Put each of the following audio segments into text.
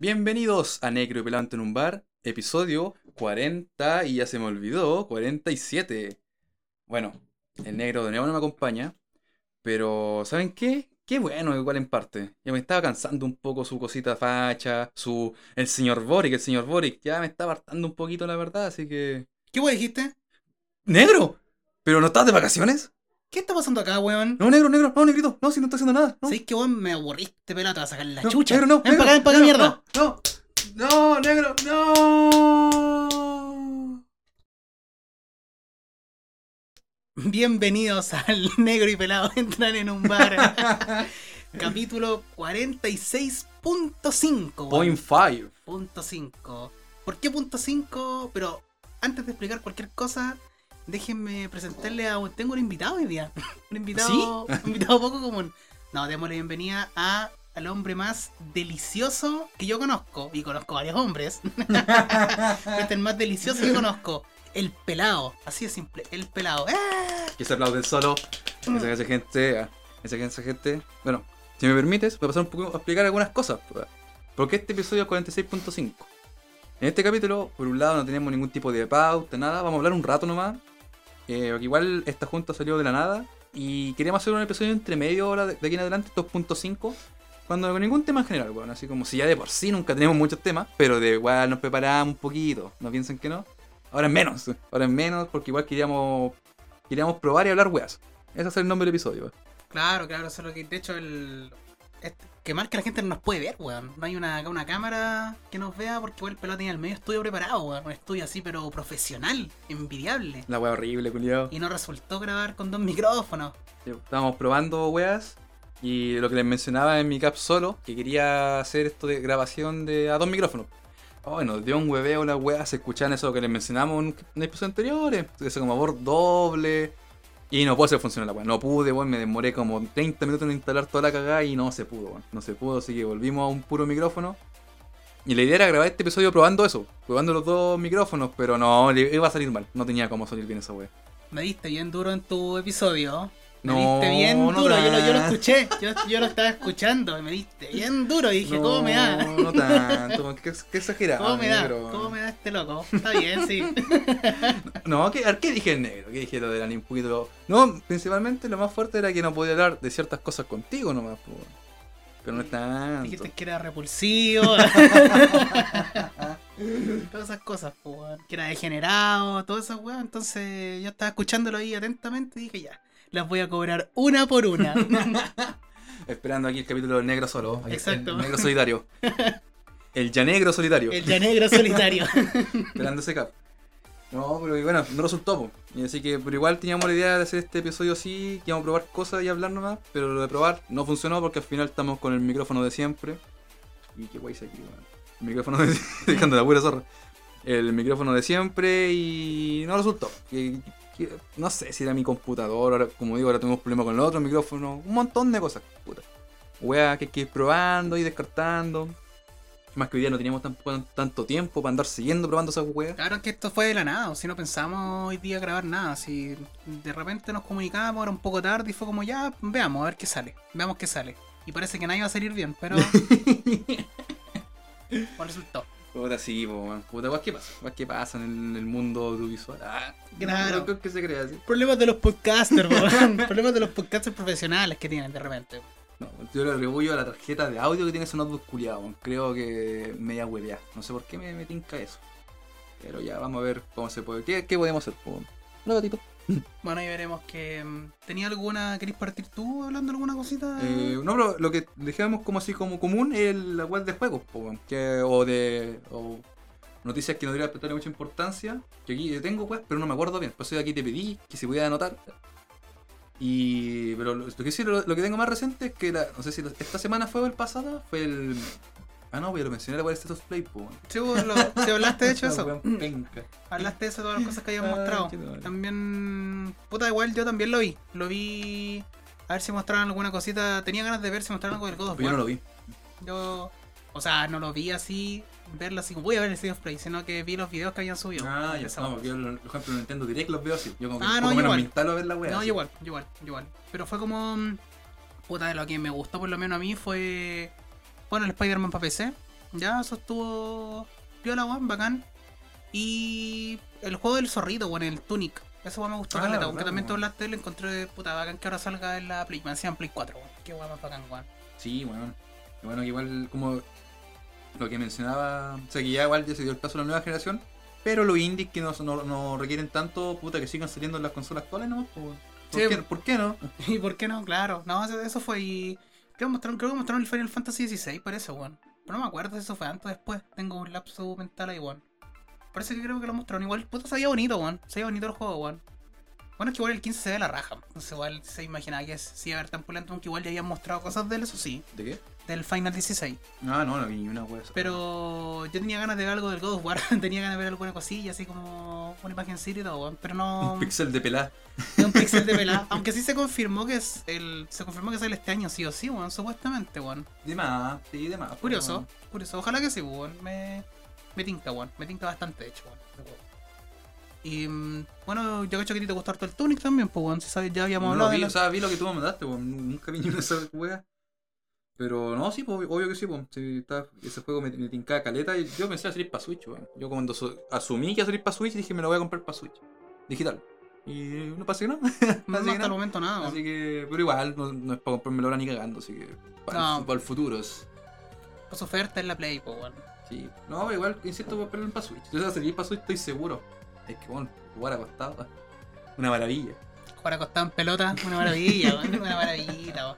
Bienvenidos a Negro y Pelante en un bar, episodio 40 y ya se me olvidó, 47. Bueno, el negro de nuevo no me acompaña, pero ¿saben qué? Qué bueno, igual en parte. Ya me estaba cansando un poco su cosita facha, su... El señor Boric, el señor Boric, ya me estaba hartando un poquito la verdad, así que... ¿Qué weón dijiste? ¡Negro! ¿Pero no estás de vacaciones? ¿Qué está pasando acá, weón? No, negro, negro, no, negrito, no, si no estoy haciendo nada. No, ¿Sabes qué, weón? Me aburriste, pelota, te vas a sacar la no, chucha. Negro, no, ven negro, para acá, ven para acá, negro, mierda. No, no, no, negro, no. Bienvenidos al negro y pelado entran en un bar. Capítulo 46.5. weón. Point five. Punto 5. ¿Por qué punto 5? Pero antes de explicar cualquier cosa, déjenme presentarle a un... Tengo un invitado hoy día. Un invitado, un invitado poco común. No, démosle bienvenida a, al hombre más delicioso que yo conozco. Y conozco varios hombres. este es el más delicioso que conozco. El pelado. Así de simple. El pelado. ¡Ah! Que se aplauden solo. Esa, esa gente, esa, esa gente. Bueno, si me permites, voy a pasar un poco a explicar algunas cosas. Porque este episodio es 46.5. En este capítulo, por un lado, no tenemos ningún tipo de pauta, nada. Vamos a hablar un rato nomás. Eh, igual esta junta salió de la nada. Y queríamos hacer un episodio entre medio ahora de, aquí en adelante, 2.5. Cuando con ningún tema en general, bueno, así como si ya de por sí nunca tenemos muchos temas, pero de igual nos preparamos un poquito. ¿No piensan que no? Ahora es menos, ahora es menos porque igual queríamos, queríamos probar y hablar weas. Ese es el nombre del episodio. Claro, claro, eso es lo que. De hecho, el. este- que mal que la gente no nos puede ver, weón. No hay una, una cámara que nos vea porque igual el pelado tenía el medio estudio preparado, weón. Un estudio así, pero profesional, envidiable. La wea horrible, culiado. Y no resultó grabar con dos micrófonos. Estábamos probando weas. Y lo que les mencionaba en mi cap solo, que quería hacer esto de grabación de a dos micrófonos. Oh, nos dio un hueveo las weas, se escuchan eso que les mencionamos en en episodios anteriores. Eso como voz doble. Y no puede hacer funcionar la wea. No pude, weón. Me demoré como 30 minutos en instalar toda la cagada y no se pudo, weón. No se pudo, así que volvimos a un puro micrófono. Y la idea era grabar este episodio probando eso, probando los dos micrófonos, pero no, iba a salir mal. No tenía cómo salir bien esa wea. Me diste bien duro en tu episodio. Me No, diste bien no duro, yo, lo, yo lo tanto. escuché. Yo, yo lo estaba escuchando. Me diste bien duro y dije, ¿cómo me da? No, tanto, qué, qué exagerado. ¿Cómo me da? negro. ¿Cómo me da este loco? Está bien, sí. No, ¿qué, ¿qué dije el negro? ¿Qué dije lo del anime un poquito? No, principalmente lo más fuerte era que no podía hablar de ciertas cosas contigo nomás. Pero no es tanto. Dijiste que era repulsivo. todas esas cosas, po, que era degenerado, todas esas weas. Entonces yo estaba escuchándolo ahí atentamente y dije ya, las voy a cobrar una por una. Esperando aquí el capítulo del negro solo. Exacto. El negro solitario. El ya negro solitario. El ya negro solitario. Esperando ese cap. No, pero bueno, no resultó, po. Así que, pero igual teníamos la idea de hacer este episodio así, que íbamos a probar cosas y hablar nomás, pero lo de probar no funcionó porque al final estamos con el micrófono de siempre. Y qué guay aquí, weón. El micrófono de dejando la pura zorra. El micrófono de siempre y no resultó. No sé si era mi computador, ahora, como digo, ahora tenemos problemas con el otro micrófono, un montón de cosas, puta. Wea que hay que ir probando y descartando. Más que hoy día no teníamos tanto tiempo para andar siguiendo probando esas weas. Claro que esto fue de la nada, si no pensamos hoy día grabar nada, si de repente nos comunicamos, era un poco tarde y fue como ya, veamos, a ver qué sale, veamos qué sale. Y parece que nadie va a salir bien, pero... pues resultó. Puta, sí. Puta, que pasa. Weas que pasan en el mundo audiovisual. Ah, Claro. Que se crea así. Problemas de los podcasters, weón. Problemas de los podcasters profesionales que tienen de repente. No, yo le atribuyo a la tarjeta de audio que tiene ese notebook culiado. weón. Creo que media huevea. No sé por qué me, me tinca eso. Pero ya, vamos a ver cómo se puede. ¿Qué, qué podemos hacer? po? No, gatito. Bueno, ahí veremos que... mm, ¿Tenía alguna... ¿Querés partir tú hablando de alguna cosita? Eh, no, pero lo que dejamos como así como común es la web de juegos, que, o de o noticias que no debería prestarle mucha importancia. Que aquí yo tengo web, pero no me acuerdo bien. Por eso aquí te pedí que se pudiera anotar. Y pero lo, que sí, lo, lo que tengo más reciente es que la, no sé si esta semana fue o el pasada, fue el Ah, no, pero lo mencioné la State of Play, po. weón. Sí, vos lo- sí, hablaste de hecho eso. Hablaste de eso, todas las cosas que habíamos Ah, mostrado. También... Puta, igual yo también lo vi. Lo vi... A ver si mostraron alguna cosita. Tenía ganas de ver si mostraron algo del God of Pero yo no lo vi. Yo, o sea, no lo vi así, verlo así como voy a ver el State of Play, sino que vi los videos que habían subido. Ah, ya wea. porque yo, por ejemplo, en Nintendo Direct los veo así. Yo como Ah, no, menos igual. me a ver la wea. No, así. igual, igual, igual. Pero fue como. mm, Puta, de lo que me gustó por lo menos a mí fue. Bueno, el Spider-Man para PC. Ya, eso estuvo piola, weón, bacán. Y el juego del zorrito, weón, el Tunic. Eso weón me gustó Ah, caleta, aunque también te weón. hablaste, lo encontré puta bacán que ahora salga en la Play. Me decían Play 4, weón. Qué weón más bacán, weón. Sí, bueno. Y bueno, igual como lo que mencionaba, o sea que ya igual ya se dio el paso a la nueva generación, pero los indies que no, no, no requieren tanto, puta, que sigan saliendo en las consolas actuales, ¿no? ¿Por, Sí. qué, ¿Por qué no? ¿Y por qué no? Claro. No, eso, eso fue y... Creo que, mostraron, creo que mostraron el Final Fantasy XVI, parece, weón. Pero no me acuerdo si eso fue antes o después. Tengo un lapso mental ahí, weón. Parece que creo que lo mostraron. Igual, puta, se bonito, weón. Se veía bonito el juego, weón. Bueno, es que igual el 15 se ve la raja. Entonces igual se imaginaba que sí iba a ver tan pulento, aunque igual ya habían mostrado cosas de él, eso sí. ¿De qué? Del Final 16. Ah, no, no vi ni una wea. Pero yo tenía ganas de ver algo del God of War. tenía ganas de ver alguna cosilla, así como una imagen y todo. Pero no... Un pixel de pelá. de un pixel de pelada. Aunque sí se confirmó que es el. Se confirmó que sale este año, sí o sí, weón, supuestamente, weón. De más, sí, de más. Curioso, curioso. Ojalá que sí, weón. Me, me tinca, weón. Me tinca bastante, de hecho, weón. Y mm, bueno, yo cacho que te gustó harto el Tunic también, pues, weón. Si sabes, ya habíamos No hablado vi, de o sea, vi lo que tú me mandaste, weón. Nunca vi ni una sola wea. Pero no, sí, pues, obvio que sí, pues. Sí, está- ese juego me, me tincaba caleta y yo pensé a salir para Switch, weón. Yo cuando su- asumí que iba a salir para Switch dije me lo voy a comprar para Switch. Digital. Y no pasa que no. No, hasta el momento nada. Así que, pero igual, no, no es para comprármelo ahora ni cagando, así que para, No. el, para el futuro. es- Pues oferta en la Play, pues, weón. Sí. No, igual, insisto, voy a esperar para Switch. Yo voy a salir para Switch, estoy seguro. Es que, bueno, jugar acostado. Una maravilla. Jugar acostado en pelota, una maravilla. Una maravilla.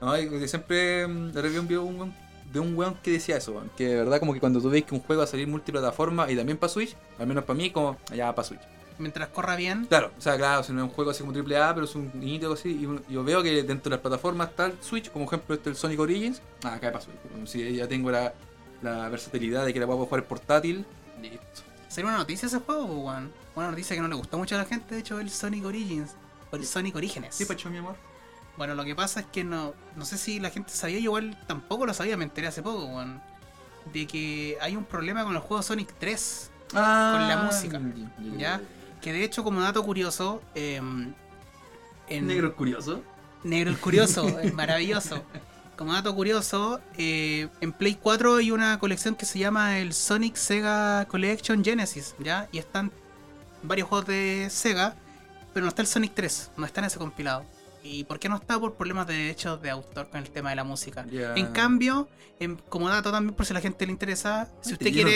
No, yo siempre mm, vi un weón- de un weón que decía eso, que de verdad como que cuando tú ves que un juego va a salir multiplataforma y también para Switch, al menos para mí, como ya para Switch. Mientras corra bien, Claro, o sea, claro, si no es un juego así como AAA, pero es un niñito así, y yo veo que dentro de las plataformas está el Switch, como ejemplo este el Sonic Origins, ah, cae para Switch. Si ya tengo la, la versatilidad de que la puedo jugar portátil, listo. Sería una noticia ese juego, pues, weón. Una noticia que no le gustó mucho a la gente, de hecho, el Sonic Origins. O el Sonic Orígenes. Sí, Pacho, mi amor. Bueno, lo que pasa es que no, no sé si la gente sabía, yo igual tampoco lo sabía, me enteré hace poco, weón. De que hay un problema con el juego Sonic 3. Ah, Con la música, ¿ya? Que de hecho, como dato curioso, em, en Negro curioso. Negro el Curioso, es maravilloso. Como dato curioso, eh, en Play 4 hay una colección que se llama el Sonic Sega Collection Genesis, ¿ya? Y están varios juegos de Sega, pero no está el Sonic 3, no está en ese compilado. ¿Y por qué no está? Por problemas de derechos de autor con el tema de la música. En cambio, en- como dato también, por si a la gente le interesa, si usted quiere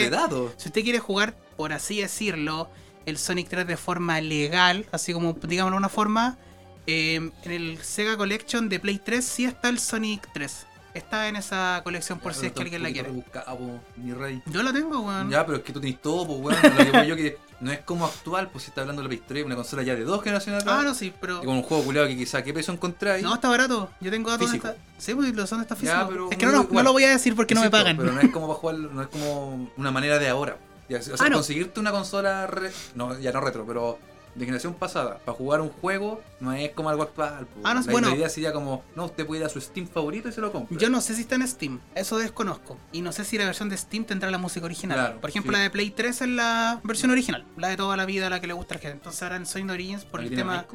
si usted quiere jugar, por así decirlo, el Sonic 3 de forma legal, así como digámoslo de una forma, eh, en el Sega Collection de Play 3 sí está el Sonic 3. Está en esa colección por Ya, si es que alguien la quiere. po, mi rey. Yo la tengo, weón. Ya, pero es que tú tenés todo, pues, weón. Lo que voy yo que no es como actual, pues si está hablando de la Play 3, una consola ya de dos generaciones atrás. Ah, no, sí, pero. Y con un juego culiado que quizá qué precio encontráis. No, está barato. Yo tengo datos Físico. está. Sí, pues los son está físico. Ya, pero es que no, lo voy a decir porque no me pagan. Pero no es como para jugar, no es como una manera de ahora. O sea, Ah, no. conseguirte una consola, re- no, ya no retro, pero de generación pasada, para jugar un juego, no es como algo actual. pues. Ah, no, la, bueno. la idea sería como, no, usted puede ir a su Steam favorito y se lo compra. Yo no sé si está en Steam, eso desconozco. Y no sé si la versión de Steam tendrá la música original. Claro, por ejemplo, sí. la de Play 3 es la versión original, la de toda la vida, la que le gusta a la gente. Entonces ahora en Sonic Origins, por el tema.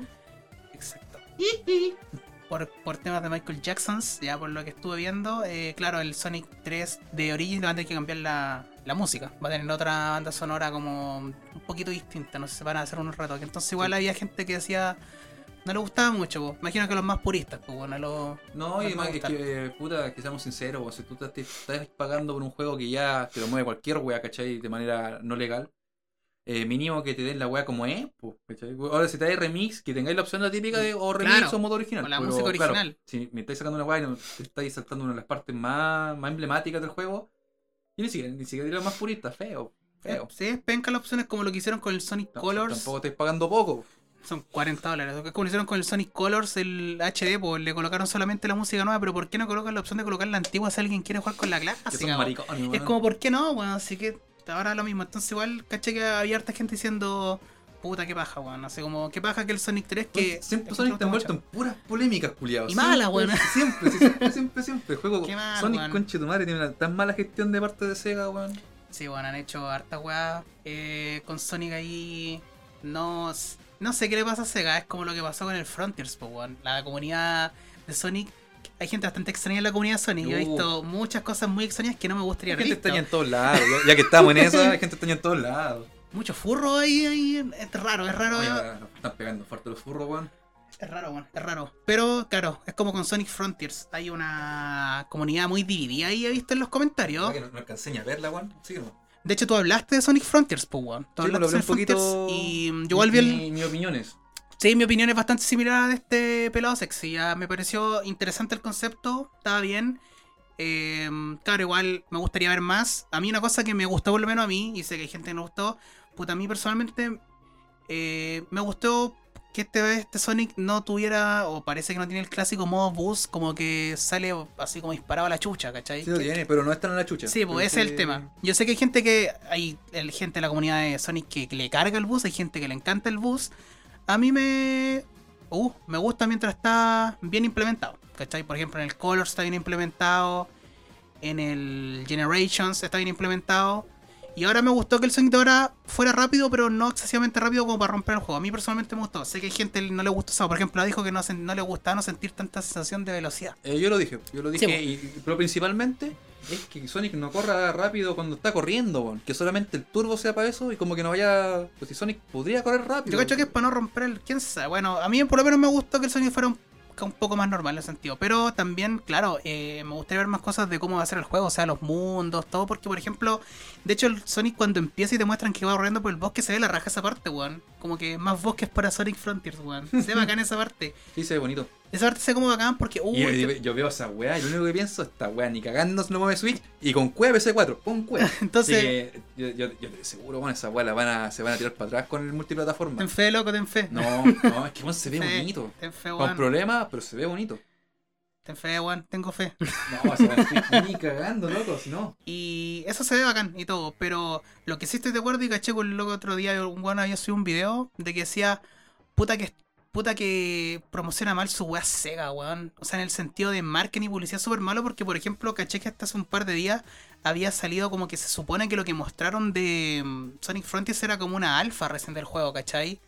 Exacto. Por, por temas de Michael Jacksons, ya por lo que estuve viendo, eh, claro, el Sonic 3 de Origins va a tener que cambiar la, la música. Va a tener otra banda sonora como un poquito distinta, no sé, van a hacer unos retoques. Entonces igual había gente que decía, no le gustaba mucho, po. imagino que los más puristas, pues bueno, los... No, y me gusta. que, puta, que seamos sinceros, si tú te estás pagando por un juego que ya te lo mueve cualquier wea, ¿cachai? De manera no legal, eh, mínimo que te den la wea como es, ¿cachai? Ahora si te hay remix, que tengáis la opción la típica de o remix Claro, o modo original. o la pero, música claro, original. si me estáis sacando una wea y no- te estáis saltando una de las partes más, más emblemáticas del juego, y ni siquiera, ni siquiera diré más purista, feo, feo. Sí, es penca las opciones como lo que hicieron con el Sonic No, Colors. Tampoco estáis pagando poco. Son 40 dólares. Es como lo hicieron con el Sonic Colors, el HD, pues le colocaron solamente la música nueva, pero ¿por qué no colocan la opción de colocar la antigua si alguien quiere jugar con la clásica? Es como, ¿por qué no, weón? Así que ahora lo mismo. Entonces, igual, caché que había harta gente diciendo, puta, qué paja, weón. Así como, qué paja que el Sonic 3 que. siempre que Sonic está envuelto en puras polémicas, culiados. Y mala, weón. Siempre, siempre, siempre, siempre. El juego Qué mal, Sonic weón. conche tu madre tiene una tan mala gestión de parte de Sega, weón. Sí, bueno, han hecho harta weá eh, con Sonic ahí. No, no sé qué le pasa a Sega, es como lo que pasó con el Frontiers, pues, weón. La comunidad de Sonic hay gente bastante extraña en la comunidad Sonic. Yo he Uh. visto muchas cosas muy extrañas que no me gustaría Hay haber gente extraña en todos lados. Ya, ya que estamos en eso, hay gente extraña en todos lados. Mucho furro ahí, ahí. Es raro, es raro. Oye, nos están pegando fuerte los furros, weón. Es raro, weón, es raro. Pero, claro, es como con Sonic Frontiers. Hay una comunidad muy dividida ahí, he visto en los comentarios. Que enseña a verla, weón. Sí, no. De hecho, tú hablaste de Sonic Frontiers, pues, weón. Tú Sí, hablaste lo de hablé un Sonic poquito. Y yo el... Mi, mi opiniones. Sí, mi opinión es bastante similar a de este pelado sexy. Ya me pareció interesante el concepto, estaba bien. Eh, claro, igual me gustaría ver más. A mí una cosa que me gustó por lo menos a mí, y sé que hay gente que no gustó, puta, a mí personalmente eh, me gustó que este, este Sonic no tuviera, o parece que no tiene el clásico modo bus, como que sale así como disparado a la chucha, ¿cachai? Sí lo Que- tiene, pero no están en la chucha. Sí, pues ese es que- el tema. Yo sé que hay gente que. Hay el- gente de la comunidad de Sonic que le carga el bus, hay gente que le encanta el bus. A mí me. Uh, me gusta mientras está bien implementado. ¿Cachai? Por ejemplo, en el Colors está bien implementado. En el Generations está bien implementado. Y ahora me gustó que el Sonic de ahora fuera rápido, pero no excesivamente rápido como para romper el juego. A mí personalmente me gustó. Sé que hay gente que no le gustó eso. Por ejemplo, dijo que no, no le gustaba no sentir tanta sensación de velocidad. Eh, yo lo dije, yo lo dije, Sí, y- pero principalmente es que Sonic no corra rápido cuando está corriendo, que solamente el turbo sea para eso y como que no vaya, pues si Sonic podría correr rápido. Yo cacho que es para no romper el. ¿Quién sabe? Bueno, a mí por lo menos me gustó que el Sonic fuera un, un poco más normal en ese sentido. Pero también, claro, eh, me gustaría ver más cosas de cómo va a ser el juego, o sea, los mundos, todo. Porque, por ejemplo, de hecho, el Sonic cuando empieza y te muestran que va corriendo por el bosque, se ve la raja esa parte, weón. Como que más bosques para Sonic Frontiers, weón. Se ve bacán esa parte. Sí, se ve bonito. Esa parte se como bacán porque. Uh, yo, yo veo esa weá y lo único que pienso, esta weá ni cagando no mueve Switch y con cueva PC4, con cueva. entonces, Así que yo, yo, seguro, bueno, esa weá la van a, se van a tirar para atrás con el multiplataforma. ten fe, loco, ten fe. No, no, es que weón, se ve bonito. Ten fe, Con weón. problemas, pero se ve bonito. Ten fe, weón. Tengo fe. No, se va a ni cagando, loco, si no. Y eso se ve bacán y todo, pero lo que sí estoy de acuerdo y caché con el loco otro día, un bueno había subido un video de que decía, puta que puta que promociona mal su weá Sega, weón. O sea, en el sentido de marketing y publicidad súper malo, porque por ejemplo, caché que hasta hace un par de días había salido como que se supone que lo que mostraron de mm, Sonic Frontiers era como una alfa recién del juego, ¿cachai?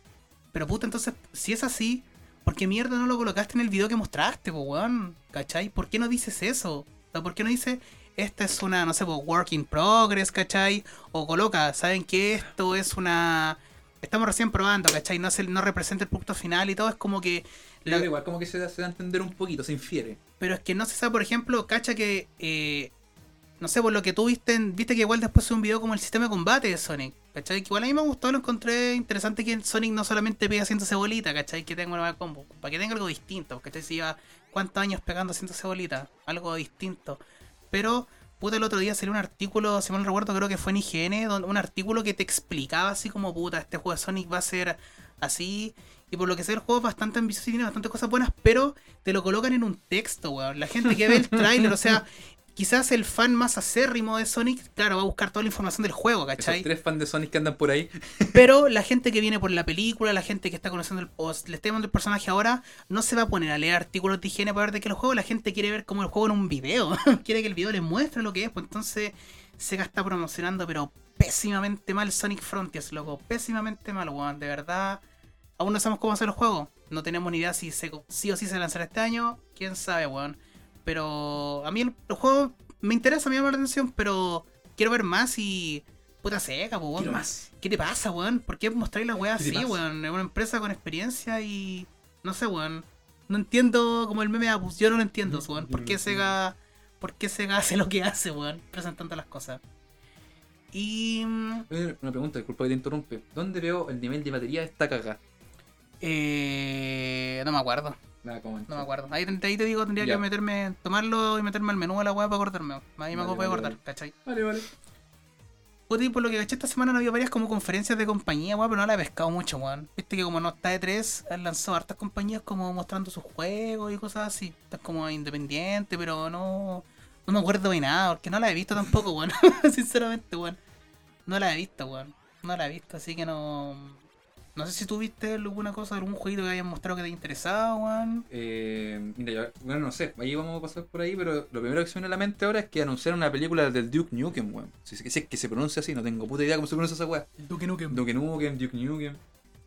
Pero puta, entonces, si es así, ¿por qué mierda no lo colocaste en el video que mostraste, weón? ¿Cachai? ¿Por qué no dices eso? O ¿por qué no dices, esta es una, no sé, po, work in progress, ¿cachai? O coloca, ¿saben que esto es una... Estamos recién probando, ¿cachai? No, se, no representa el producto final y todo, es como que... la- Pero igual como que se da, se da a entender un poquito, se infiere. pero es que no se sabe, por ejemplo, cacha que. eh, no sé, por lo que tú viste, viste que igual después fue un video como el sistema de combate de Sonic. ¿Cachai? Que igual a mí me gustó, lo encontré interesante que Sonic no solamente pega haciéndose bolita, ¿cachai? Que tenga una nueva combo. Para que tenga algo distinto, ¿cachai? Si lleva cuántos años pegando haciéndose bolita. Algo distinto. Pero, puta, el otro día salió un artículo, si mal no recuerdo, creo que fue en IGN, don- un artículo que te explicaba así como, puta, este juego de Sonic va a ser así. Y por lo que sé, el juego es bastante ambicioso y tiene bastantes cosas buenas, pero te lo colocan en un texto, weón. La gente que ve el tráiler, o sea, quizás el fan más acérrimo de Sonic, claro, va a buscar toda la información del juego, Esos ¿cachai? tres fans de Sonic que andan por ahí. Pero la gente que viene por la película, la gente que está conociendo el, o le está viendo el personaje ahora, no se va a poner a leer artículos de higiene para ver de qué es el juego. La gente quiere ver como el juego en un video. quiere que el video les muestre lo que es. Pues entonces Sega está promocionando, pero pésimamente mal Sonic Frontiers, loco. Pésimamente mal, weón. De verdad. Aún no sabemos cómo hacer el juego. No tenemos ni idea si se, sí o sí se lanzará este año. Quién sabe, weón. Pero a mí el, el juego me interesa, me llama la atención, pero quiero ver más y. Puta Sega, pues, weón. Más. ¿Qué te pasa, weón? ¿Por qué mostráis la weá ¿Qué te así, weón? Es una empresa con experiencia y. No sé, weón. No entiendo como el meme de Apus. Yo no lo entiendo, weón. ¿Por qué Sega. ¿Por qué Sega hace lo que hace, weón? Presentando las cosas. Y. mm, Una pregunta, disculpa que te interrumpe. ¿Dónde veo el nivel de batería de esta caga? Eh, no me acuerdo. No me acuerdo. Ahí, te- ahí te digo, tendría que meterme, tomarlo y meterme al menú de la weá para acordarme. Ahí me Vale, puedo vale, acordar, vale. ¿cachai? Vale, vale. Puta, y por lo que caché esta semana no había varias como conferencias de compañía, weón, pero no la he pescado mucho, weón. Viste que como no está de 3 han lanzado hartas compañías como mostrando sus juegos y cosas así. Está como independiente, pero no. No me acuerdo de nada, porque no la he visto tampoco, weón. Sinceramente, weón. No la he visto, weón. No la he visto, así que no. No sé si tú viste alguna cosa, algún jueguito que hayan mostrado que te interesaba, weón. Eh, mira, yo- bueno, no sé, ahí vamos a pasar por ahí, pero lo primero que se me viene a la mente ahora es que anunciaron una película del Duke Nukem, weón. Si, es que se pronuncia así, no tengo puta idea cómo se pronuncia esa weá. Duke Nukem. Duke Nukem, Duke Nukem.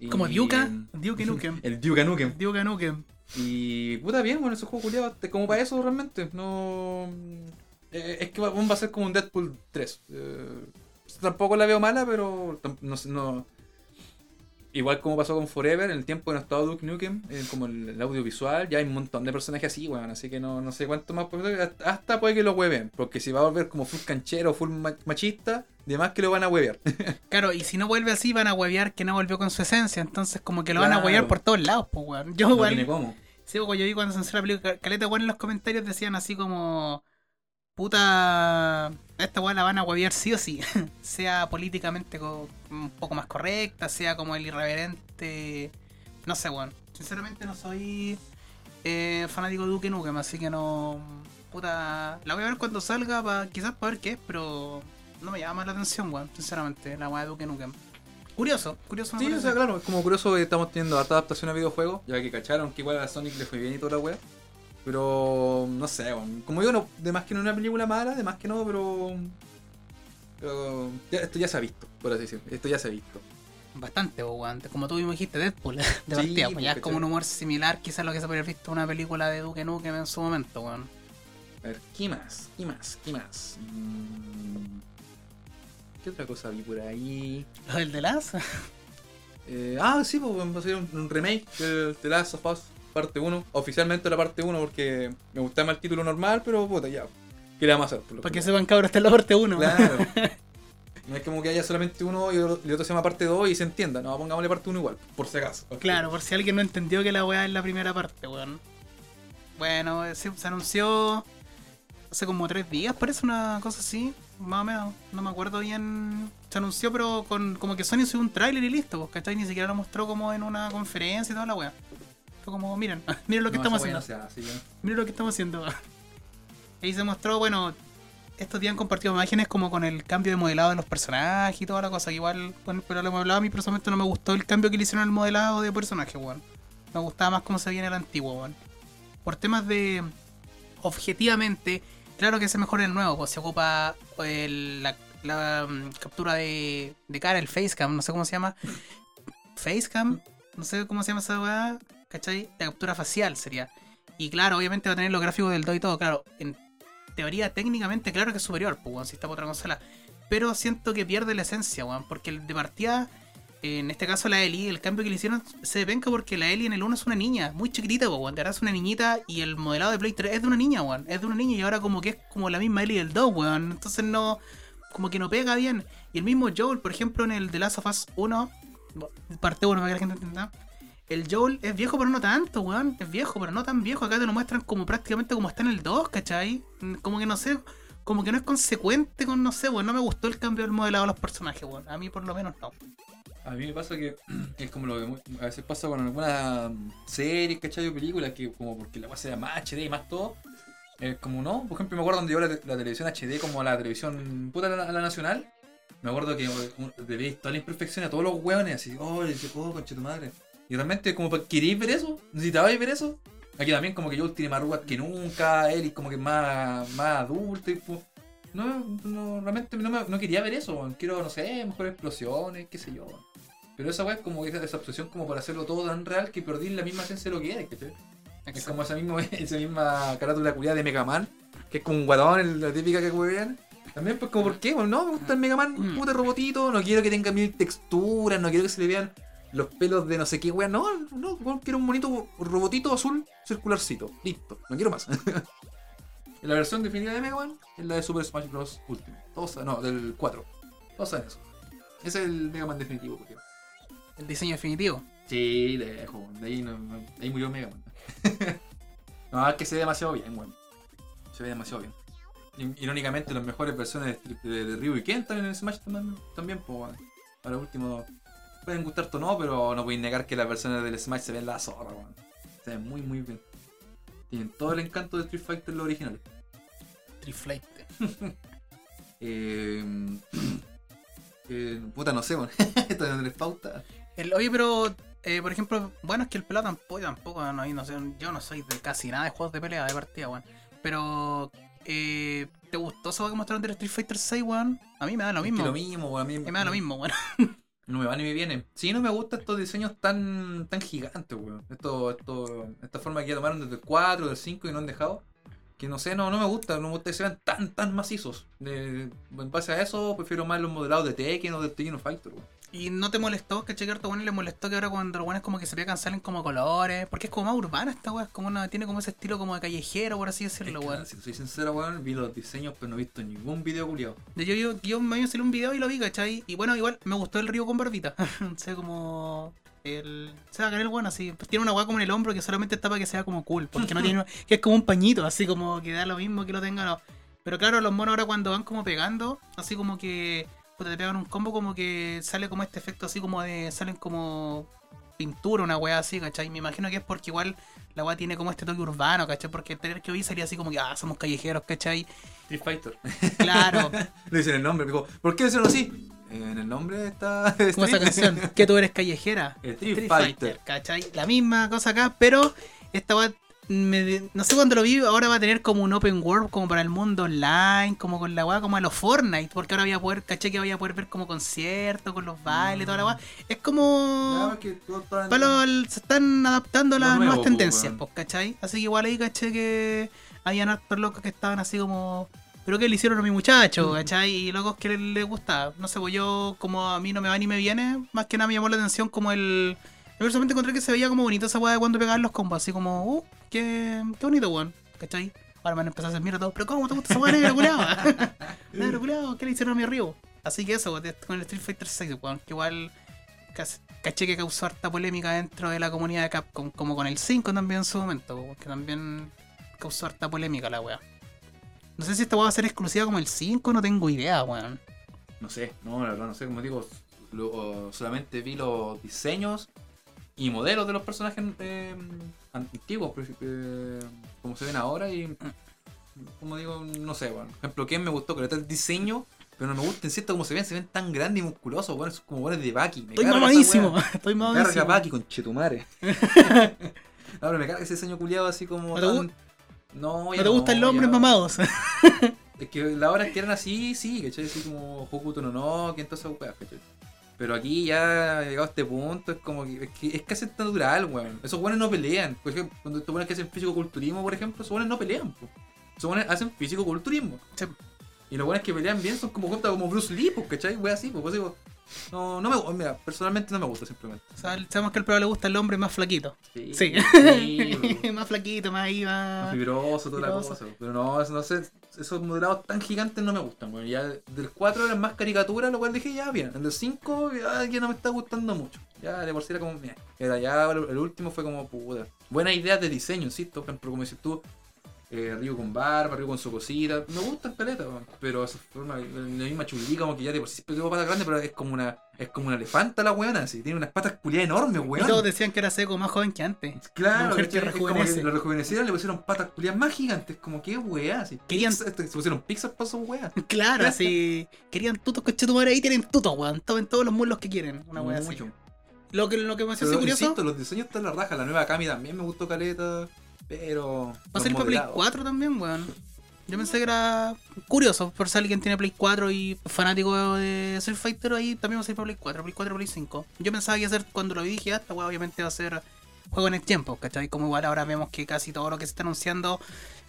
Y- Como Duke, Duke Nukem. El Duke Nukem. Duke Nukem. Y puta bien, bueno, ese juego culiado, te- como para eso realmente. No. eh, es que va, va a ser como un Deadpool 3. Eh, tampoco la veo mala, pero no, sé, no. Igual como pasó con Forever, en el tiempo que no estaba Duke Nukem, eh, como el, el audiovisual, ya hay un montón de personajes así, weón. así que no, no sé cuánto más. hasta- Hasta puede que lo hueven, porque si va a volver como full canchero, full ma- machista, de más que lo van a huevear. Claro, y si no vuelve así, van a huevear que no volvió con su esencia. Entonces, como que lo van a huevear por todos lados, pues, weón. Yo, no igual. tiene cómo. Sí, porque yo vi cuando se lanzó la película, Caleta, weón, en los comentarios decían así como. Puta. Esta weón la van a huevear sí o sí. sea políticamente un poco más correcta, sea como el irreverente. No sé, weón. Sinceramente no soy eh, fanático de Duke Nukem, así que no. Puta. La voy a ver cuando salga, pa, quizás para ver qué es, pero. No me llama la atención, weón. Sinceramente, la weá de Duke Nukem. Curioso, curioso. Sí, o sea, claro, es como curioso que estamos teniendo harta adaptación a videojuegos, ya que cacharon que igual a Sonic le fue bien y toda la wea. Pero no sé, weón. como digo, no, de más que no es una película mala, de más que no, pero. pero ya- esto ya se ha visto, por así decirlo. Esto ya se ha visto. Bastante, weón. Como tú mismo dijiste, Deadpool, de Sí, partida. pues ya es como un humor similar, quizás a lo que se podría haber visto en una película de Duke Nukem en su momento, weón. A ver, ¿qué más? ¿Qué más? ¿Qué más? Mm, ¿Qué otra cosa vi por ahí? Lo del de las. Eh, ah, sí, pues va a ser un, remake de The Last of Us parte 1. Oficialmente la parte 1 porque me gustaba más el título normal, pero puta, ya. ¿Qué le vamos a hacer? Por Para que que- sepan, cabros, está en la parte 1. Claro. No es como que haya solamente uno y el otro se llama parte 2 y se entienda. No, pongámosle parte 1 igual, por si acaso. Claro, por si alguien no entendió que la weá es la primera parte, weón. Bueno, se anunció hace como tres días, parece una cosa así. Más o menos, no me acuerdo bien. Se anunció, pero con como que Sony subió un tráiler y listo, pues, ¿cachai? Ni siquiera lo mostró como en una conferencia y toda la weá. Fue como, miren, miren lo que estamos haciendo. Miren lo que estamos haciendo. Ahí se mostró, bueno, estos días han compartido imágenes como con el cambio de modelado de los personajes y toda la cosa. Que igual, bueno, pero lo hemos hablado, a mí personalmente no me gustó el cambio que le hicieron al modelado de personaje, weón. Me gustaba más cómo se veía en el antiguo, weón. Por temas de. Objetivamente, claro que se mejora el nuevo, pues se ocupa el- la, la, mm, captura de, de cara, el facecam, no sé cómo se llama. Facecam, no sé cómo se llama esa weá, ¿cachai? La captura facial sería. Y claro, obviamente va a tener los gráficos del 2 y todo, claro. En teoría, técnicamente, claro que es superior, pues, weón, si está por otra consola. Pero siento que pierde la esencia, weón, porque el de partida, en este caso la Ellie, el cambio que le hicieron se venga porque la Ellie en el 1 es una niña, muy chiquitita, pues, weón. De verdad es una niñita y el modelado de Play 3 es de una niña, weón. Es de una niña y ahora como que es como la misma Ellie del 2, weón. Entonces no, como que no pega bien. Y el mismo Joel, por ejemplo, en el The Last of Us 1, parte 1 para que la gente entienda. El Joel es viejo, pero no tanto, weón. Es viejo, pero no tan viejo. Acá te lo muestran como prácticamente como está en el 2, ¿cachai? Mm, Como que no sé, como que no es consecuente con, no sé, weón. No me gustó el cambio del modelado de los personajes, weón. A mí por lo menos no. A mí me pasa que es como lo que a veces pasa con algunas series, ¿cachai? O películas que como porque la base sea más HD y más todo. Es como no, por ejemplo me acuerdo cuando llegó la, te- la televisión HD como la televisión puta la, la nacional. Me acuerdo que un- toda la imperfección a todos los hueones así, oh, le dice, oh, tu madre. Y realmente como queréis ver eso, necesitabais ver eso. Aquí también como que yo tiene más arrugas que nunca, él es como que más, más adulto y pues, no, no, realmente no, me- no quería ver eso, quiero, no sé, mejores explosiones, qué sé yo. Pero esa weá es como esa, esa obsesión como para hacerlo todo tan real que perdí la misma esencia de lo que era, ¿cachai? Es como esa misma, esa misma carátula culiada de Mega Man, que es como un guatón, la típica que weón. También pues como, ¿por qué? Bueno, no, me gusta el Mega Man, Mm. puta robotito, no quiero que tenga mil texturas, no quiero que se le vean los pelos de no sé qué weón, no, no, weón, quiero un bonito robotito azul circularcito, listo, no quiero más. Y la versión definitiva de Mega Man es la de Super Smash Bros. Ultimate, todos no, del 4, todos saben eso. Ese es el Mega Man definitivo, porque... El diseño definitivo. Sí, lejos, de ahí, no, no- de ahí murió Mega Man. no, es que se ve demasiado bien, weón. Se ve demasiado bien. Irónicamente, las mejores versiones de, de, de Ryu y Ken también en Smash también, también pues. Ahora último, pueden gustarte o no, pero no pueden negar que las versiones del Smash se ven la zorra, weón. Se ven muy, muy bien. Tienen todo el encanto de Street Fighter los originales. Triflate. Eh, eh, puta, no sé, weón. Esto no les pauta. El, oye, pero, eh, por ejemplo, bueno, es que el pelado tampoco, tampoco, no, no sé, yo no soy de casi nada de juegos de pelea, de partida, weón. Pero, eh, ¿te gustó eso que mostraron del Street Fighter 6, weón? A mí me da lo Es que mismo. lo mismo, weón. A mí A mí me da lo mismo, weón. No me va ni me viene. Sí, no me gustan estos diseños tan, tan gigantes, weón. Esto, esto, esta forma que ya tomaron desde el 4, del 5 y no han dejado. Que no sé, no, no me gusta, no me gusta que sean tan, tan macizos. De- en base a eso, prefiero más los modelados de Tekken o de Tekken Fighter, weón. ¿Y no te molestó, caché que a bueno le molestó que ahora cuando los buenos como que se pegan salen como colores? Porque es como más urbana esta weá, es como una, tiene como ese estilo como de callejero, por así decirlo, Es que, weón. Si soy sincero, weón, vi los diseños, pero no he visto ningún video culiado. Yo, yo, yo me había salido un video y lo vi, ¿cachai? Y bueno, igual me gustó el río con barbita. o sea, como. El. Se va a caer el bueno, así. Pues tiene una weá como en el hombro que solamente está para que sea como cool. Porque no tiene. que es como un pañito, así como que da lo mismo que lo tenga, no. Pero claro, los monos ahora cuando van como pegando, así como que. Puta, te pegan un combo, como que sale como este efecto así como de. Salen como. Pintura, una weá así, ¿cachai? Me imagino que es porque igual la weá tiene como este toque urbano, ¿cachai? Porque el trailer que vi salía así como que, ah, somos callejeros, ¿cachai? Street Fighter. Claro, Le dicen el nombre, me dijo, ¿por qué decirlo así? En el nombre está. como esa canción, que tú eres callejera. Street, Street Fighter. ¿cachai? La misma cosa acá, pero esta va. Me- no sé cuándo lo vi, ahora va a tener como un open world como para el mundo online, como con la weá, como a los Fortnite, porque ahora voy a poder, caché que voy a poder ver como conciertos con los bailes, toda la weá. Es Ya, como. para los- se están adaptando a las nuevas tendencias, pues, ¿cachai? Así que igual ahí caché que habían hartos locos que estaban así como. Pero que le hicieron a mi muchacho, Mm. ¿cachai? Y locos que le, le gustaba. No sé, pues yo, como a mí no me va ni me viene, más que nada me llamó la atención como el. Yo personalmente encontré que se veía como bonito esa weá de cuando pegaban los combos, así como, uh, qué, qué bonito, weón, ¿cachai? Ahora me van a empezar a hacer mierda todo, pero ¿cómo te gusta esa weá negro culiao? negro ¿qué le hicieron a mi río? Así que eso, weón, con el Street Fighter 6, weón, que igual caché que causó harta polémica dentro de la comunidad de Capcom, como con el 5 también en su momento, weón, que también causó harta polémica la weá. No sé si esta weá va a ser exclusiva como el 5, no tengo idea, weón. No sé, no, la verdad, no sé, como digo, lo- solamente vi los diseños y modelos de los personajes eh, antiguos, pues, eh, como se ven ahora y, como digo, no sé, bueno. Por ejemplo, Ken me gustó, que el diseño, pero no me gusta en cierto como se ven, se ven tan grandes y musculosos, bueno, son como buenos de Baki. Me Estoy mamadísimo, estoy Me carga mamadísimo. Baki con chetumare. no, pero me carga ese diseño culiado así como ¿No te tan... No, ¿No ya te gustan los hombres mamados? Es que la hora que eran así, sí, ¿cachai? Así como Hokuto no no, que entonces weas, ¿cachai? Pero aquí ya llegado a este punto, es como que es, que es casi natural, weón. Esos weones no pelean. Por ejemplo, cuando estos weones que hacen físico-culturismo, por ejemplo, esos weones no pelean, po. Esos weones hacen físico-culturismo. Sí. Y los weones que pelean bien son como juntas como Bruce Lee, pues, ¿cachai? Weas así, pues, pues digo, no, no me gusta, mira, personalmente no me gusta simplemente. O sea, sabemos que al probable le gusta el hombre más flaquito. Sí, Sí. sí, bro. más flaquito, más ahí, Más fibroso, toda la cosa. Pero no, no sé, esos modelados tan gigantes no me gustan, weón. Ya del 4 eran más caricatura, lo cual dije ya bien. El del 5 ya, ya no me está gustando mucho. Ya de por sí era como, meh. Era ya, el, último fue como puta. Buena idea de diseño, insisto, ejemplo, como dices tú. Eh, Río con barba, Río con su cosita. Me gusta el peleta, weón. Pero esa forma, la misma chulí, como que ya de por sí siempre tengo patas grandes, pero es como una, es como una elefanta la weona, así. Tiene unas patas culiadas enormes, Y weón. todos decían que era seco más joven que antes. Claro, mujer que como rejuvenece. que lo rejuvenecieron, le pusieron patas culiadas más gigantes, como que weá, así. Querían- Pizza- este, se pusieron pizzas para sus weas. Claro, así... Querían tutos cochetumare ahí tienen tutos, weón. Tomen todos los muslos que quieren. Una wea así. Mucho. Lo que, lo que me hace curioso... insisto, los diseños están la raja. La nueva Kami también me gustó caleta, pero. Va a salir para Play modelados. 4 también, weón. Yo pensé que era curioso, por si alguien tiene Play 4 y fanático de Street Fighter, ahí también va a salir para Play 4, Play 4, Play 5. Yo pensaba que iba a ser, cuando lo vi, dije, ah, esta weá obviamente va a ser juego en el tiempo, ¿cachai? Como igual ahora vemos que casi todo lo que se está anunciando,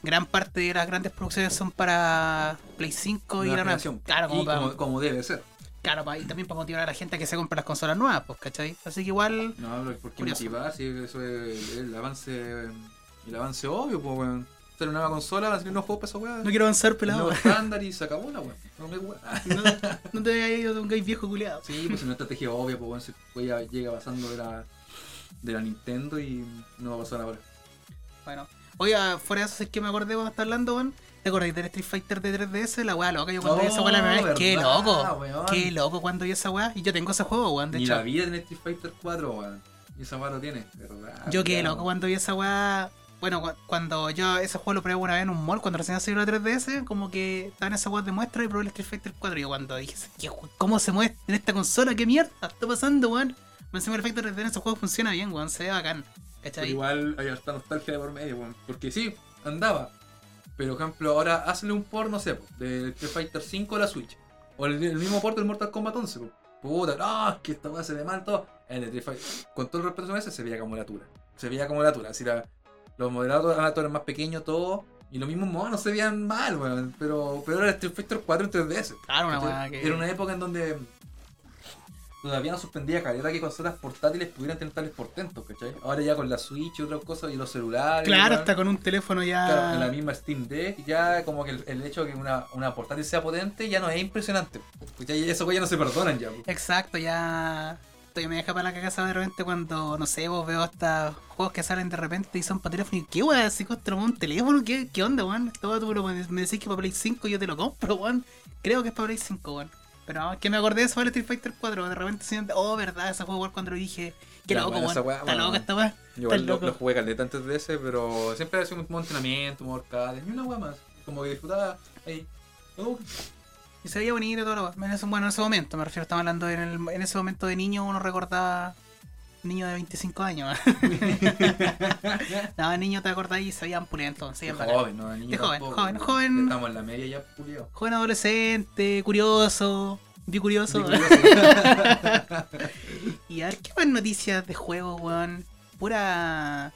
gran parte de las grandes producciones son para Play 5 y la nueva. generación. Claro, como, y para- como, como debe ser. claro, para- y también para motivar a la gente a que se compre las consolas nuevas, pues, ¿cachai? Así que igual, No, pero ¿por qué motivar? Si eso es el, avance. El avance obvio, pues weón. Sale una nueva consola, van a salir unos juegos para esa weá. no quiero avanzar pelado. nuevo estándar y se acabó la weá. No no, no te vayas ido de un gay viejo culiado. Sí, pues es una estrategia obvia, pues weón. Se ya llega pasando de la, de la Nintendo y no va a pasar ahora. Bueno, oiga, fuera de eso, es que me acordé cuando estaba hablando, weón. ¿Te acordás del Street Fighter de 3DS? La weá loca, yo cuando vi esa weá la primera vez, qué verdad, loco. weón. Qué loco cuando vi esa weá. Y yo tengo ese juego, weón, de Ni hecho. la vida tiene Street Fighter 4, weón. Y esa weá lo tiene, ¿verdad? Yo qué loco cuando vi esa weá. Bueno, cu- cuando yo ese juego lo probé una vez en un mall, cuando recién salió la 3DS, como que estaban esas weas de muestra y probé el Street Fighter 4. Y yo cuando dije, ¿qué jue- ¿cómo se muestra en esta consola? ¿Qué mierda está pasando, weón? Me encima el efecto 3D en ese juego funciona bien, weón, se ve bacán. Igual hay harta nostalgia de por medio, weón. Porque sí, andaba. Pero, por ejemplo, ahora hazle un port, no sé, del Street Fighter 5 a la Switch. O el, mismo port del Mortal Kombat 11, po. puta, no, es que esta weá se ve mal todo. En el Street Fighter, con todo el respeto a ese, se veía como la tura. Se veía como la tura. Así la, los modelados eran más pequeños, todo. Y los mismos monos se veían mal, weón. Pero, pero era Street Fighter 4 en 3DS. Claro, una ¿cachai? weá que. Era una época en donde todavía no suspendía calidad que consolas portátiles pudieran tener tales portentos, ¿cachai? Ahora ya con la Switch y otras cosas y los celulares. Claro, hasta con un teléfono ya. Claro, en la misma Steam Deck, ya como que el, el hecho de que una, una portátil sea potente ya no es impresionante. ¿cachai? Y Eso ya no se perdonan ya. Exacto, ya. Todavía me deja para la cagada de repente cuando, no sé, vos veo hasta juegos que salen de repente y son para teléfono. Y qué weón, si contra un teléfono, ¿qué, qué onda, weón? Todo tú me, me decís que para Play 5 yo te lo compro, weón. Creo que es para Play 5, weón. Pero es que me acordé de eso para Street Fighter 4. De repente siento, oh, verdad, ese juego igual cuando lo dije. Qué Ya, loco, weón. Está bueno, loca esta. Yo igual lo, lo jugué caleta antes de ese, pero siempre ha sido un entrenamiento, un arcade, ni una weá más. Como que disfrutaba ahí. Oh, Y se veía bonito todo lo Bueno, en ese momento, me refiero, estaba hablando en, el- en ese momento de niño, uno recordaba. Niño de 25 años. no, niño te acordás y se veían pulentos, se de veían joven, ¿no? De niño De joven, tampoco, joven. Estamos en la media ya, pulido. Joven adolescente, curioso, vi curioso. y a ver, ¿qué más noticias de juego, weón? Pura.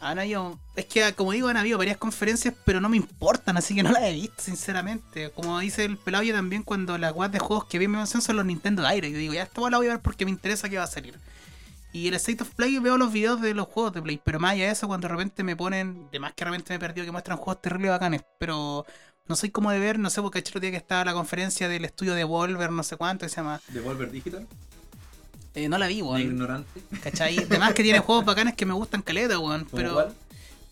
Han habido- Es que, como digo, han habido varias conferencias, pero no me importan, así que no las he visto, sinceramente. Como dice el pelado, yo también, cuando las weas de juegos que vi me mencionan son los Nintendo Direct. Yo digo, ya esta la voy a ver porque me interesa que va a salir. Y el State of Play veo los videos de los juegos de Play, pero más allá de eso, cuando de repente me ponen, de más que de repente me he perdido que muestran juegos terribles bacanes, pero no soy como de ver, no sé, porque el otro día que estaba la conferencia del estudio de Volver, no sé cuánto, que se llama. Devolver Digital, Eh, no la vi, weón. ignorante. ¿Cachai? Además que tiene juegos bacanes que me gustan caleta, weón. ¿Cómo Pero cuál?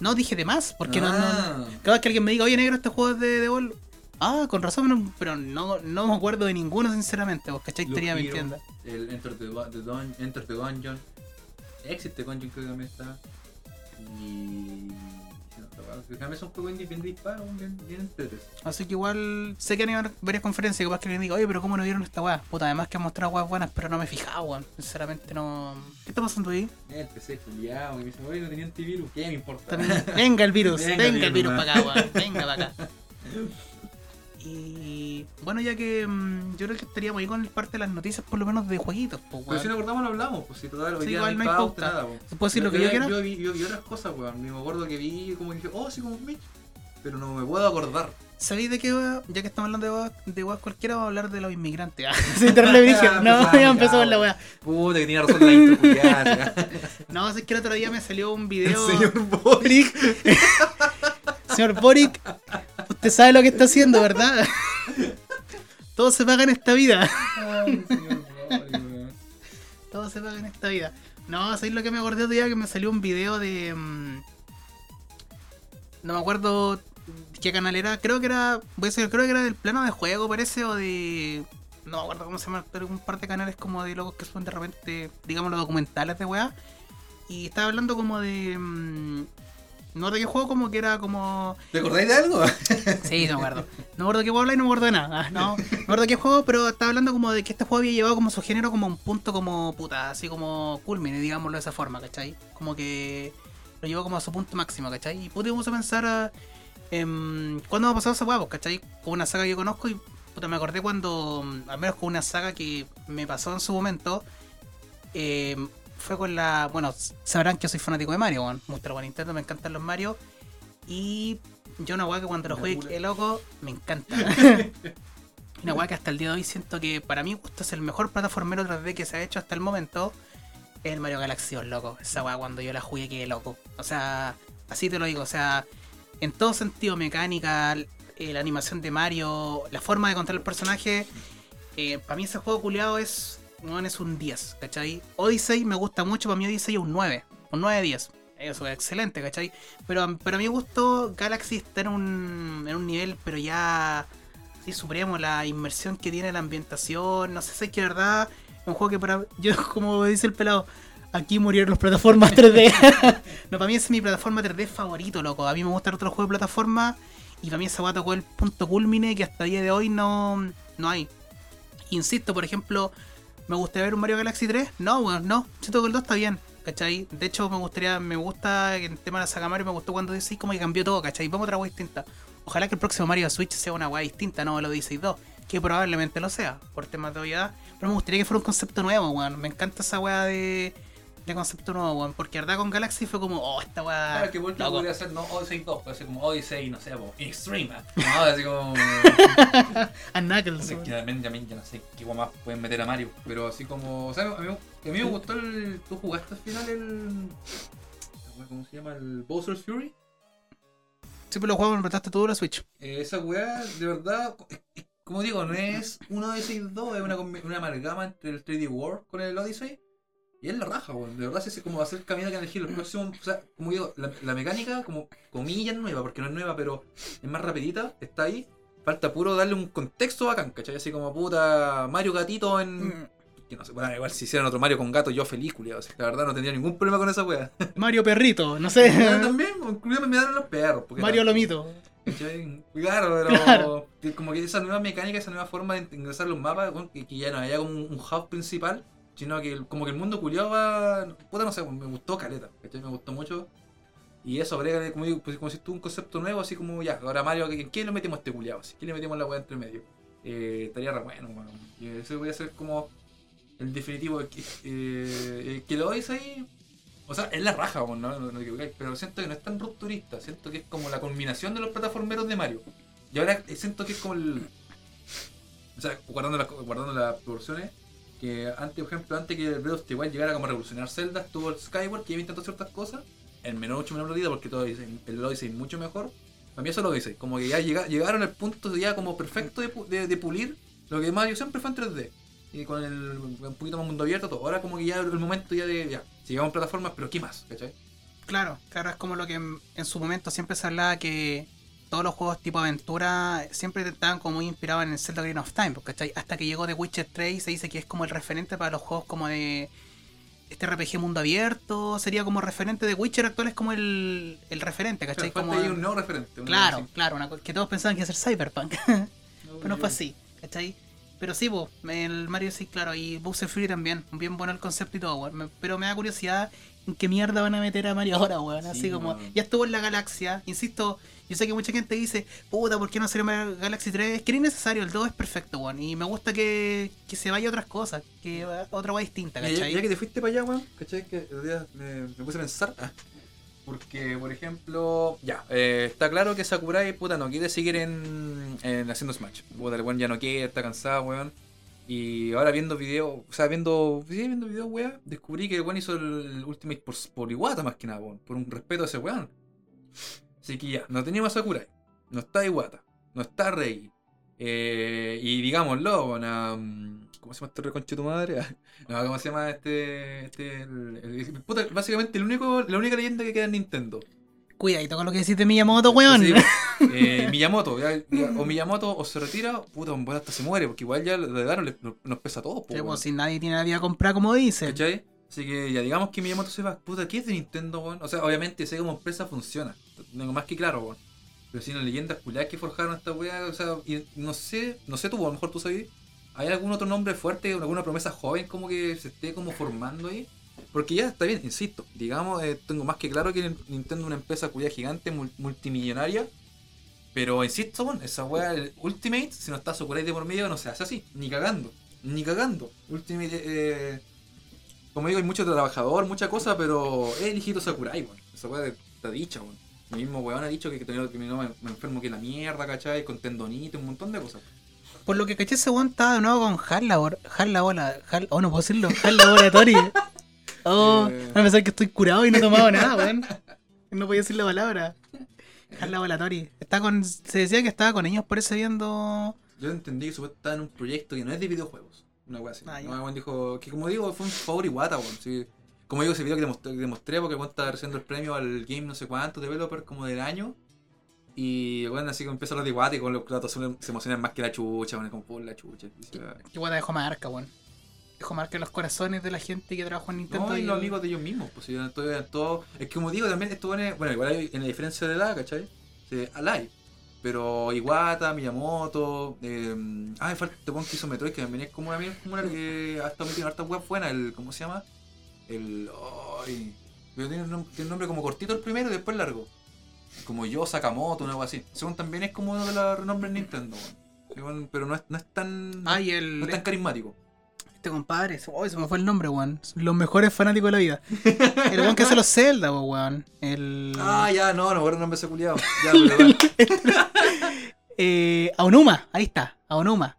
no dije de más, porque no, Ah. no. Cada vez que alguien me diga, oye negro, este juego es de, de Volver. Ah, con razón, pero no, no me acuerdo de ninguno, sinceramente, vos, ¿cachai? Hero, mintiendo. El Enter the, the Dun- Enter the Dungeon. Exit the Dungeon creo que también está. Y. También son juegos indie bien disparos, bien. Así que igual sé que han varias conferencias, capaz que alguien diga, oye, pero ¿cómo no vieron esta weá? Puta, además que han mostrado weas buenas, pero no me he fijado, weón. Sinceramente no. ¿Qué está pasando ahí? El PC culiado, que me dice, oye, no tenía antivirus, ¿qué me importa? También- Venga el virus, Venga el virus virus, para acá, weón. Venga para acá. Y bueno, ya que mm, yo creo que estaríamos ahí con el parte de las noticias, por lo menos de jueguitos, pues, Pero si nos acordamos lo hablamos, pues si total hoy Sí, día igual no hay pauta, pauta. nada, pues. ¿Puedo decir lo que yo quiera? Yo vi, yo vi otras cosas, weón. Ni me acuerdo que vi, como dije, oh, sí, como un bitch. Pero no me puedo acordar. ¿Sabéis de qué weá? Ya que estamos hablando de de weas cualquiera, vamos a hablar de los inmigrantes. Ah, sí, terrible brígido. No, Empezamos, ya empezó con la weón. weá. Puta, que tenía razón la intro. No, es que el otro día me salió un El video. señor Boric. Señor Boric, usted sabe lo que está haciendo, ¿verdad? Todo se paga en esta vida. Ay, señor Boric. Todo se paga en esta vida. No, ¿sabéis lo que me acordé otro día? Que me salió un video de. mm, no me acuerdo qué canal era. Creo que era. Voy a decir, creo que era del plano de juego, parece, o de. No me acuerdo cómo se llama, pero un par de canales como de locos que son de repente, digamos, los documentales de weá. Y estaba hablando como de. No de qué juego, como que era como. ¿Te acordáis de algo? Sí, no me acuerdo. No me acuerdo de qué juego habla y no me acuerdo de nada. Ah, no, no me acuerdo de qué juego, pero estaba hablando como de que este juego había llevado como su género como un punto como puta, así como culmine, digámoslo de esa forma, ¿cachai? Como que lo llevó como a su punto máximo, ¿cachai? Y puta, vamos a pensar a, em, ¿cuándo me ha pasado esa hueá, pues, ¿cachai? Con una saga que yo conozco y puta, me acordé cuando, mm, al menos con una saga que me pasó en su momento, em, fue con la, bueno, sabrán que yo soy fanático de Mario, weón. me gusta Nintendo, me encantan los Mario. Y yo una weá que cuando lo juegue, qué loco, me encanta. una weá que hasta el día de hoy siento que para mí gusto es el mejor plataformero 3D que se ha hecho hasta el momento. Es el Mario Galaxy 2, loco. Esa weá cuando yo la jugué quedé loco. O sea, así te lo digo, o sea, en todo sentido, mecánica, eh, la animación de Mario, la forma de contar el personaje. eh, para mí ese juego culiado es, weón, es un 10, ¿cachai? Odyssey me gusta mucho, para mí Odyssey es un 9, un 9 de 10. Eso es excelente, ¿cachai? Pero, pero a mi gusto, Galaxy está en un, en un nivel, pero ya sí, supremo, la inmersión que tiene la ambientación, no sé si es que verdad un juego que para yo, como dice el pelado, aquí murieron las plataformas 3D. no, para mí es mi plataforma 3D favorito, loco. A mí me gustan otros juegos de plataforma y para mí esa guata tocó el punto culmine que hasta el día de hoy no, no hay. Insisto, por ejemplo, ¿me gustaría ver un Mario Galaxy 3? No, bueno, no. Siento que el 2 está bien, ¿cachai? De hecho, me gustaría, me gusta en el tema de la saga me gustó cuando Odyssey como que cambió todo, ¿cachai? Vamos a otra wea distinta. Ojalá que el próximo Mario Switch sea una wea distinta, no el Odyssey 2. que probablemente lo sea, por temas de obviedad. Pero me gustaría que fuera un concepto nuevo, weón. Me encanta esa weá de, de concepto nuevo, weón. Porque verdad con Galaxy fue como, oh, esta weá. Claro, que loco. podría ser no Odyssey 2, puede ser como Odyssey, no sé, como Extreme. No, así como. A Knuckles, Es weón. que también, también ya no sé qué más pueden meter a Mario. Pero así como. O sea, a mí, a mí me gustó el. ¿Tú jugaste al final el. ¿Cómo se llama? El Bowser's Fury. Siempre lo juego me prestaste tú la Switch. Eh, esa weá, de verdad, como digo, no es uno de esos dos, es una, una amalgama entre el 3D World con el Odyssey. Y es la raja, weón. De verdad, es como hacer camino que elegir los próximos. O sea, como digo, la, la mecánica, como comillas nueva, porque no es nueva, pero es más rapidita, está ahí. Falta puro darle un contexto bacán, ¿cachai? Así como puta Mario Gatito en. Mm. Que no sé, bueno, igual si hicieran otro Mario con gato, yo feliz, culiado. O sea, la verdad no tendría ningún problema con esa weá. Mario Perrito, no sé. También, incluso me dan los perros. Mario tal- Lomito. ¿Cachai? Claro, pero Claro. como que esa nueva mecánica, esa nueva forma de ingresar los mapas, bueno, que, que ya no haya como un, un hub principal, sino que el- como que el mundo culiado va. Puta, no sé, me gustó caleta, ¿cachai? Me gustó mucho. Y eso agrega, como pues, como si tú un concepto nuevo, así como ya, ahora Mario, ¿en qué le metemos este culiado? ¿Qué le metemos la weá entre medio? Eh, estaría re bueno, weón. Y eso voy a ser como el definitivo que, eh, que lo veis ahí. O sea, es la raja, no, no, no equivocáis, pero siento que no es tan rupturista, siento que es como la culminación de los plataformeros de Mario. Y ahora eh, siento que es como el. O sea, guardando las, guardando las proporciones, que antes, por ejemplo, antes que el Breath of the llegara como a revolucionar Zelda, estuvo el Skyward, que ya intentó ciertas cosas, en menor, mucho menor medida, porque todo el Odyssey mucho mejor. Para mí eso lo dice, como que ya llega- llegaron al punto ya como perfecto de, de- de pulir lo que Mario siempre fue en 3D. Y con el un poquito más mundo abierto, todo. Ahora como que ya el momento ya de, ya, si llegamos a plataformas, pero ¿qué más? ¿Cachai? Claro, claro, es como lo que en, en su momento siempre se hablaba que todos los juegos tipo aventura siempre estaban como muy inspirados en el Zelda Green of Time, pues, ¿cachai? Hasta que llegó The Witcher 3 y se dice que es como el referente para los juegos como de este RPG mundo abierto, sería como referente de Witcher actual es como el, el referente, ¿cachai? Falta Como, ahí un nuevo referente. un claro, claro, una que todos pensaban que iba a ser Cyberpunk, pero no fue así, ¿cachai? Pero sí, po, el Mario sí, claro, y Bowser Fury también, bien bueno el concepto y todo, weón. Me- Pero me da curiosidad en qué mierda van a meter a Mario ahora, weón. Sí, Así como, ya estuvo en la galaxia, insisto, yo sé que mucha gente dice, puta, ¿por qué no salió Galaxy 3? Es que no es necesario, el 2 es perfecto, weón. Y me gusta que, que se vaya a otras cosas, que va- otra weá distinta, ya, ¿cachai? ya que te fuiste para allá, weón, ¿cachai? Que el día me, me puse a pensar. ah, Porque, por ejemplo, ya, eh, está claro que Sakurai, puta, no quiere seguir en, en haciendo Smash. Puta, el weón ya no quiere, está cansado, weón. Y ahora viendo videos, o sea, viendo, sí, viendo videos, weón, descubrí que el weón hizo el Ultimate por, por Iwata más que nada, weón, por un respeto a ese weón. Así que ya, no teníamos a Sakurai, no está Iwata, no está Rei. Eh, y digámoslo, um, ¿cómo se llama este reconche tu madre? No, ¿cómo se llama este? este el- el- puta, básicamente el único, la única leyenda que queda en Nintendo. Cuidadito con lo que decís de Miyamoto, weón. Sí, eh, Miyamoto, ya- ya, o Miyamoto o se retira, puta, un buen hasta se muere, porque igual ya lo de Daron le- nos pesa a todos, po, Sí, weón. pues, si nadie tiene la vida comprada, como dicen. ¿Cachai? Así que ya digamos que Miyamoto se va, puta, ¿qué es de Nintendo, weón? O sea, obviamente sé como empresa funciona, tengo más que claro, weón. Pero si las leyendas culiadas que forjaron esta weá, o sea, y no sé, no sé tú, a lo mejor tú sabes, ¿hay algún otro nombre fuerte, alguna promesa joven como que se esté como formando ahí? Porque ya está bien, insisto, digamos, eh, tengo más que claro que Nintendo es una empresa cuya gigante, mul- multimillonaria. Pero insisto, bueno, esa weá, el Ultimate, si no está Sakurai de por medio, no se hace así, ni cagando, ni cagando. Ultimate, eh, como digo, hay mucho trabajador, mucha cosa, pero es el hijito Sakurai, weón. Esa weá está dicha, weón. Mi mismo weón ha dicho que, que, tenía- que no me, me enfermo que la mierda, ¿cachai? Con tendonitis, un montón de cosas. Por lo que caché, ese weón estaba de nuevo con Hal Labor... Hal Labola... Hal... Oh, no puedo decirlo. Hal Laboratory. Oh, Eh. van a pensar que estoy curado y no he tomado nada, weón. No podía decir la palabra. Hal Laboratory. Está con... Se decía que estaba con ellos por eso viendo... Yo entendí que supuestamente estaba en un proyecto que no es de videojuegos. Una weá así. Ah. No, weón dijo que, como digo, fue un favor iguata, weón. sí. Como digo, ese video que te que te mostré porque weón estaba recibiendo el premio al game no sé cuánto developer como del año. Y bueno, así que empieza a hablar de iguata y con los platos se emocionan más que la chucha, bueno, como por la chucha. Y se- Qué guata dejó marca, weón. Dejó marca en los corazones de la gente que trabajó en Nintendo. No, y y- los amigos de ellos mismos, pues si yo todo. Es que como digo, también esto bueno, bueno, igual hay en la diferencia de edad, ¿cachai? Alive. Pero Iwata, Miyamoto, eh, ah, me falta este que hizo Metroid, que también es como una, como una que hasta metido en hartas web buenas, el, ¿cómo se llama? El, ay, pero tiene un, nom- tiene un nombre como cortito el primero y después largo. Como yo, Sakamoto, una algo así. Según también es como uno de los renombres Nintendo, pero no es, no es tan. El. no es tan carismático. Este compadre, oh, se me fue el nombre, weón. Los mejores fanáticos de la vida. El weón que hace los Zelda, weón. El. Ah, ya, no, no me el nombre de ese culiado. Ya, pero. Eh, Aonuma, ahí está, Aonuma.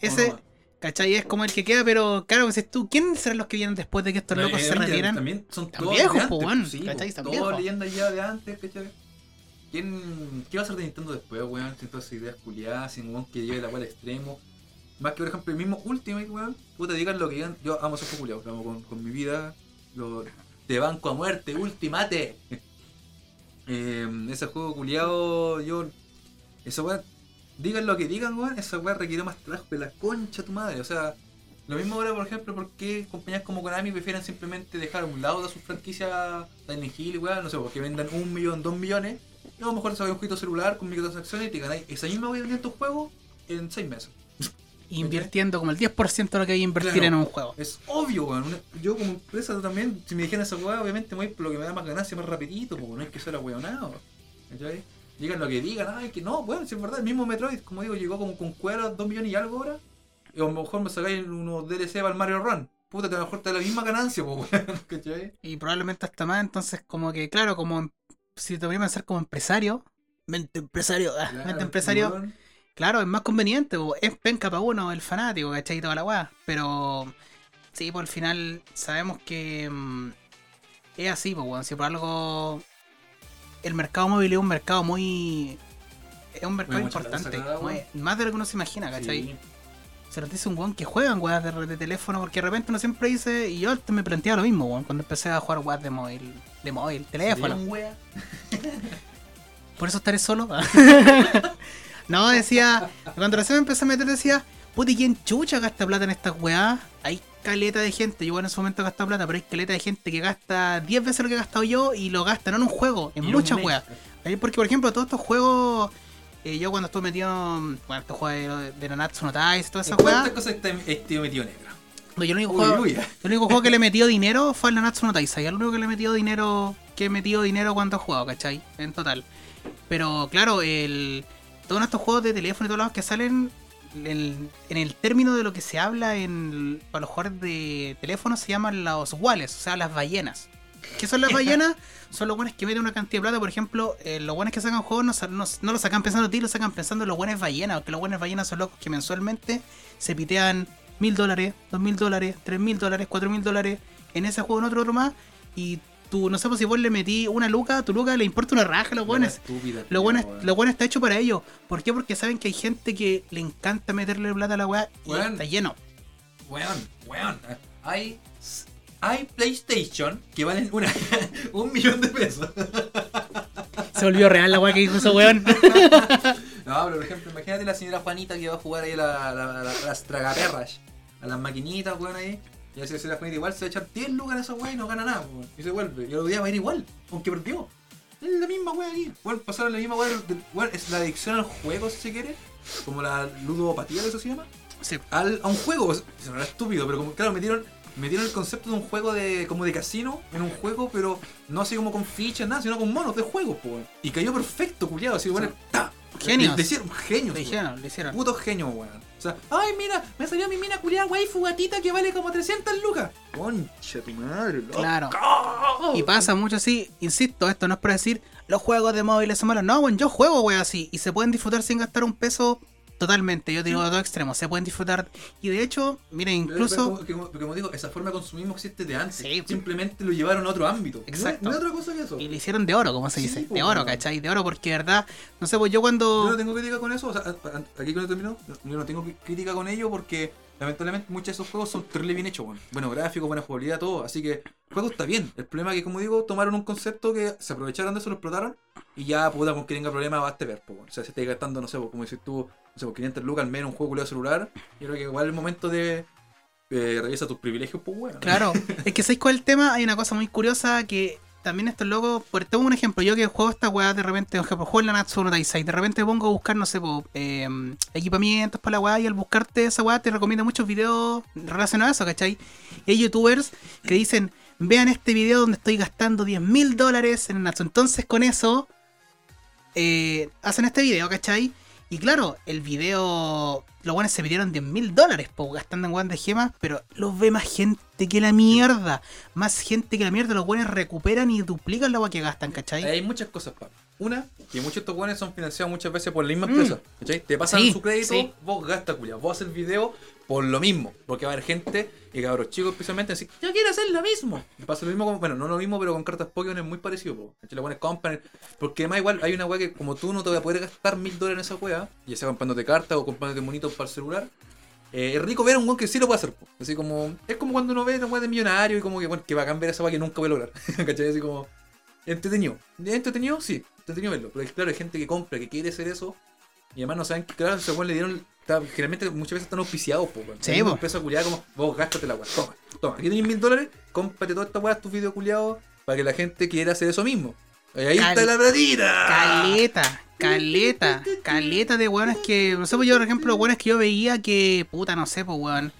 Ese, Aonuma. ¿cachai? Es como el que queda, pero claro, dices tú, ¿quiénes serán los que vienen después de que estos locos se retieran? También son todos viejos, po, weón, Sí, ¿cachai? todos leyendas ya de antes, ¿cachai? ¿Quién, ¿Qué va a hacer de Nintendo después, weón? Sin todas esas ideas culiadas, sin un que lleve la cual al extremo. Más que, por ejemplo, el mismo Ultimate, weón. Puta, digan lo que digan. Yo amo esos culiados, lo amo con, con mi vida. Lo, te banco a muerte, Ultimate. eh, ese juego culiado, yo. Eso, weón. Digan lo que digan, weón. Esa weón requiere más trabajo que la concha de tu madre. O sea, lo mismo ahora, por ejemplo, porque compañías como Konami prefieren simplemente dejar a un lado de su franquicia Silent Hill, weón, no sé, porque vendan un millón, dos millones, y a lo mejor se un jueguito celular con microtransacciones y te ganáis esa misma a vender tu juego en seis meses. Invirtiendo como el 10% de lo que hay que invertir Claro. en un juego. Es obvio, weón. Yo como empresa también, si me dijeran esa weá, obviamente me voy por lo que me da más ganancia más rapidito, porque no es que sea la weonado. ¿Cachai? Digan lo que digan, ay, que no, weón, si es verdad, el mismo Metroid, como digo, llegó como con cueros, dos millones y algo ahora. Y a lo mejor me sacáis unos DLC para el Mario Run. Puta, que a lo mejor te da la misma ganancia, pues, weón, ¿cachai? Y probablemente hasta más, entonces como que, claro, como em- si te voy a pensar como empresario, mente empresario, ah, Claro, mente empresario. Claro, es más conveniente, po, es penca para uno, el fanático, ¿cachai? Y toda la weá. Pero sí, por el final sabemos que mm, es así, pues, weón. Si por algo el mercado móvil es un mercado muy. Es un mercado Muy importante, muy- más de lo que uno se imagina, ¿cachai? Sí. Se nos dice un weón que juegan weas de, de teléfono, porque de repente uno siempre dice, y yo me planteaba lo mismo, weón, cuando empecé a jugar weas de móvil, de móvil, teléfono. Por eso estaré solo. no, decía, cuando recién me empecé a meter decía, puta, ¿y quién chucha gasta plata en estas weas? Hay caleta de gente, yo bueno, en su momento he gastado plata, pero hay caleta de gente que gasta 10 veces lo que he gastado yo y lo gasta no en un juego, en muchas weas. Porque, por ejemplo, todos estos juegos, eh, yo cuando estuve metido, bueno, estos juegos de, de Nanatsu no Tais, todas esas ¿Cuántas weas, cosas está este metido negro? no, yo el único juego, el único juego que le he metido dinero fue el Nanatsu no Taizai. El único que le he metido dinero, que he metido dinero cuando he jugado, ¿cachai? En total. Pero claro, el, todos estos juegos de teléfono y todos los que salen, en, en el término de lo que se habla en, para los jugadores de teléfono, se llaman los wallets, o sea, las ballenas. ¿Qué son las ballenas? Son los buenos que meten una cantidad de plata, por ejemplo, eh, los buenos que sacan juegos no, no, no lo sacan pensando en ti, lo sacan pensando en los buenos ballenas, porque los buenos ballenas son locos que mensualmente se pitean mil dólares, dos mil dólares, tres mil dólares, cuatro mil dólares en ese juego, en otro, otro más, y tú, no sé, pues si vos le metí una luca, a tu luca le importa una raja los buenos. Lo bueno, lo bueno está hecho para ello. ¿Por qué? Porque saben que hay gente que le encanta meterle plata a la weá y Weón. está lleno. Weón, weón. Hay, hay PlayStation que valen una, un millón de pesos. Se volvió real la weá que dijo ese weón. No, pero por ejemplo, imagínate la señora Juanita que va a jugar ahí a, la, la- la- a las tragaperras, a las maquinitas, weón, ahí. Y así la señora Juanita igual se va a echar 10 lucas en esa weá y no gana nada, weón. Y se vuelve. Y el otro día va a ir igual, aunque perdió. Es la misma weá aquí. Weón, pasaron la misma weá. es la adicción al juego, si se quiere. Como la ludopatía, que eso se llama. Sí. al, a un juego. Eso no era estúpido, pero como, claro, metieron, metieron el concepto de un juego de como de casino en un juego, pero no así como con fichas, nada, sino con monos de juego, weón. Y cayó perfecto, culiado, así, bueno, ¡ta! Genios. Le, hicieron genios, Le hicieron, le hicieron. Putos genios, weón. O sea, ay, mira, me salió mi mina culiada waifu gatita que vale como 300 lucas. Concha tu madre, loco. Claro. Y pasa mucho así, insisto, esto no es para decir los juegos de móviles son malos. No, weón, yo juego, weón, así. Y se pueden disfrutar sin gastar un peso totalmente. Yo digo de dos extremos. Se pueden disfrutar. Y de hecho, miren, Pero- incluso. pero como, como- como digo, esa forma de consumismo existe de antes. Sí. Simplemente lo llevaron a otro ámbito. Exacto. No, no otra cosa que eso. Y le hicieron de oro, como se Sí, dice. po, De oro. ¿cachai? De oro, porque de verdad, no sé, pues yo cuando. Yo no tengo crítica con eso, o sea, a- a- aquí cuando termino, yo no tengo crítica con ello porque lamentablemente muchos de esos juegos son terrible bien hechos, bueno. Bueno, gráficos, buena jugabilidad, todo, así que el juego está bien. El problema es que, como digo, tomaron un concepto que se aprovecharon de eso, lo explotaron y ya, puta, con que tenga problema basta ver, pues, bueno. O sea, se está gastando, no sé, como dices tú, no sé, pues, 500 lucas al menos un juego culiado celular, yo creo que igual es el momento de eh, revisa tus privilegios, pues, bueno. Claro, es que ¿sabéis cuál es el tema? Hay una cosa muy curiosa que también estos locos, por tengo un ejemplo, yo que juego esta weá de repente, por ejemplo, juego en la Natsu no Taisai, de repente pongo a buscar, no sé, po, eh, equipamientos para la weá y al buscarte esa weá te recomiendo muchos videos relacionados a eso, ¿cachai? Y hay youtubers que dicen, vean este video donde estoy gastando 10 mil dólares en Natsu. Entonces con eso eh, hacen este video, ¿cachai? Y claro, el video. Los buenos se pidieron 10 mil dólares, po, gastando en weón de gemas, pero los ve más gente que la mierda. Más gente que la mierda. Los buenos recuperan y duplican la agua que gastan, ¿cachai? Hay muchas cosas, pa. Una, que muchos de estos weones son financiados muchas veces por la misma empresa. ¿cachai? Te pasan Sí, su crédito, sí. vos gastas, culia. Vos haces el video por lo mismo. Porque va a haber gente, y cabros chicos especialmente, decir, yo quiero hacer lo mismo. Pasa lo mismo con, bueno, no lo mismo, pero con cartas Pokémon es muy parecido, po. Los weones compran. Porque además igual hay una weá que como tú no te vas a poder gastar mil dólares en esa weá, ya sea comprándote cartas o comprándote monitos para el celular. Eh, es rico ver a un weón que sí lo puede hacer, po. así como, es como cuando uno ve a un weón de millonario y como que, bueno, que va a cambiar esa weá que nunca voy a lograr, ¿cachai? Así como, entretenido. ¿Entretenido? Sí, entretenido verlo. Pero claro, hay gente que compra, que quiere hacer eso. Y además no saben que, claro, weón le dieron. está- generalmente muchas veces están auspiciados, po, weón. Sí, po. empresa culiada como, vos gástate la weá. Toma, toma. Aquí tenéis mil dólares, cómprate toda esta weá, tus videos culiados, para que la gente quiera hacer eso mismo. Y ahí Cal- está la platita. Caleta, caleta, caleta de weones que, no sé, pues yo, por ejemplo, weones que yo veía que, puta, no sé, pues weón,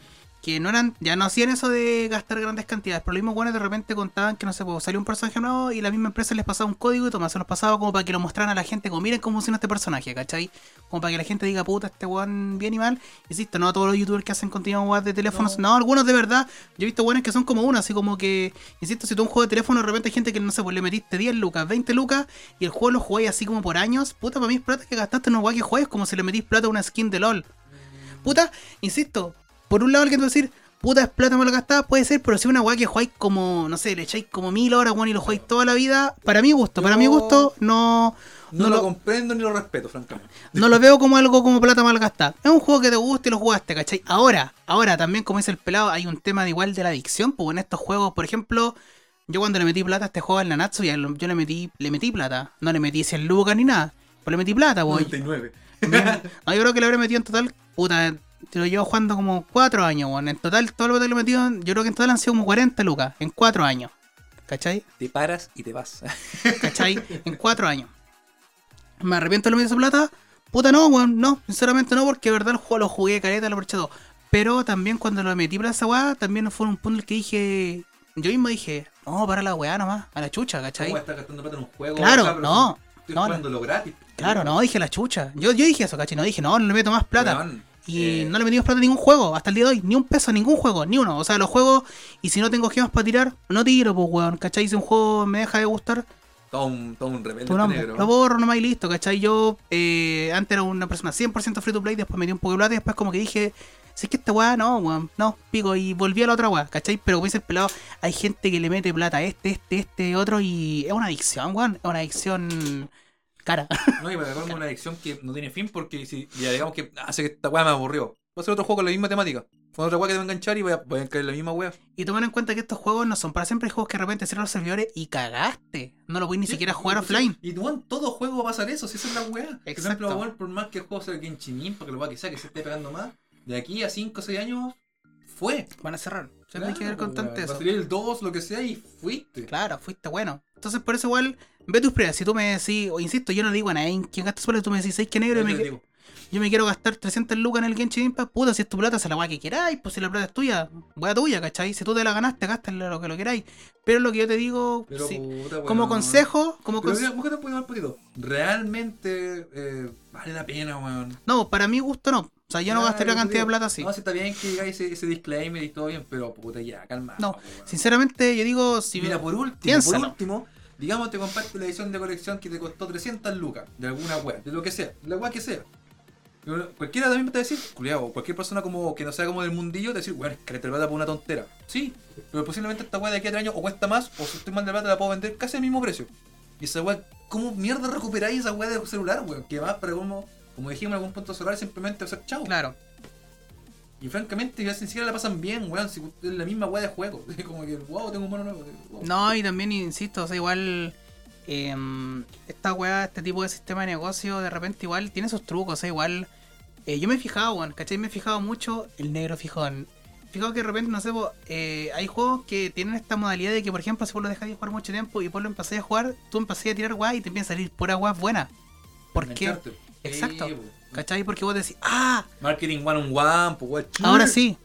que no eran, ya no hacían eso de gastar grandes cantidades, pero los mismos weones de repente contaban que, no sé, pues salió un personaje nuevo y la misma empresa les pasaba un código y toma, se los pasaba como para que lo mostraran a la gente, como miren cómo funciona este personaje, ¿cachai? Como para que la gente diga, puta, este weón bien y mal. Insisto, no todos los youtubers que hacen contenido weón de teléfonos, no. algunos de verdad. Yo he visto weones que son como uno, así como que, insisto, si tú un juego de teléfono de repente hay gente que, no sé, pues le metiste 10 lucas, 20 lucas y el juego lo jugáis así como por años, puta, para mí es plata que gastaste en un weón que juegues como si le metís plata a una skin de LOL. Puta, insisto, por un lado alguien te va a decir, puta, es plata me lo gastaba, puede ser, pero si una weá que jugáis como, no sé, le echáis como mil horas, weón, y lo jugáis toda la vida, para mi gusto, para mi gusto, no, No, no lo, lo- comprendo ni lo respeto, francamente. no lo veo como algo como plata mal gastada. Es un juego que te gusta y lo jugaste, ¿cachai? Ahora, ahora también, como dice el pelado, hay un tema de igual de la adicción, pues en estos juegos, por ejemplo, yo cuando le metí plata a este juego al Nanatsu, ya yo le metí, le metí plata. No le metí 100 lucas ni nada. Pues le metí plata, pues. 99. No, yo creo que le habré metido en total, puta, lo llevo jugando como 4 años, weón. En total, todo lo que le he metido, yo creo que en total han sido como 40 lucas, en 4 años. ¿Cachai? Te paras y te vas. ¿Cachai? En 4 años. ¿Me arrepiento de lo metí esa plata? Puta no, weón, no, sinceramente no, porque de verdad el juego lo jugué caleta, lo aproveché todo. Pero también cuando lo metí para esa weá, también fue un punto en el que dije, yo mismo dije, no, para la weá nomás, a la chucha, ¿cachai? ¿Cómo estar gastando plata en un juego? Claro, cabrón? no, Estoy no, jugándolo gratis. Claro, no, dije la chucha. Yo, yo dije eso, ¿cachai? No dije, no, no le meto más plata. Weón, Y eh, no le metimos plata a ningún juego, hasta el día de hoy, ni un peso a ningún juego, ni uno. O sea, los juegos, y si no tengo gemas para tirar, no tiro, pues weón, ¿cachai? Si un juego me deja de gustar, Todo un, todo un rebelde nombre, negro. lo borro nomás y listo, ¿cachai? Yo eh, antes era una persona 100% free to play, después metí un poco de plata y después como que dije, si es que esta weá, no, weón, no, pico, y volví a la otra weá, ¿cachai? Pero como dice el pelado, hay gente que le mete plata a este, este, este, otro, y es una adicción, weón, es una adicción cara. No, y para agarrarme una adicción que no tiene fin porque si ya digamos que hace que esta weá me aburrió. Voy a hacer otro juego con la misma temática. Con otra weá que te va a enganchar y voy a, voy a caer en la misma weá. Y tomar en cuenta que estos juegos no son para siempre, hay juegos que de repente cierran los servidores y cagaste. No lo puedes ni Sí, siquiera jugar y- offline. Y tú, en todo juego va a pasar eso, si esa es la weá. Por ejemplo, por más que el juego sea el Genshin Impact, que lo weá que sea, que se esté pegando más, de aquí a 5 o 6 años, fue. Van a cerrar. Siempre hay que ver Claro, constante weón. Va eso. a salir el 2, lo que sea, y fuiste. Claro, fuiste bueno. Entonces, por eso igual, ve tus pruebas. Si tú me decís, o insisto, yo no digo a nadie quien gasta su plata, tú me decís, ¿sabes qué negro? Yo me, digo, yo me quiero gastar 300 lucas en el Genshin Impact, puta, si es tu plata, se la weá que queráis, pues si la plata es tuya, weá tuya, ¿cachai? Si tú te la ganaste, gástale lo que lo queráis. Pero lo que yo te digo, Pero sí, puta, como weón. consejo, como Pero conse- mira, búscate un poquito más poquito. Realmente eh, vale la pena, weón. No, para mi gusto no. O sea, yo no Claro, gastaría cantidad de plata así. No, si está bien que diga ese, ese disclaimer y todo bien, pero puta ya, calma. No, weón. Sinceramente, yo digo, si Mira, por último, Piénsalo. por último, digamos te compraste la edición de colección que te costó 300 lucas de alguna web, de lo que sea, la web que sea. Cualquiera también te va a decir, culiao, cualquier persona como que no sea como del mundillo, te decir, weón, que te plata por una tontera. Sí, pero posiblemente esta weá de aquí a tres años o cuesta más, o si estoy mal de plata la puedo vender casi al mismo precio. Y esa weá, ¿cómo mierda recuperáis esa weá de celular, weón? Que va para como, como dijimos en algún punto celular, simplemente hacer chao. Claro. Y francamente, ya ni siquiera la pasan bien, weón, si es la misma weá de juego. como que, wow, tengo un mono nuevo. wow. No, y también insisto, o sea, igual em, esta weá, este tipo de sistema de negocio, de repente igual tiene sus trucos, o sea, igual eh, yo me he fijado, weón, ¿cachai? Me he fijado mucho el negro fijón. Fijado que de repente, no sé, po, eh, hay juegos que tienen esta modalidad de que, por ejemplo, si vos lo dejas de jugar mucho tiempo y vos lo empecé a jugar, tú empecé a tirar weá y te empieza a salir pura weá buena. ¿Por qué? Exacto. ¿Cachai? Porque vos decís, ah, Marketing one on one, pues ahora sí.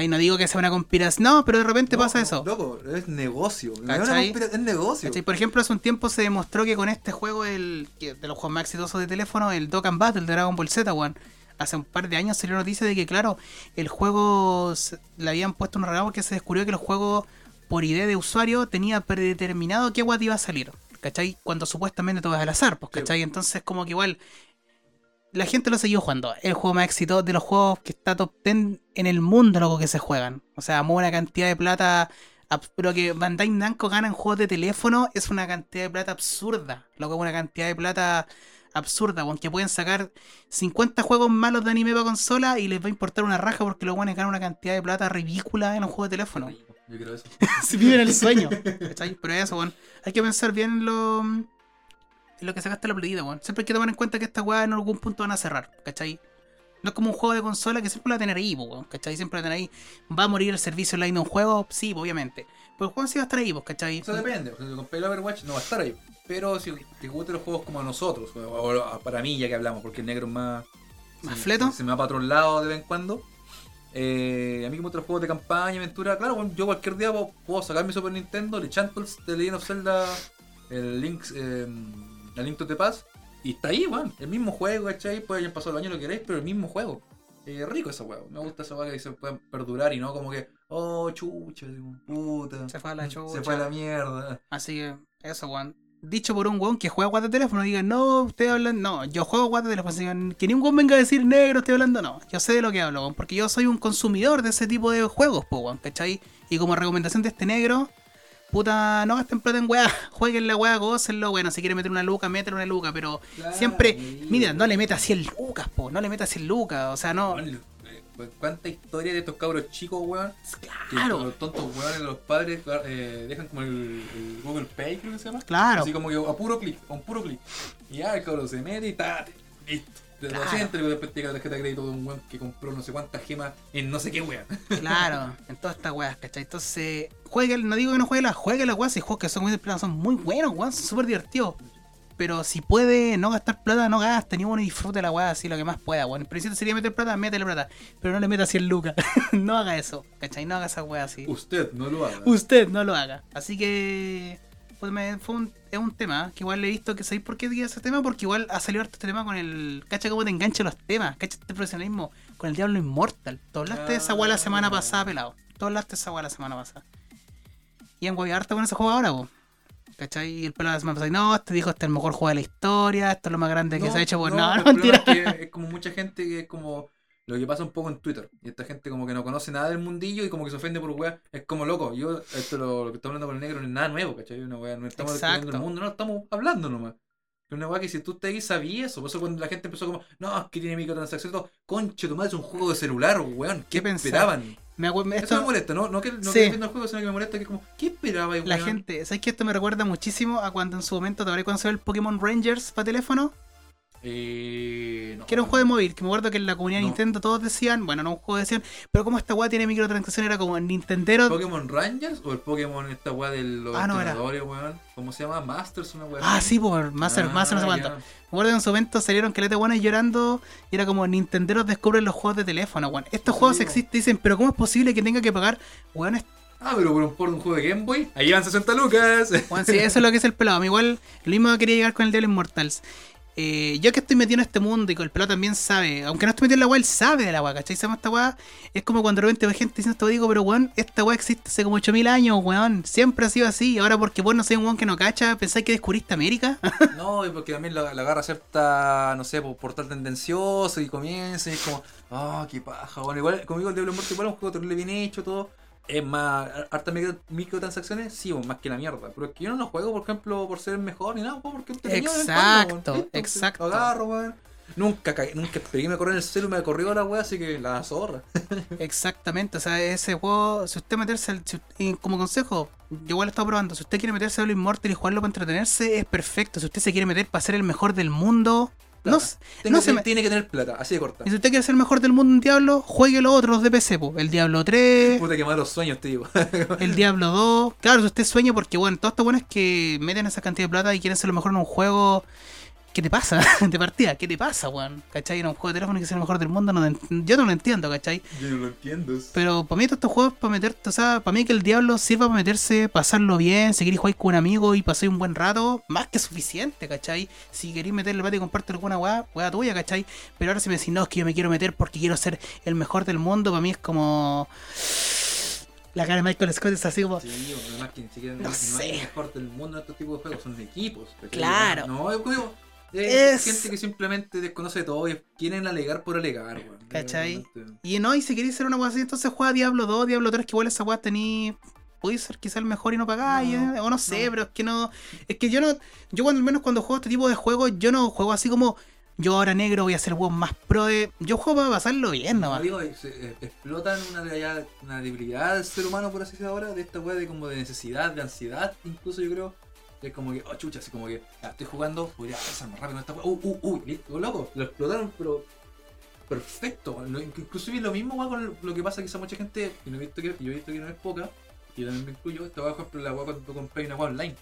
y no digo que sea una conspiración, no, pero de repente No, pasa no, eso. Loco, es negocio. ¿Cachai? es negocio. ¿Cachai? Por ejemplo, hace un tiempo se demostró que con este juego, el, que- de los juegos más exitosos de teléfono, el Dokkan Battle de Dragon Ball Z, weón, hace un par de años salió noticia de que, claro, el juego se- le habían puesto un regalo porque se descubrió que el juego, por idea de usuario, tenía predeterminado qué guat iba a salir. ¿Cachai? Cuando supuestamente todo es al azar, pues. ¿cachai? Entonces, como que igual. La gente lo siguió jugando. El juego más exitoso de los juegos que está top 10 en el mundo, loco, que se juegan. O sea, mueve una cantidad de plata. Pero que Bandai Namco gana en juegos de teléfono es una cantidad de plata absurda. Loco, una cantidad de plata absurda, aunque pueden sacar 50 juegos malos de anime para consola y les va a importar una raja porque los guanes ganan una cantidad de plata ridícula en un juego de teléfono. Yo quiero eso. Si viven el sueño. Pero eso, weón. Hay que pensar bien en lo, en lo que sacaste la playita, weón. Siempre hay que tomar en cuenta que estas weas en algún punto van a cerrar, ¿cachai? No es como un juego de consola que siempre lo va a tener ahí, weón, ¿cachai? Siempre lo va a tener ahí. ¿Va a morir el servicio online de un juego? Sí, obviamente. Pero el juego sí va a estar ahí, ¿cachai? Eso depende. porque Si compré el Overwatch no va a estar ahí. Pero si te gustan los juegos como a nosotros, o, para mí ya que hablamos, porque el negro es más... ¿Más se- fleto? Se me va para otro lado de vez en cuando. Eh, a mí como otros juegos de campaña, aventura, claro, bueno, yo cualquier día puedo, puedo sacar mi Super Nintendo, le chanto el The Legend of Zelda, el Link, eh, el Link to the Past, y está ahí, weón, el mismo juego, ¿cachai? Puede haber pasado el año lo que queréis, pero el mismo juego. Eh, rico ese juego, me gusta esa juego que se puede perdurar y no como que, oh, chucha, puta, Se fue a la chucha. se fue a la mierda. Así que, eso, weón. Dicho por un weón que juega guata de teléfono, digan, no, ustedes hablan, no, yo juego guata de teléfono, digan, que ni un weón venga a decir negro, estoy hablando, no, yo sé de lo que hablo, weón, porque yo soy un consumidor de ese tipo de juegos, po, weón, ¿cachai? Y como recomendación de este negro, puta, no gasten plata en weá, jueguen la weá, gócenlo, bueno, si quiere meter una luca, métele una luca, pero Claro, siempre, mira, no le metas 100 lucas, po, no le metas 100 lucas, o sea, no, eh, ¿Cuánta historia de estos cabros chicos, weón? Que claro, Los tontos weones los padres eh, dejan como el, el Google Pay, creo que se llama. claro, Así como que a puro clic, a un puro clic. Y ya el cabrón se mete y ta, listo. De Claro. 200 y después llega la tarjeta de crédito de un weón que compró no sé cuántas gemas en no sé qué weón. Claro, en todas estas weas, ¿cachai? Entonces, jueguen, no digo que no juegue la, juegue la weas, y juegos que son muy son muy buenos, weón, son súper divertidos. Pero si puede no gastar plata, no gaste, ni uno disfrute la wea así lo que más pueda, weón. El principio sería meter plata, métele plata. Pero no le meta 100 lucas. no haga eso, ¿cachai? No haga esa wea así. Usted no lo haga. Usted no lo haga. Así que. Pues me, fue un, es un tema que igual le he visto que sabéis por qué diga ese tema, porque igual ha salido harto este tema con el. Cacha cómo te engancha los temas, cacha este profesionalismo con el Diablo Inmortal. Tú hablaste de esa weá la semana pasada, pelado. Tú hablaste de esa weá la semana pasada. Y han hueviado harto con ese juego ahora, po. ¿Cachai? Y el pelado la semana pasada, no, este dijo este es el mejor juego de la historia, esto es lo más grande que se ha hecho, pues no, no, mentira. es que es como mucha gente que es como lo que pasa un poco en Twitter. Y esta gente como que no conoce nada del mundillo y como que se ofende por weá. Es como loco. Yo, esto lo, lo que estamos hablando con el negro no es nada nuevo, ¿cachai? Una weá, no estamos descubriendo el mundo, no, estamos hablando nomás. Es una weá que si tú te ahí sabías eso. Por eso cuando la gente empezó como, no, es que tiene microtransacciones, todo, conche, tu madre es un juego de celular, weón. ¿Qué, ¿Qué esperaban? Me Eso esto- me molesta, no, no que no Sí. que el juego, sino que me molesta que es como, ¿qué esperaba La gente, ¿sabes que esto me recuerda muchísimo a cuando en su momento, ¿te cuando salió el Pokémon Rangers para teléfono? Eh, no. Que era un juego de móvil, que me acuerdo que en la comunidad de No. Nintendo todos decían, bueno, no un juego decían, pero como esta weá tiene microtransacciones, era como Nintendero. ¿Pokémon Rangers o el Pokémon esta weá de los Ah, no, entrenadores, weón? ¿Cómo se llama? Masters, una weá. Ah, sí, por Master, Ah, Master no sé cuánto. Me acuerdo que en su momento salieron que buenas llorando y era como Nintenderos descubren los juegos de teléfono, weón. Estos Sí, juegos existen, dicen, pero ¿cómo es posible que tenga que pagar? Weón, Ah, pero por un, por un juego de Game Boy, ahí van 60 lucas. weón, sí, eso es lo que es el pelado. Igual, lo mismo que quería llegar con el Diablo Immortals. Eh, yo que estoy metido en este mundo y que el pelado también sabe, aunque no estoy metido en la weá, él sabe de la weá, ¿cachai? Esta weá, es como cuando de repente ve gente diciendo esto, digo, pero weón, esta weá existe hace como 8000 años, weón, siempre ha sido así, ahora porque vos no sois un weón que no cacha, pensáis que descubriste América. no, y porque también la, agarra cierta, no sé, por portal tendencioso y comienza y es como, ah, qué paja. Bueno, igual, como digo, el Diablo Muerto igual es un juego terrible bien hecho, todo. Es más, harta micro, microtransacciones, sí, pues, más que la mierda. Pero es que yo no lo juego, por ejemplo, por ser el mejor ni nada, pues, porque vez en cuando, Exacto, exacto. Lo agarro, weón. Nunca, caí- nunca pegué me corrió en el celu y me corrió la weá, así que la zorra. Exactamente, o sea, ese juego, si usted meterse, al- si- como consejo, yo igual lo he estado probando, si usted quiere meterse a lo Immortal y jugarlo para entretenerse, es perfecto. Si usted se quiere meter para ser el mejor del mundo, Plata. Tiene, no que, se me- tiene que tener plata, así de corta. Y si usted quiere ser el mejor del mundo en Diablo, juegue los otros de PC, po. el Diablo 3, Puta que malos sueños, te digo. el Diablo 2. Claro, si usted sueña porque, bueno, todo esto bueno es que meten esa cantidad de plata y quieren ser lo mejor en un juego. ¿Qué te pasa? de partida, ¿qué te pasa, weón? ¿Cachai? Era un juego de teléfono que es el mejor del mundo, no, yo no lo entiendo, ¿cachai? Yo no lo entiendo. Pero para mí todos estos juegos para meterte, o sea, para mí que el diablo sirva para meterse, pasarlo bien, seguir y jugar con un amigo y pasar un buen rato, más que suficiente, ¿cachai? Si queréis meterle el bate y comparte alguna weá, weá tuya, ¿cachai? Pero ahora si me decís, no, es que yo me quiero meter porque quiero ser el mejor del mundo, para mí es como... La cara de Michael Scott es así como. Sí, además que ni siquiera no, sé. hay mejor del mundo en estos tipos de juegos, son de equipos. ¿cachai? Claro. No, yo digo, es, gente que simplemente desconoce todo y quieren alegar por alegar, weón. ¿Cachai? Y no, y si queréis ser una weá así, entonces juega Diablo 2, Diablo 3, que igual esa weá tení. Podéis ser quizá el mejor y no pagáis, No, eh, o no sé, no. pero es que no. Es que yo no. Yo cuando al menos cuando juego este tipo de juegos, yo no juego así como. Yo ahora negro voy a ser weón más pro de. Yo juego para pasarlo bien nomás. digo, se- eh, explotan una, de- una debilidad del ser humano, por así decirlo ahora, de esta weá de como de necesidad, de ansiedad, incluso yo creo. Es como que, oh chucha, así como que, ah, estoy jugando, podría pasar más rápido con esta. Uh, uh, uh, listo, loco, lo explotaron, pero perfecto. Inclusive lo mismo weá con lo que pasa quizá mucha gente, y no he visto que, yo he visto que no es poca, y yo también me incluyo, esta weá, por ejemplo, la weá cuando tú compras una weá online.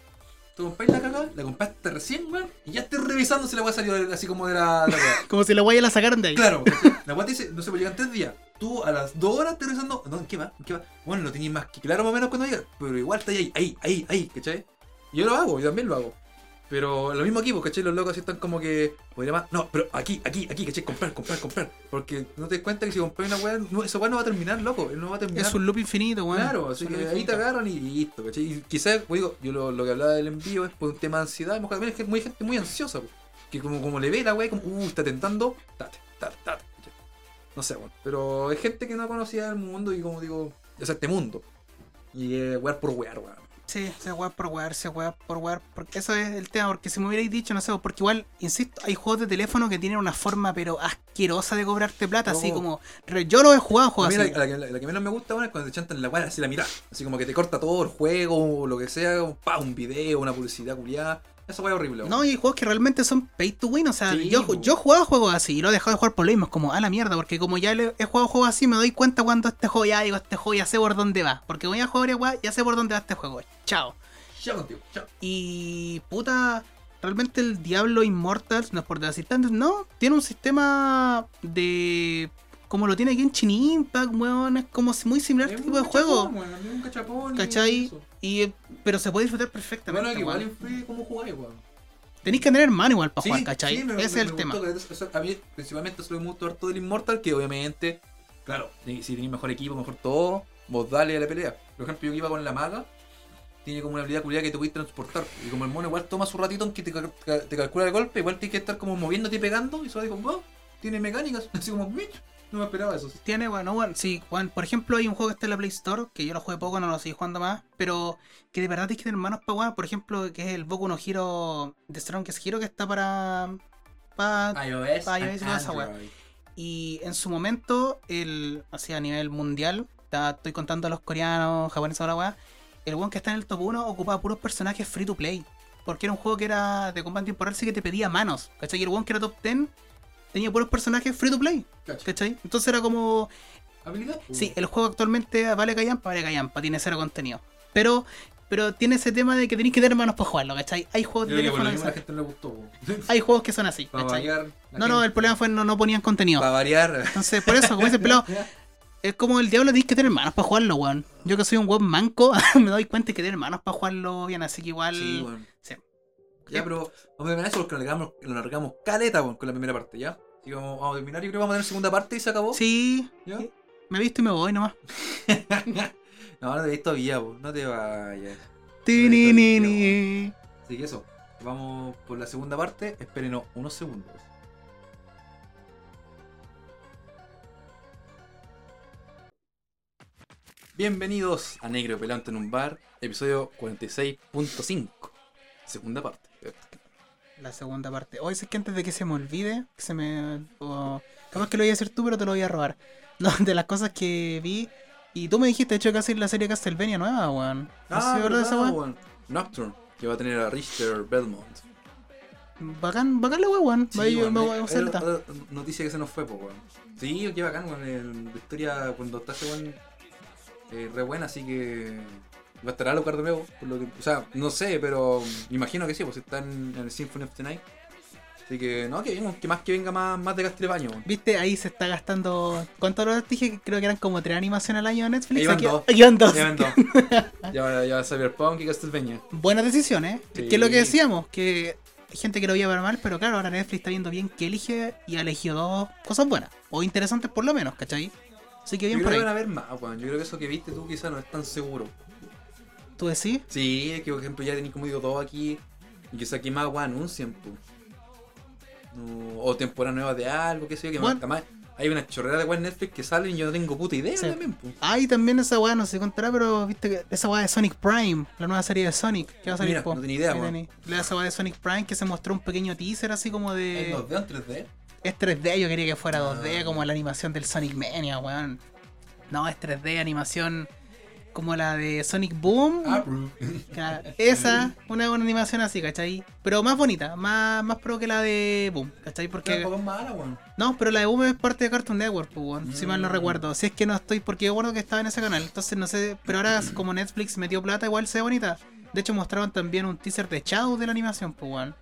Tú compras la cagada, la compraste recién, weón, y ya estoy revisando si la weá salió así como de la, la. Como si la weá la sacaron de ahí. Claro, la weá te dice, no sé, pues llegan tres días. Tú a las dos horas te revisando, no, ¿en qué va? ¿En qué va? Bueno, lo tenías más que claro más o menos cuando llega, pero igual está ahí, ahí, ahí, ahí, ¿cachai? Yo lo hago, yo también lo hago. Pero lo mismo aquí, pues, ¿cachai? Los locos así están como que, podría más, no, pero aquí, aquí, aquí, ¿cachai? Comprar, comprar, comprar. Porque no te das cuenta que si compras una weá, no, esa weá no va a terminar, loco, él no va a terminar. Es un loop infinito, weón. Claro, así que ahí te agarran y listo, ¿cachai? Y quizás, pues digo, yo lo, lo que hablaba del envío es por un tema de ansiedad, mejor también es que muy gente muy ansiosa, pues, que como, como le ve la weá, como, uh, está tentando, tate, tate, tate, ¿cachai? No sé, bueno, pero es gente que no conocía el mundo y como digo, o sea, este mundo. Y eh, wear por wear, weón. Sí, se weá por wear, se weá por wear. Porque eso es el tema, porque si me hubierais dicho, no sé, porque igual, insisto, hay juegos de teléfono que tienen una forma pero asquerosa de cobrarte plata, así No. como. re- Yo lo he jugado, juegos así. la, la la- la que menos me gusta bueno, es cuando te chantan la weá así la mirada. Así como que te corta todo el juego lo que sea, un, pa, un video, una publicidad culiada. Esa weá es horrible. No, y hay juegos que realmente son pay to win. O sea, Sí, yo, yo he jugado juegos así y lo he dejado de jugar por lo mismo. Es como a la mierda, porque como ya he jugado juegos así, me doy cuenta cuando este juego ya digo, este juego ya sé por dónde va. Porque voy a jugar igual, ya sé por dónde va este juego. Chao. Chao contigo, chao. Y puta, realmente el Diablo Immortals, no es por decir tanto, no, tiene un sistema de. Como lo tiene aquí en Chin Impact, weón, es como muy similar a este tipo de juego. Un cachapón, ¿Cachai? eso. Y, pero se puede disfrutar perfectamente. Bueno, igual influye cómo jugáis, weón. Tenéis que tener mano igual para Sí, jugar, ¿cachai? sí, me- Ese me- es el tema. eso- a mí, principalmente, me gustó harto del Immortal, que obviamente, claro, si tenéis mejor equipo, mejor todo, vos dale a la pelea. Por ejemplo, yo que iba con la maga, tiene como una habilidad culiada que te puedes transportar. Y como el mono igual toma su ratito en que te, cal- te calcula el golpe, igual tienes que estar como moviéndote y pegando, y eso digo, wow, tiene mecánicas, así como, "Mitch". No me esperaba eso. Tiene, bueno, bueno, sí, Juan, por ejemplo, hay un juego que está en la Play Store, que yo lo jugué poco, no lo sigo jugando más, pero que de verdad tienes que tener manos para jugar, por ejemplo, que es el Boku no Hero, The Strongest Hero, que está para... para iOS, Pa' iOS y toda esa wea. Y en su momento, el, así a nivel mundial, ta- estoy contando a los coreanos, japoneses, ahora weá, el one que está en el top 1 ocupaba puros personajes free to play. Porque era un juego que era de combate temporal, sí que te pedía manos. ¿Cachai? Y el one que era top 10 tenía puros personajes free to play. Cacho. ¿Cachai? Entonces era como. ¿Habilidad? Sí, el juego actualmente vale callampa, vale callampa, tiene cero contenido. Pero. Pero tiene ese tema de que tenéis que tener manos para jugarlo, ¿cachai? Hay juegos de teléfono que son- gente no le gustó. po. Hay juegos que son así, Para ¿cachai? variar. No, no, el problema fue no, no ponían contenido. Para variar. Entonces, por eso, como dice el pelado, es como el diablo tienes que tener manos para jugarlo, weón. Yo que soy un weón manco, me doy cuenta que tener manos para jugarlo bien, así que igual. Sí, bueno. sí. Ya, pero vamos a terminar eso porque lo largamos, lo largamos caleta con la primera parte, ¿ya? Así que vamos, vamos a terminar, yo creo que vamos a tener segunda parte y se acabó. Sí, ¿Ya? me he visto y me voy nomás. no, no te vayas todavía, po, no te vayas. Tini, ni, ni. Así que eso, vamos por la segunda parte, espérenos unos segundos. Bienvenidos a Negro Pelante en un bar, episodio 46.5, segunda parte. La segunda parte. Hoy es que antes de que se me olvide, que se me. o- capaz que lo voy a hacer tú, pero te lo voy a robar. No, de las cosas que vi. Y tú me dijiste, de hecho, que hacer la serie Castlevania nueva, weón. ¿No se de esa weón? Nocturne, que va a tener a Richter Belmont. Bacán, bacán la weón, weón. Sí, weón, eh, voy a usar eh, eh, noticia que se nos fue, pues, weón. Sí, qué bacán, weón. La historia, cuando está ese weón, eh, re buena, así que. Va a estar a locar de nuevo. Por lo que, o sea, no sé, pero me imagino que sí, pues está en, el Symphony of the Night. Así que, no, que, que más que venga más, más de Castilbaño. Viste, ahí se está gastando. ¿Cuánto lo dije? Creo que eran como tres animaciones al año de Netflix. Ahí van Aquí- dos. van dos. Ven dos. ya, ya Cyberpunk y Castlevania. Buenas decisiones, Sí. que es lo que decíamos, que hay gente que lo veía ver mal, pero claro, ahora Netflix está viendo bien que elige y ha elegido dos cosas buenas, o interesantes por lo menos, ¿cachai? Así que Yo bien creo por que ahí. van a ver más, weón. Yo creo que eso que viste tú quizás no es tan seguro. ¿Tú decís? Sí, es que por ejemplo ya tenéis como digo todo aquí. Y quizás aquí más weón anuncian, pues. No, o temporada nueva de algo, qué sé yo, que Bueno. más, más- hay una chorrera de en Netflix que salen y yo no tengo puta idea Sí. también, pues. Ah, y también esa weá, no sé si contará, pero viste que esa weá de Sonic Prime, la nueva serie de Sonic, que va a salir Mira, po. no tenía idea, weón. esa weá de Sonic Prime que se mostró un pequeño teaser así como ¿En de. 2D o en 3D? Es 3D, yo quería que fuera 2D, Ah. como la animación del Sonic Mania, weón. No, es 3D, animación como la de Sonic Boom. Ah. Claro, esa, una, una animación así, ¿cachai? Pero más bonita, más, más pro que la de Boom, ¿cachai? Porque Porque. poco mala, weón. No, pero la de Boom es parte de Cartoon Network, pues, weón, si mal no Mm. recuerdo. Si es que no estoy, porque yo bueno que estaba en ese canal, entonces no sé. Pero ahora, como Netflix metió plata, igual se ve bonita. De hecho, mostraban también un teaser de Shadow de la animación, pues, weón.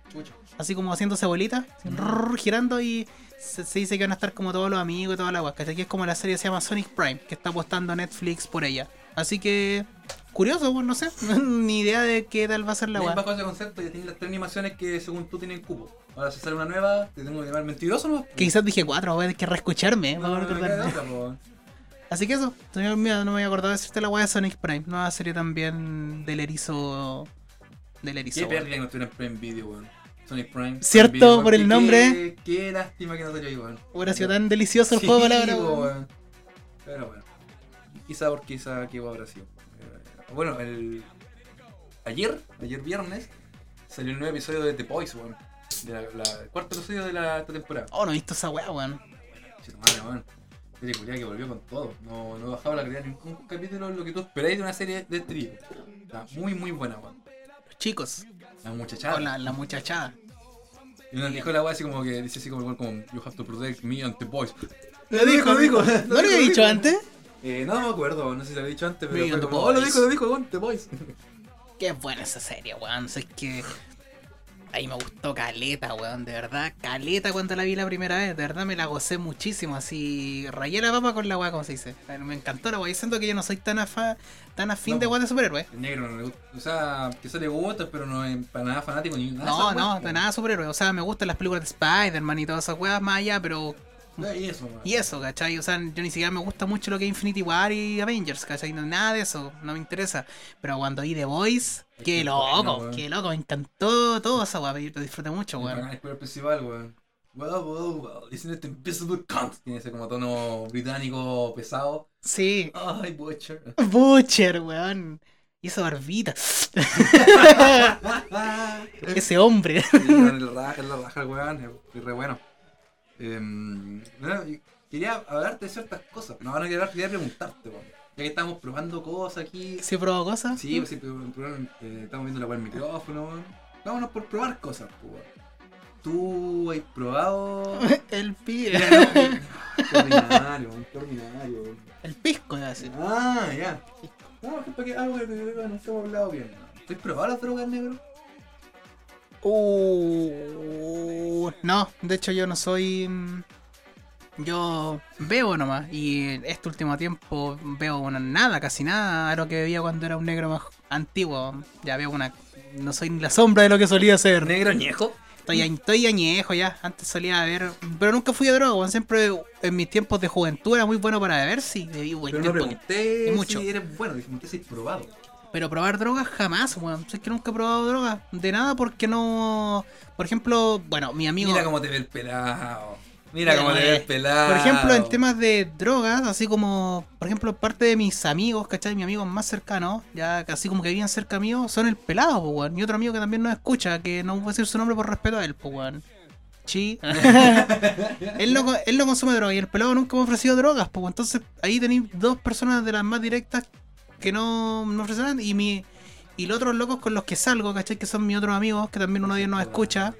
Así como haciéndose bolita, así, Mm. rrr, girando y se, se dice que van a estar como todos los amigos y toda la agua. ¿cachai? Que es como la serie se llama Sonic Prime, que está apostando Netflix por ella. Así que, curioso, pues, no sé, ni idea de qué tal va a ser la weá. bajo ese concepto, ya tienes las tres animaciones que según tú tienen cupo. Ahora si sale una nueva, te tengo que llamar mentiroso, ¿no? Que quizás dije cuatro, voy a tener que reescucharme. no, para no, weón. Así que eso, señor mío, no me había acordado de decirte la weá de Sonic Prime. Nueva serie también del erizo. Del erizo. Qué pérdida que no estuviera en Prime Video, weón. Sonic Prime. Cierto, Prime Video, por el nombre. Qué, qué lástima que no salió ahí, weón. Hubiera sido tan delicioso el Sí, juego de palabras. weón. Pero bueno. Quizá por quizá que habrá sido. Eh, Bueno, el. Ayer, ayer viernes, salió el nuevo episodio de The Boys, weón. De la, la- el cuarto episodio de la esta temporada. Oh, no he visto esa weá, weón. Che, tu madre, weón. Serie culiada que volvió con todo. No, no bajaba la calidad de ningún capítulo lo que tú esperáis de una serie de este tipo. Está muy, muy buena, weón. Los chicos. La muchachada. O la, la muchachada. Y uno dijo la weá así como que dice así como, como You have to protect me and the boys. Lo dijo, lo dijo. ¿No lo había dicho antes? Eh, no me acuerdo, no sé si lo había dicho antes, pero fue como, oh, lo boys". dijo, lo dijo, the boys. Qué buena esa serie, weón. Es que. Ahí me gustó caleta, weón. De verdad, caleta cuando la vi la primera vez. De verdad me la gocé muchísimo. Así, rayé la papa con la weá, como se dice. Me encantó la weá. Siento que yo no soy tan, afa, tan afín No, de weá de superhéroes. Negro no le gusta, o sea, que se le gusta, pero no es para nada fanático ni nada. No, no, de nada superhéroes. O sea, me gustan las películas de Spider-Man y todas esas weas más allá, pero. No, Y eso. Y eso, ¿cachai? O sea, yo ni siquiera me gusta mucho lo que es Infinity War y Avengers, ¿cachai? No, nada de eso, no me interesa. Pero cuando vi The Voice, Es qué loco, bueno, qué loco, me encantó todo esa wea, yo lo disfruté mucho, weón. el principal, weón. Well, well, well, isn't it invisible cunt? Tiene ese como tono británico pesado. Sí, Ay, Butcher. Butcher, weón. Y esa barbita. Ese hombre. Sí, weón, el ra- el la raja, weón, es re bueno. Em, quería hablarte de ciertas cosas. No, no quería, quería preguntarte. Ya que estamos probando cosas aquí. ¿Sí probó cosas? Sí, pues sí, eh, estamos viendo la weá del micrófono. Vámonos por probar cosas, pues. ¿Tú has probado? El pibe. Qué ordinario, qué ordinario. El pisco, iba a decir. Ah, ya. No, es que algo que no hemos hablado bien. ¿Has probado las drogas negro? Uh, no, de hecho yo no soy. mm, Yo veo nomás. Y este último tiempo veo bueno, nada, casi nada a lo que veía cuando era un negro más antiguo. Ya veo una. No soy ni la sombra de lo que solía ser. ¿Negro añejo? Estoy, añejo ya. Antes solía beber. Pero nunca fui a droga. Siempre en mis tiempos de juventud era muy bueno para beber. Sí, bebí buen Pero no tiempo. pregunté y mucho. si eres bueno, pregunté si probado. Pero probar drogas jamás, weón. Es que nunca he probado drogas. De nada porque no. Por ejemplo, bueno, mi amigo. Mira cómo te ve el pelado. Mira cómo te ve el eh, pelado. Por ejemplo, en temas de drogas, así como, por ejemplo, parte de mis amigos, ¿cachai? Mis amigos más cercanos, ya casi como que viven cerca mío, son el pelado, pues, weón. Y otro amigo que también nos escucha, que no voy a decir su nombre por respeto a él, pues, weón. Chi. él, no, él no consume drogas y el pelado nunca me ha ofrecido drogas, pues. Entonces ahí tenéis dos personas de las más directas que no me ofrecen. Y, mi, y los otros locos con los que salgo, ¿cachai? Que son mis otros amigos, que también uno de ellos nos escucha.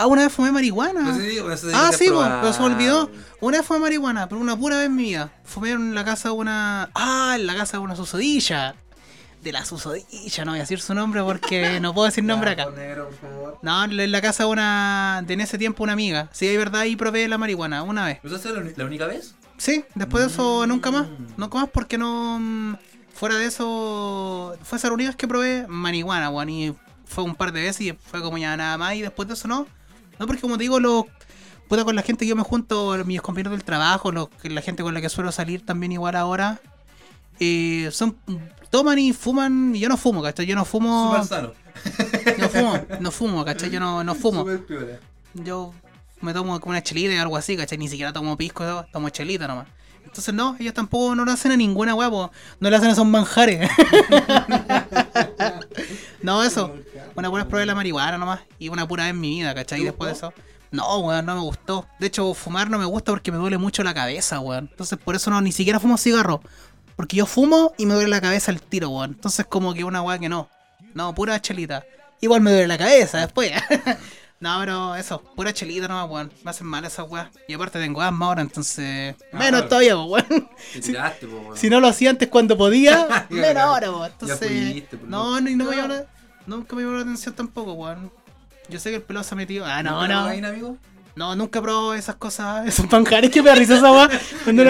Ah, una vez fumé marihuana. No sé no sé si Ah, sí, po, probado. pero se me olvidó. Una vez fue marihuana, pero una pura vez en mi vida. Fumé en la casa de una. Ah, en la casa de una susodilla. de la susodicha, no voy a decir su nombre porque no puedo decir nombre acá. No, en la casa de una. de en ese tiempo una amiga. Sí, hay verdad, y probé la marihuana una vez. ¿Pero esa es la, uni- la única vez? Sí, después de eso Mm. nunca más. Nunca más porque no. mm, Fuera de eso. Fue esa vez que probé marihuana, weón. Y fue un par de veces y fue como ya nada más. Y después de eso no. No, porque como te digo, los. Puta, con la gente que yo me junto, mis compañeros del trabajo, los, que- la gente con la que suelo salir también igual ahora. eh, son. Toman y fuman. y Yo no fumo, ¿cachai? Yo no fumo. Súper sano. No fumo, no fumo, ¿cachai? Yo no, no fumo. Yo me tomo como una chelita y algo así, ¿cachai? Ni siquiera tomo pisco, tomo chelita nomás. Entonces no, ellos tampoco no le hacen a ninguna huevo. No le hacen a esos manjares. no, eso. Una pura prueba de la marihuana nomás. Y una pura vez en mi vida, ¿cachai? Y ¿Te después de eso. No, weón, no me gustó. De hecho, fumar no me gusta porque me duele mucho la cabeza, weón. Entonces por eso no, ni siquiera fumo cigarro. Porque yo fumo y me duele la cabeza el tiro, weón. Entonces como que una weá que no. No, pura chelita. Igual me duele la cabeza después. no, pero eso, pura chelita nomás, weón. Me hacen mal esas weas. Y aparte tengo asma ahora, entonces. Ah, menos todavía, weón. Te tiraste, po, weón. Si no lo hacía antes cuando podía, menos ahora, weón. Entonces. fuiste, no, no. no, y no me No. llamó la- Nunca me llamó la atención tampoco, weón. Yo sé que el pelado se ha metido. Ah, no, ¿Nunca no. cocaína, amigo? No, nunca probado esas cosas, esos manjares que me da risa esa weá. Cuando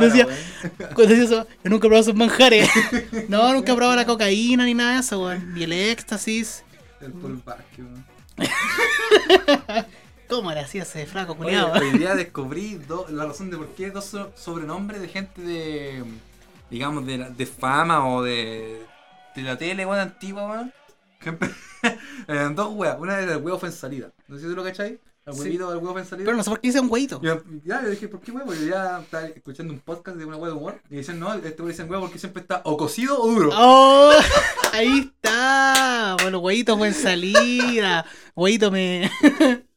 decía- cuando decía eso, yo nunca probado esos manjares. No, nunca probado la cocaína ni nada de eso, weón. Ni el éxtasis. El Paul Vázquez, weón. ¿Cómo le hacía ese flaco culiado? hoy día descubrí do- la razón de por qué dos so- sobrenombres de gente de, digamos, de, de fama o de, de la tele, weón, antigua, weón. Dos weas. Una era el huevo fue en salida. No sé si tú lo cacháis. Sí. huevito del huevo fue en salida. Pero no sé por qué hice un hueito. Yo, ya, yo dije, ¿por qué huevo? Yo ya estaba escuchando un podcast de una hueá de humor y dicen, no, este huevo dicen huevo porque siempre está o cocido o duro. ¡Oh! Ahí está. Bueno, huevito buen salida. Huevito me.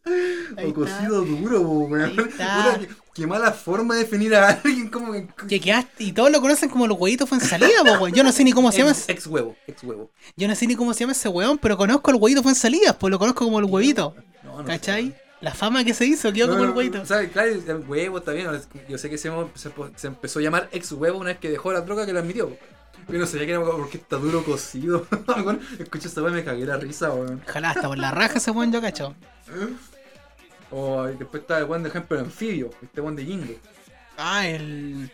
Ahí o está. cocido duro, weón. Qué, mala forma de definir a alguien como que. Que quedaste. Y todos lo conocen como los huevitos fue en salida, po, weón. Yo no sé ni cómo se llama. Ex huevo, ex huevo. Yo no sé ni cómo se llama ese weón, pero conozco el huevito fue en salida, pues lo conozco como el huevito. No, no ¿Cachai? La fama que se hizo quedó como el huevito. Sea, claro, el huevo también. Yo sé que se, se, se empezó a llamar ex huevo una vez que dejó la droga que lo admitió. Yo no sabía que era porque está duro cocido. Weón, Escucho esta weá y me cagué la risa, weón. Ojalá hasta por la raja ese weón yo cacho. O después está el weón de ejemplo el anfibio, este weón de Jingo. Ah, el.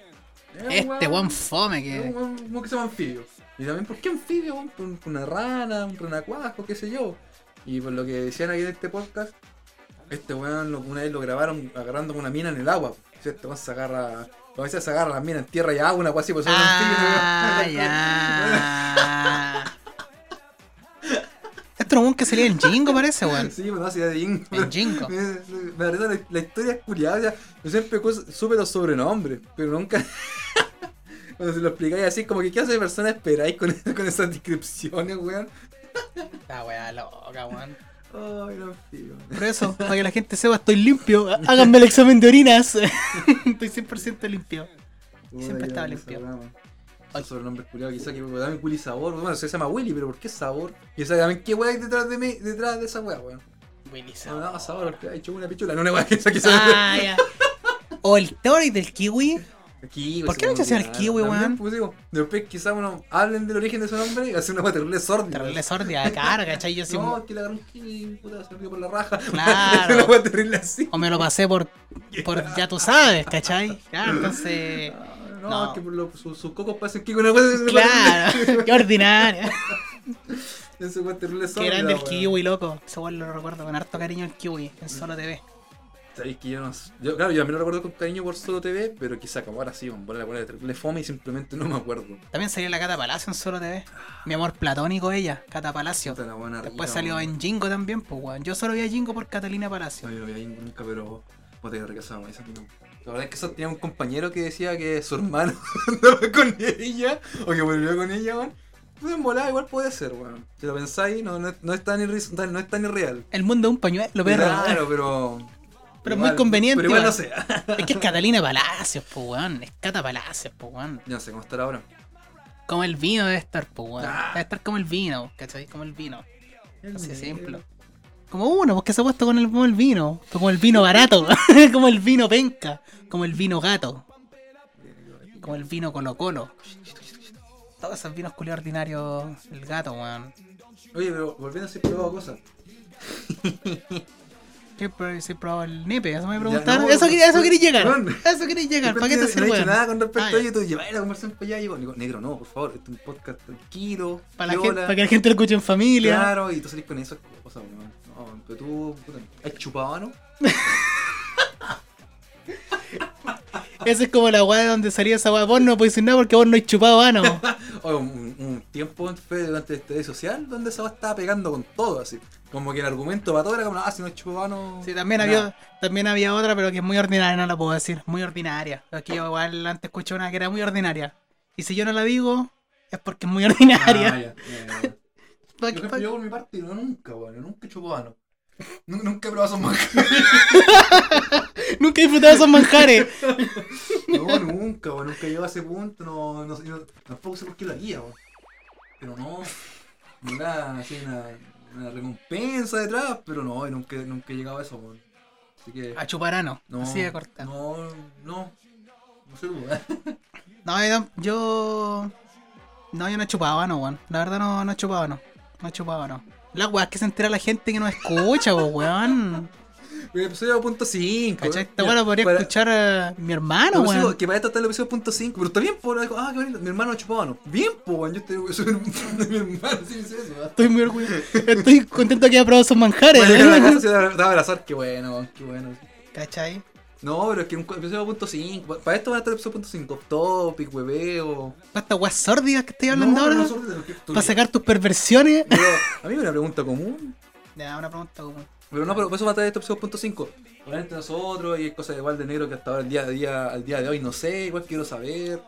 Este weón fome que. weón como que se llama anfibio. Y también, ¿por qué anfibio? weón? Por, por una rana, un renacuajo, qué sé yo. Y por lo que decían aquí en este podcast, este weón una vez lo grabaron agarrando con una mina en el agua. O sea, este weón se agarra. A veces se agarra las minas en tierra y agua, una cosa así, pues son Ah, anfibios. ya. Esto un weón que salía en Jingo, parece, weón. Sí, pues no, sí, de Jingo. En Jingo. Risa, la, la historia es curiosa. Yo siempre supe los sobrenombres, pero nunca. Cuando se lo explicáis así, como que qué hace de persona esperáis con, con esas descripciones, weón. La weá loca, weón. Por eso, para que la gente sepa, estoy limpio. Háganme el examen de orinas. estoy 100% limpio. Siempre estaba limpio. Ay. sobrenombre culiado, quizá que me dame Willy Sabor. Bueno, se llama Willy, pero ¿por qué Sabor? Y esa también, ¿qué weá hay detrás de mí, detrás de esa weá, weón? Willy No, no, Sabor, porque ha hecho una pichula, no una weá que esa que Ah, ya. O el Tori del kiwi. Kiwi, ¿Por qué no hacía el kiwi, weón? Pues digo, después quizás uno hablen del origen de su nombre y hacer una weá terrible sorda. Terrible sordia de cara, ¿cachai? Yo sí. No, es que le agarró un kiwi, puta, se por la raja. Claro. una weá terrible así. O me lo pasé por, por ya tú sabes, ¿cachai? Claro, entonces. No, no. es que por lo- su- sus cocos parecen kiwi, una weá Claro, qué ordinario. Ese weá terrible Qué sorda. grande el kiwi, loco. Ese weón lo recuerdo con harto cariño el kiwi en solo TV. Sabéis que yo no yo, claro, yo también lo recuerdo con cariño por solo TV, pero quizá como ahora sí, bueno, la buena de fome y simplemente no me acuerdo. También salió la Cata Palacio en solo TV. Mi amor platónico ella, Cata Palacio. Puta la buena Después rica, salió en Jingo también, pues weón. Yo solo vi a Jingo por Catalina Palacio. No, yo no veía nunca, pero que recasamos esa no. La verdad es que eso tenía un compañero que decía que su hermano andaba con ella, o que volvió con ella, weón. Pues en volada igual puede ser, weón. Si lo pensáis, no, no, no es tan irris- no es tan irreal. El mundo es un pañuelo, perro. Claro, pero. Pero muy conveniente, Pero igual no igual. sé. Es que es Catalina Palacios, pues weón. Es Cata Palacios, pues weón. No sé cómo estará ahora. Como el vino debe estar, pues weón. Ah. Debe estar como el vino, ¿cachai? Como el vino. Así de simple. Como uno, porque se ha puesto con el, como el vino. Como el vino barato. como el vino penca. Como el vino gato. Como el vino colo colo. Todos esos vinos culiados ordinarios. El gato, weón. Oye, pero volviendo a ser probado cosas. ¿Qué pro- si he probado el nepe? Eso me preguntaron. no, eso quería, eso no, quería llegar. no. Eso quería llegar. ¿Para qué te no haces he weón? nada con respecto Ah, a. Tú llevas la conversación para allá y digo, negro, no, por favor, este es un podcast tranquilo. Para, la gente, para que la gente lo escuche en familia. Claro, y tú salís con esas cosas. No, pero tú, puta, ¿has chupado, no? Esa es como la weá de donde salía esa weá. Vos no podés decir nada porque vos no has chupado ano. Oye, un, un tiempo fue durante esta red social donde esa weá estaba pegando con todo, así. Como que el argumento para todo era como, ah, si no es chupado, Sí, también había, también había otra, pero que es muy ordinaria, no la puedo decir. Muy ordinaria. Aquí yo igual antes escuché una que era muy ordinaria. Y si yo no la digo, es porque es muy ordinaria. Ah, ya, ya, ya. Yo, por mi parte, no, nunca, weón, yo nunca he chupado ano. Nu- Nunca he probado esos manjares. Nunca he disfrutado esos manjares. No, nunca, weón, nunca llego a ese punto, no, no, no, tampoco sé por qué lo haría. Pero no, no era así una, una recompensa detrás, pero no, nunca, nunca he llegado a eso. Así que, A chupar ano. no, Así de corta. no, no, no sé. No, yo- yo. No, yo no he chupado ano, weón. La verdad no, no he chupado ano. No he chupado ano. La weá es que se entera la gente que nos escucha, po, weón. El episodio punto 5. ¿Cachai? Esta weá lo podría escuchar a mi hermano, No, weón. que para esto está el episodio punto 5, pero está bien, por ah, qué bonito, mi hermano ha chupado, ¿no? Bien, pues, weón, yo estoy, soy de mi hermano, sí, sí, eso. Estoy muy orgulloso. Estoy contento que haya probado esos manjares. Bueno, llegar a la casa se da da a abrazar, qué bueno, qué bueno. ¿Cachai? No, pero es que un episodio punto 5, para esto va a estar episodio punto 5, topic, hueveo. ¿Para estas weas sórdidas que estoy hablando No, ahora? no, ¿Para sacar tus perversiones? Pero a mí me una pregunta común. Ya, una pregunta como. Pero no, pero por eso va a traer este episodio punto 5. Obviamente nosotros, y hay cosas igual de negro que hasta ahora, el día, a día, al día de hoy, no sé, igual quiero saber.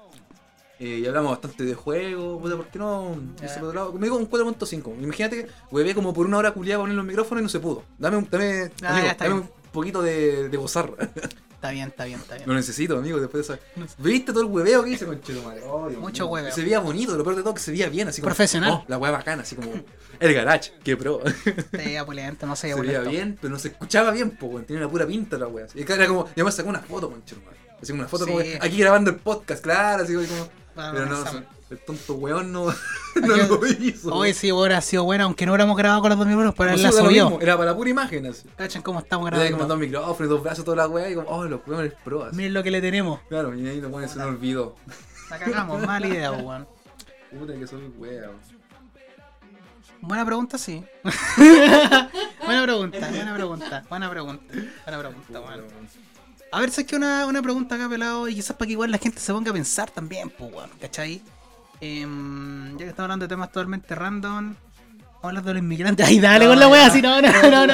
Eh, y hablamos bastante de juego, puta, ¿por qué no? Por lado? Me digo un 4.5. Imagínate que huevé como por una hora culiada poner los micrófonos y no se pudo. Dame, un- dame, Ah, amigo, dame un poquito de, de gozar. Está bien, está bien, está bien. Lo necesito, amigo, después de sé. ¿Viste todo el hueveo que hice con? Oh, Dios Mucho mío. hueveo. Se veía bonito, lo peor de todo que se veía bien, así como. Profesional. Oh, la hueá bacana, así como. El garage, qué pro. Te apulento, no se veía apulento. bien, pero no se escuchaba bien, po, tenía una pura pinta la wea. Y era como, yo me sacó una foto, con madre. Así como una foto Sí. como aquí grabando el podcast, claro, así como. Bueno, pero no. El tonto weón no, lo hizo. Hoy sí, hubiera sido bueno, aunque no hubiéramos grabado con los dos micrófonos, pero Pues él la subió. Era para pura imagen, así. ¿Cachan cómo estamos Tenía como grabando? dos micrófonos, dos brazos, toda la wea, y como, oh, los weones pro, así. Miren lo que le tenemos. Claro, y ahí lo ponen se me olvidó. La cagamos, mala idea, weón. Puta que soy weón. Buena pregunta, sí. buena pregunta, buena pregunta, buena pregunta, buena pregunta, weón. A ver, si es que una, una pregunta acá pelado y quizás para que igual la gente se ponga a pensar también, pues, weón, ¿cachai? Em, ya que estamos hablando de temas totalmente random, vamos a hablar de los inmigrantes. Ay, dale No, con la wea, así, no, no, no, no.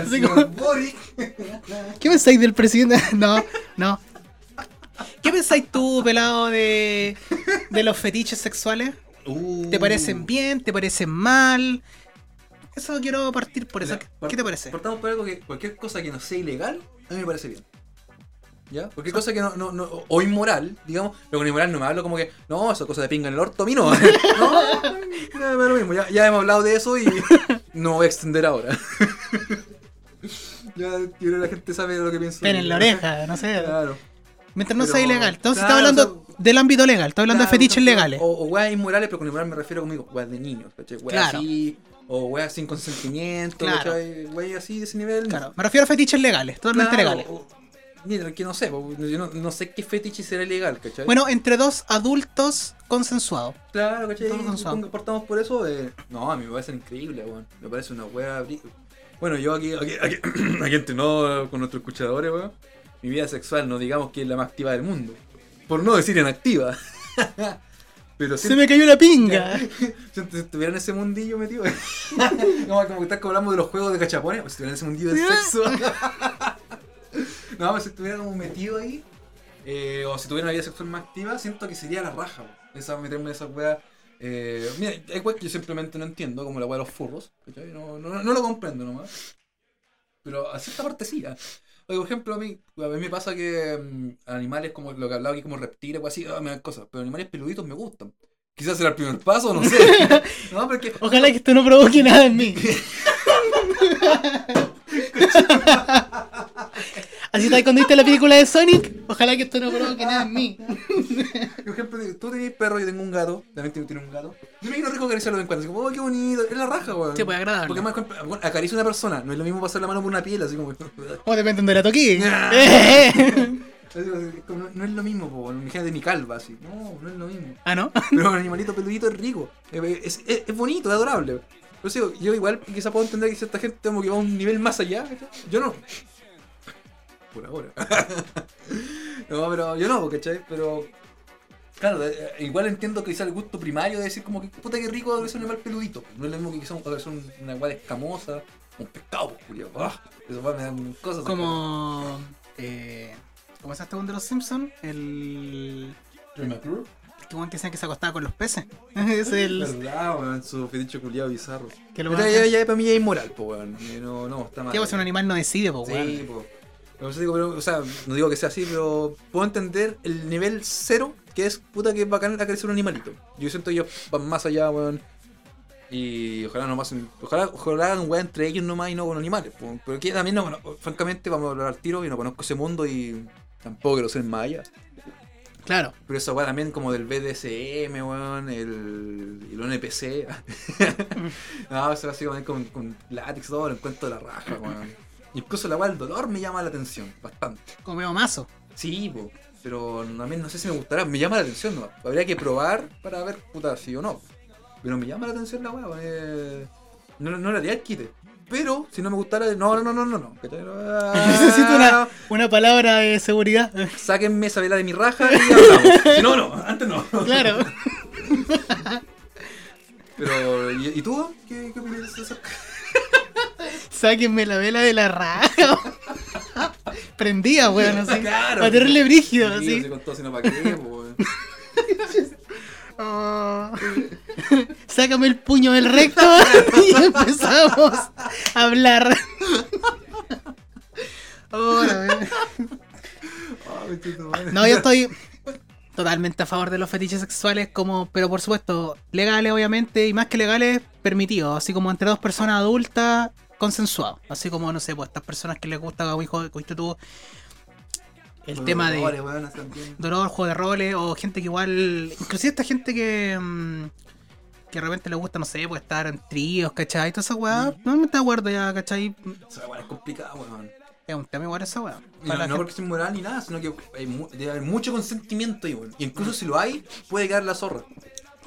Así Boric. ¿Qué pensáis del presidente? No, no. ¿Qué pensáis tú, pelado, de, de los fetiches sexuales? Uh. ¿Te parecen bien? ¿Te parecen mal? Eso quiero partir por eso. ¿Qué te parece? Partamos por algo que cualquier cosa que no sea ilegal, a mí me parece bien. ¿Ya? Cualquier cosa que no, no, no, o inmoral, digamos, pero con inmoral no me hablo como que, no, esa cosa de pinga en el orto, a mí no. no, no, no, lo mismo, ya, ya hemos hablado de eso y no voy a extender ahora. ya, yo la gente sabe lo que pienso. Pen en la oreja, no sé. Claro. Mientras no Pero- sea ilegal. Entonces claro, estamos hablando o sea, del ámbito legal, estamos hablando Claro, de fetiches o sea, legales. O, o weas inmorales, pero con inmoral me refiero conmigo, weas de niños, ¿cachai? Weas Claro. así, o weas sin consentimiento, Claro. Weas así de ese nivel. Claro, me refiero a fetiches legales, totalmente legales. o- Mira, que no sé, yo no, no sé qué fetiche será ilegal, ¿cachai? Bueno, entre dos adultos consensuados. claro, ¿cachai? consensuado. Supongo que partamos por eso. eh, no, a mí me parece increíble, weón. Me parece una wea. Bueno, yo aquí, aquí, aquí, aquí entrenó con nuestros escuchadores, weón. Mi vida sexual, no digamos que es la más activa del mundo. Por no decir inactiva. Pero Se me cayó la pinga. Si estuviera en ese mundillo metido. como, como que estás hablando de los juegos de cachapones, pues si estuviera en ese mundillo de sexo. No, pues si estuviera como metido ahí, eh, o si tuviera una vida sexual más activa, siento que sería la raja, esa meterme en esa wea. Eh, mira, hay weas que yo simplemente no entiendo, como la wea de los furros, ¿cachai? No, no, no lo comprendo nomás. Pero a cierta parte sí. ¿ah? Oye, por ejemplo, a mí, a mí me pasa que mm, animales como lo que hablaba aquí, como reptiles o así, ah, me dan cosas, pero animales peluditos me gustan. Quizás será el primer paso, no sé. no, porque Ojalá que esto no provoque nada en mí. Así está cuando viste la película de Sonic. Ojalá que esto no provoque nada en mí. Por ejemplo, tú tenés perro, yo tengo un gato, también tengo tiene un gato. Yo me quiero rico acariciarlo de vez en cuando, así como, oh, qué bonito, es la raja, weón. Sí, pues agradable. Porque más bueno, acaricia a una persona, no es lo mismo pasar la mano por una piel, así como. O depende de la toquí. Ah. No, no es lo mismo, po, imagínate mi calva, así. No, no es lo mismo. ah, ¿no? Pero un animalito peludito es rico, es, es, es bonito, es adorable. Digo, yo igual quizá puedo entender que cierta gente como que va a un nivel más allá, ¿cachai? Yo no. Por ahora. no, pero yo no, ¿cachai? Pero. Claro, eh, igual entiendo que quizá el gusto primario de decir como que puta que rico es un animal peludito. No es lo mismo que quizá un- es un- una guada escamosa, un pescado, pues, culiao. Ah, eso me dan cosas. Como. Eh, ¿Cómo es este de los Simpsons? El. Troy McClure. Que que decían que se acostaba con los peces. es el. Verdad, weón, su fetiche culiado bizarro. Que lo Pero ya, ya, para mí ya es inmoral, pues, weón. No, no, está mal. ¿Qué pasa? Un animal no decide, po, weón. Sí, po. Por eso digo, pero, o sea, no digo que sea así, pero puedo entender el nivel cero, que es puta que es bacán acariciar un animalito. Yo siento que ellos van más allá, weón. Y ojalá no pasen, ojalá, ojalá hagan weón entre ellos nomás y no con animales. po. Pero que también no, francamente vamos a hablar al tiro, yo no conozco ese mundo y tampoco quiero ser más allá. Claro. Pero esa weá también como del BDSM, weón, el, el NPC. no, eso así con, con, con látex, todo, el encuentro de la raja, weón. Incluso la weá del dolor me llama la atención, bastante. Como veo mazo. Sí, po, pero también no sé si me gustará, me llama la atención, ¿no? Habría que probar para ver, puta, sí o no. Pero me llama la atención la weá, eh, no, no le haría el quite. Pero, si no me gustara, no, no, no, no, no, no. Necesito una, una palabra de seguridad. Sáquenme esa vela de mi raja y hablamos. Si no, no, antes no. Claro. Pero, ¿y, y tú? ¿Qué, qué opinas de eso? Sáquenme la vela de la raja. Prendía, weón, así. Claro. Para tenerle brígido, Sí, así. sino para qué, weón. Oh. Sácame el puño del recto y empezamos a hablar. Tomando. No, yo estoy totalmente a favor de los fetiches sexuales, como, pero por supuesto, legales obviamente, y más que legales, permitidos, así como entre dos personas adultas, consensuado. Así como, no sé, pues estas personas que les gusta, como hijo, dijiste tú, el tema de weón, también. dolor, juego de roles, o gente que igual, inclusive esta gente que... mm, que de repente le gusta, no sé, pues estar en tríos, ¿cachai? Toda esa weá, no me está de acuerdo ya, ¿cachai? O sea, weón, es complicado, weón. Es un tema igual esa weá. No, porque sea inmoral ni nada, sino que hay mu- debe haber mucho consentimiento ahí, weón. Y incluso si lo hay, puede quedar la zorra.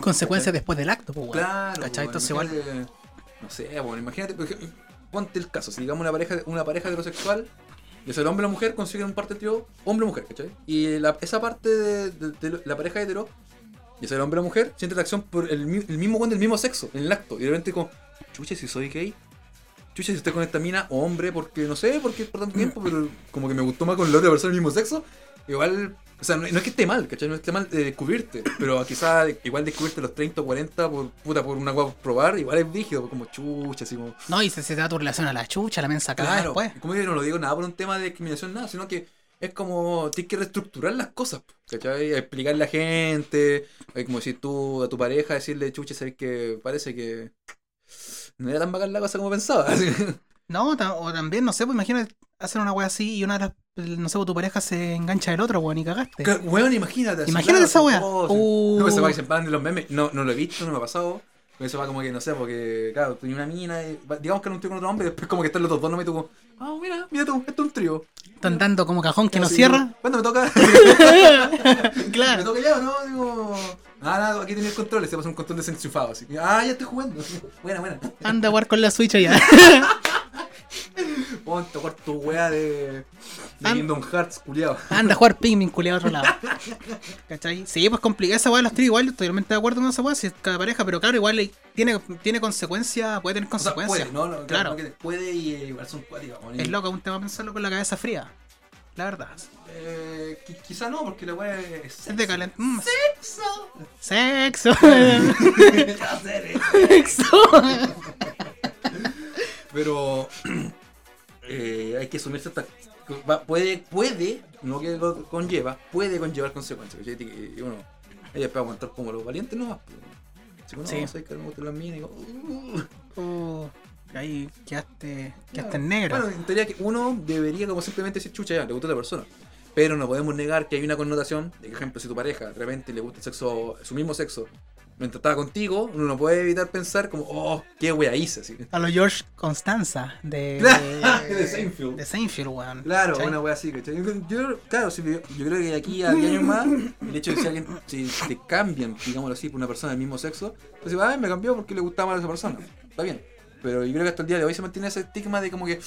Consecuencias después del acto, pues, weón. Claro. ¿Cachai? weón, Entonces igual... No sé, bueno, imagínate, por ejemplo, ponte el caso, si digamos una pareja, una pareja heterosexual, sea el hombre o la mujer, consiguen un parte trío, hombre o mujer, ¿cachai? Y la- esa parte de, la pareja hetero, sea el hombre o la mujer, siente atracción por el, mi- el mismo con del mismo sexo, en el acto. Y de repente como, chuche, si soy gay, chuche, si estoy con esta mina o hombre, porque no sé, porque por tanto tiempo, pero como que me gustó más con la otra persona del mismo sexo, igual... O sea, no, no es que esté mal, ¿cachai? No es que esté mal de descubrirte, pero quizá igual descubrirte a los 30 o 40 por, puta, por una guapa probar, igual es rígido, como chucha, así como... No, y se, se da tu relación a la chucha, la mensa Claro, después. como que no lo digo nada por un tema de discriminación, nada, sino que es como tienes que reestructurar las cosas, ¿cachai? Explicarle a la gente, hay como decir tú a tu pareja, decirle, chucha, sabes que parece que no era tan bacán la cosa como pensaba. así. No, o también, no sé, pues imagínate hacer una wea así y una de las, no sé, pues tu pareja se engancha del otro, weón, y cagaste. Claro, Weón, imagínate. Imagínate esa sí. Uh. No, esa wea que se paran de los memes, no, no lo he visto, no me ha pasado. Eso va como que, no sé, porque, claro, tenía una mina, y, va- digamos que era un trío con otro hombre, y después como que están los dos, no me tocó, ah, mira, mira tú, esto es un trío. Están dando como cajón que no cierra. ¿Cuándo me toca? ¿Me claro. toca ya no? Digo. Ah, nada, aquí tenía el control, se pasa un control desenchufado. Así que, ah, ya estoy jugando. Buena, buena. Anda a jugar con la Switch allá. Ponte a jugar tu wea de. de Kingdom Hearts, culiado. Anda a jugar Pikmin, culiado a otro lado. ¿Cachai? Sí, pues complicada esa weá de los tríos, igual, totalmente de acuerdo con esa weá, si es cada pareja, pero claro, igual tiene, tiene consecuencias, puede tener O sea, consecuencias. puede, no, no, claro. que puede y eh, igual son cuáticas. Es loco, un tema pensarlo con la cabeza fría. La verdad. Eh, qui- quizá no, porque la wea es. Es de calent. mm, Sexo. Sexo. Sexo. Pero eh, hay que asumir ciertas va- puede, puede, no que lo conlleva, puede conllevar consecuencias. Y uno, ella puede aguantar como los valientes no Si uno Sí. no sé que me gustan las minas, y digo, uh, Oh, ahí quedaste, quedaste Claro. en negro. Bueno, en teoría que uno debería como simplemente decir, chucha, ya, le gusta a otra persona. Pero no podemos negar que hay una connotación, de que, por ejemplo, si tu pareja de repente le gusta el sexo, su mismo sexo, mientras estaba contigo, uno no puede evitar pensar como, oh, qué wea hice. Así. A lo George Constanza de, De Seinfeld. De Seinfeld, weón. Claro, ¿Cachai? una wea así, ¿cachai? Yo, yo- claro, sí, yo, yo creo que de aquí a 10 años más, el hecho de que si alguien si te cambian, digámoslo así, por una persona del mismo sexo, entonces, ah, me cambió porque le gustaba más a esa persona. Está bien. Pero yo creo que hasta el día de hoy se mantiene ese estigma de como que,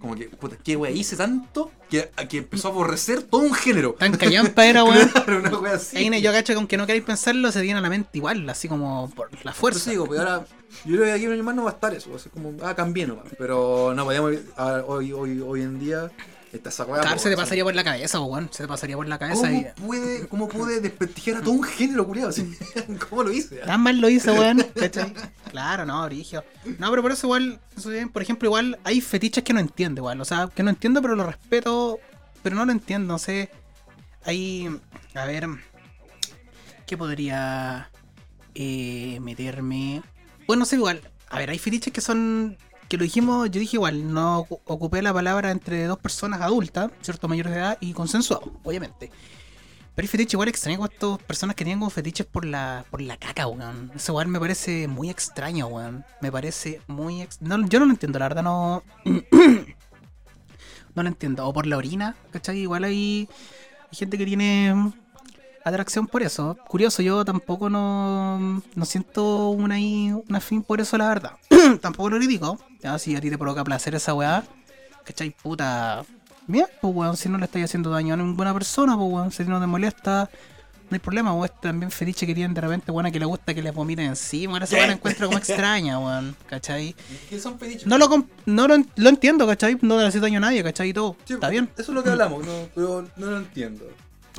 como que, puta, qué wea hice tanto que, que empezó a aborrecer todo un género. Tan callampa era, weón. Claro, una wea así. Ahí yo cacho que aunque no queráis pensarlo, se viene a la mente igual, así como por la fuerza. eso digo, pues ahora, yo creo que aquí un año más no va a estar eso, va a ser como, ah, cambié nomás. Pero no podíamos, ahora, hoy, hoy, hoy en día, está esa. Claro, se te pasaría por la cabeza, weón. Se te pasaría por la cabeza y. ¿Cómo pude, ¿Cómo pude desprestigiar a todo un género, culiado? ¿Cómo lo hice? Tan mal lo hice, weón. Claro, no, Origio. No, pero por eso igual, por ejemplo, igual hay fetiches que no entiendo, igual. O sea, que no entiendo, pero lo respeto. Pero no lo entiendo, no sé. Hay. A ver. ¿Qué podría eh, meterme? Bueno, no sé, igual. A ver, hay fetiches que son. Que lo dijimos, yo dije igual, no ocu- ocupé la palabra entre dos personas adultas, ¿cierto? Mayores de edad y consensuados, obviamente. Pero hay fetiches igual extraños con estas personas que tienen como fetiches por la, por la caca, weón. Eso igual me parece muy extraño, weón. Me parece muy... ex- no, yo no lo entiendo, la verdad no... no lo entiendo. O por la orina, ¿cachai? Igual hay gente que tiene atracción por eso. Curioso, yo tampoco no, no siento una, ahí- una fin por eso, la verdad. tampoco lo critico. Ya, si a ti te provoca placer esa weá, ¿cachai? Puta... Bien, pues weón, si no le estáis haciendo daño a ninguna persona, pues weón, si no te molesta, no hay problema, weón. También fetiche que tienen de repente, weón, que le gusta que les vomiten encima. Ahora se van a encuentro como extraña, weón, ¿cachai? ¿Qué son fetiches? No lo, no lo, lo entiendo, ¿cachai? No le hace daño a nadie, ¿cachai? Y todo, Sí, está bien. Eso es lo que hablamos, no, pero no lo entiendo.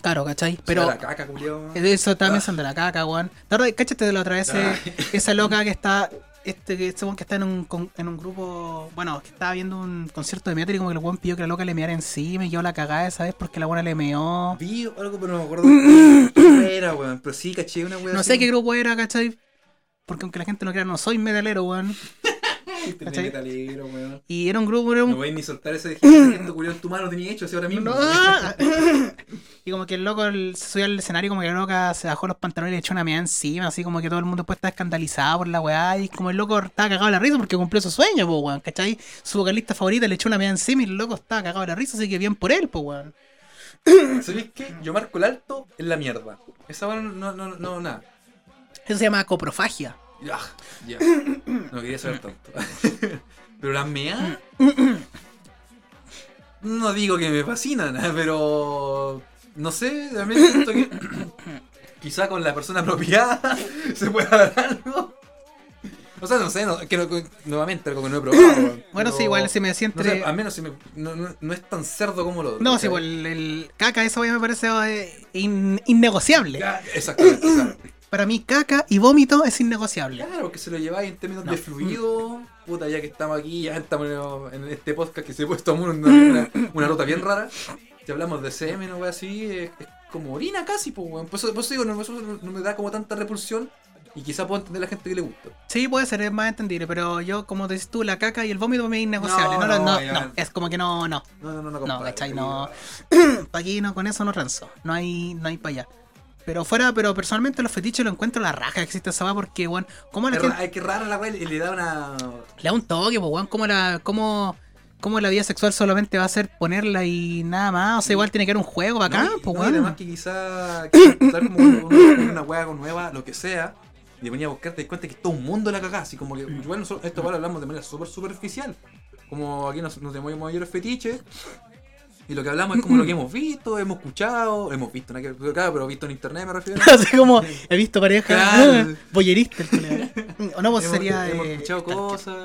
Claro, ¿cachai? Pero. La caca, eso también Ah. son de la caca, weón. Verdad, cáchate de la otra vez, eh, esa loca que está. Este que este weón que está en un, con- en un grupo. Bueno, que estaba viendo un concierto de metal y como que el weón pidió que la loca le meara encima y yo la cagada esa vez porque la buena le meó. Vi algo, pero no me acuerdo qué era, weón. Pero sí, caché una weón. No sé qué grupo era, ¿cachai? Porque aunque la gente no crea, no soy metalero, weón. Metalero, weón. Y era un grupo, era un No voy ni soltar ese gesto culiao en tu mano tenía hecho así ahora mismo. No. y como que el loco el- se subió al escenario, como que la loca se bajó los pantalones y le echó una meada encima, así como que todo el mundo después está escandalizado por la weá. Y como el loco estaba cagado de la risa porque cumplió su sueño, pues weón, ¿cachai? Su vocalista favorita le echó una meada encima y el loco estaba cagado de la risa, así que bien por él, pues weón. ¿Sabéis qué? Yo marco el alto en la mierda. Esa weón no, no, no, nada. Eso se llama coprofagia. Ya, ya. No quería saber tanto. Pero las meas. No digo que me fascinan, pero. No sé, también siento que. Quizá con la persona apropiada se pueda dar algo. O sea, no sé, no, que no- nuevamente algo que no he probado. Bueno, sí, igual se me decía No entre. sé, al menos si me- no, no- no es tan cerdo como lo. No, sí, ¿cachai? pues el, el caca, weá me parece eh, in- innegociable. Ya, Exactamente, claro. Para mí, caca y vómito es innegociable. Claro, que se lo lleváis en términos No. de fluido. Puta, ya que estamos aquí, ya estamos en este podcast que se ha puesto una, una, una nota bien rara. Si hablamos de semen o así, es, es como orina casi, pues, weón. Por eso, por eso digo, no, me da como tanta repulsión. Y quizá puedo entender a la gente que le gusta. Sí, puede ser, es más entendible, pero yo, como decís tú, la caca y el vómito me es innegociable. No, No, no, no, no, es como que no, no. No, no, no, no, No, ¿cachai? No. Pa' aquí no, con eso no ranzo. No hay, no hay para allá. Pero fuera, pero personalmente los fetiches lo encuentro la raja que existe esa weá porque, weón, ¿cómo la gente Hay que rara la weá y le da una. le da un toque, pues, weón? ¿Cómo la, cómo, cómo la vida sexual solamente va a ser ponerla y nada más? O sea, igual tiene que haber un juego bacán, no, pues, no, weón. además que quizá tal como una, una weá nueva, lo que sea, y venía a buscar, te das cuenta que todo un mundo la cagada. Así como que, igual nosotros, esto igual hablamos de manera súper superficial. Como aquí nos, nos tenemos mayores fetiches. Y lo que hablamos es como lo que hemos visto, hemos escuchado, hemos visto, nada que- pero claro, pero visto en internet me refiero. Así como he visto pareja Claro. boyerista el. O no, pues hemos, sería. hemos eh, escuchado cosas,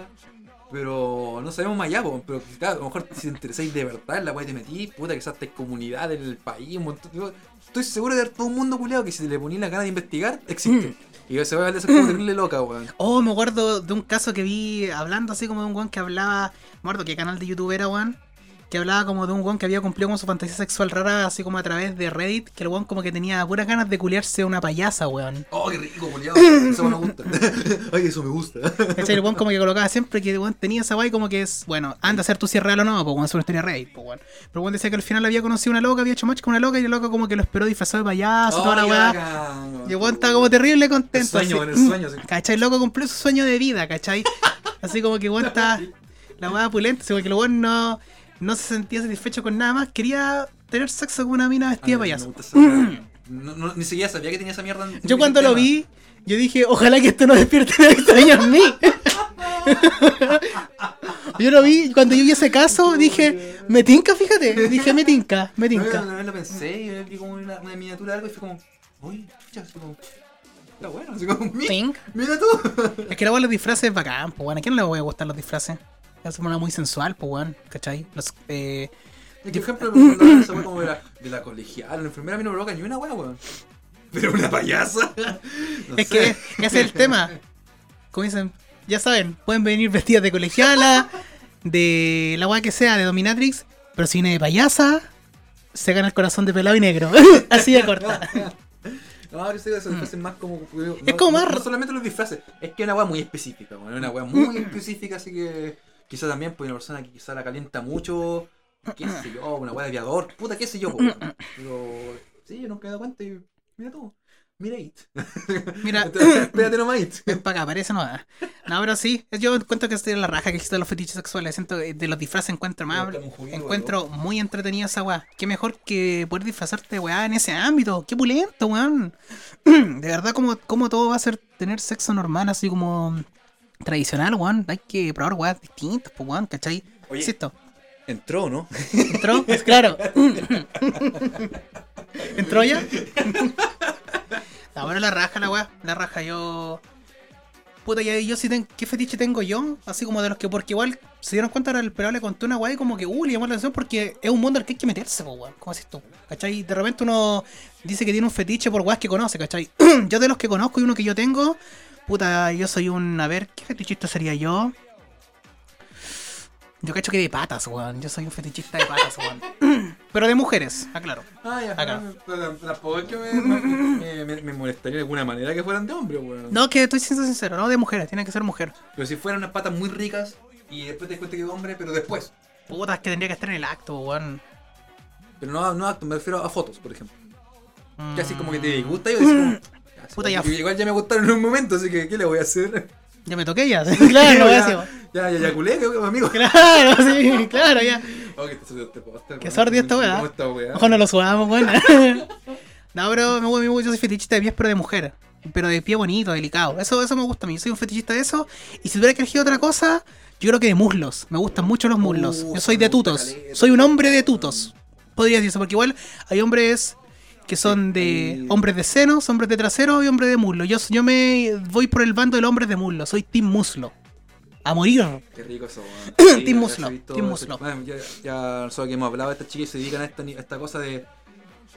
pero no sabemos más allá, po, pero claro, a lo mejor si te interesáis de verdad en la weá te metís, puta, quizás estáis comunidad en el país, un montón. yo estoy seguro de haber todo un mundo culeado que si le ponís la gana de investigar, existe. Mm. Y se va a ser como terrible loca, weón. Oh, me acuerdo de un caso que vi hablando así como de un weón que hablaba. Me acuerdo qué canal de YouTube era, weón. Que hablaba como de un weón que había cumplido con su fantasía sexual rara, así como a través de Reddit, que el weón como que tenía puras ganas de culiarse a una payasa, weón. Oh, qué rico, culiado. Eso me gusta. Ay, eso me gusta. ¿Cachai? El weón como que colocaba siempre que el weón tenía esa weá y como que es, bueno, anda a hacer tu cierre real o no, pues weón, es una historia Reddit, pues weón. Pero el weón decía que al final había conocido una loca, había hecho match con una loca y la loca como que lo esperó disfrazado de payaso, toda la Oh, weá. Y el weón estaba como terrible contento. El sueño, así. en el sueño, sí. ¿Cachai? El loco cumplió su sueño de vida, ¿cachai? Así como que weón está la weá pulenta, así como que el weón no, no se sentía satisfecho con nada más, quería tener sexo con una mina vestida de payaso. No, no, ni siquiera sabía que tenía esa mierda. en- Yo cuando lo tema. vi, yo dije, ojalá que esto no despierte nada extraño en mí. yo lo vi, cuando yo vi ese caso, dije, me tinca, fíjate. Dije, me tinca, me tinca. una vez lo pensé y vi como una, una miniatura de algo y fue como, uy, así como, está bueno, así como, mira, mira tú. Es que la los disfraces es bacán, pues weón. ¿A quién no le voy a gustar los disfraces? Es una muy sensual, pues weón, ¿cachai? Los, eh, Es que, por ejemplo, de esa weá como de la, de la colegial, la enfermera a mí no me provoca ni una weá, weón. Pero una payasa. No es sé. que ese es el tema. Como dicen, ya saben, pueden venir vestidas de colegiala, de la weá que sea, de dominatrix, pero si viene de payasa, se gana el corazón de pelado y negro. Así de corta. No, sí, esos disfraces más como. no- Es como más- No, solamente los disfraces, es que es una weá muy específica, weón. Es una weá muy específica, así que. Quizá también, pues, una persona que quizá la calienta mucho. Qué sé yo, una weá de aviador. Puta, qué sé yo, weón. Pero. Sí, yo nunca he dado cuenta y. Mira tú. Mira it. Mira, Espérate nomás it. ven para acá, parece no. No, pero sí, yo encuentro que estoy en la raja que existen los fetiches sexuales. Siento que de los disfraces encuentro más. Juguito, Encuentro muy entretenida esa weá. Qué mejor que poder disfrazarte, weá, en ese ámbito. Qué pulento, weón. De verdad, como, como todo va a ser tener sexo normal, así como tradicional, weón. Hay que probar weas distintas, pues, weón, ¿cachai? Oye. Insisto. Entró, ¿no? ¿Entró? Pues claro. ¿Entró ya? No, bueno, la raja, la weá. La raja, yo. Puta, ya yo sí tengo. ¿Qué fetiche tengo yo? Así como de los que. Porque igual se dieron cuenta ahora el pelado le contó una weá y como que, uh, le llamó la atención porque es un mundo al que hay que meterse, po, weón. ¿Cómo haces tú? ¿Cachai? De repente uno dice que tiene un fetiche por weas que conoce, ¿cachai? yo de los que conozco y uno que yo tengo. Puta, yo soy un. A ver, ¿qué fetichista sería yo? Yo cacho que de patas, weón. Yo soy un fetichista de patas, weón. Pero de mujeres, aclaro. Ah, ya. Acá. Tampoco es que me, me, me- me molestaría de alguna manera que fueran de hombre, weón. No, que estoy siendo sincero, no de mujeres, tiene que ser mujer. Pero si fueran unas patas muy ricas y después te das cuenta que es hombre, pero después. Putas que tendría que estar en el acto, weón. Pero no, no acto, me refiero a fotos, por ejemplo. Que así como que te Mm, gusta y yo como, "Ya, Puta, ya. igual- ya me gustaron en un momento, así que ¿qué le voy a hacer? Ya me toqué ya. claro, no, ya, ya, ya, ya culé, amigo. Claro, sí, claro, ya. Oh, que te este Qué weón. sordia esta weá. Ojo, no lo subamos, weón. no, pero me, me, yo soy fetichista de pies, pero de mujer. Pero de pie bonito, delicado. Eso, eso me gusta a mí. Soy un fetichista de eso. Y si tuviera que elegir otra cosa, yo creo que de muslos. Me gustan mucho los muslos. Uh, yo soy de gusta tutos. Soy un hombre de tutos. Podría decirse, porque igual hay hombres que son de hombres de senos, hombres de trasero y hombres de muslo. Yo, yo me voy por el bando del hombre de muslo. Soy team muslo. A morir. Qué rico eso, weón. Team ya Muslo, se visto Team Muslo. bueno, ya, ya solo que hemos hablado, estas chicas se dedican a esta, a esta cosa de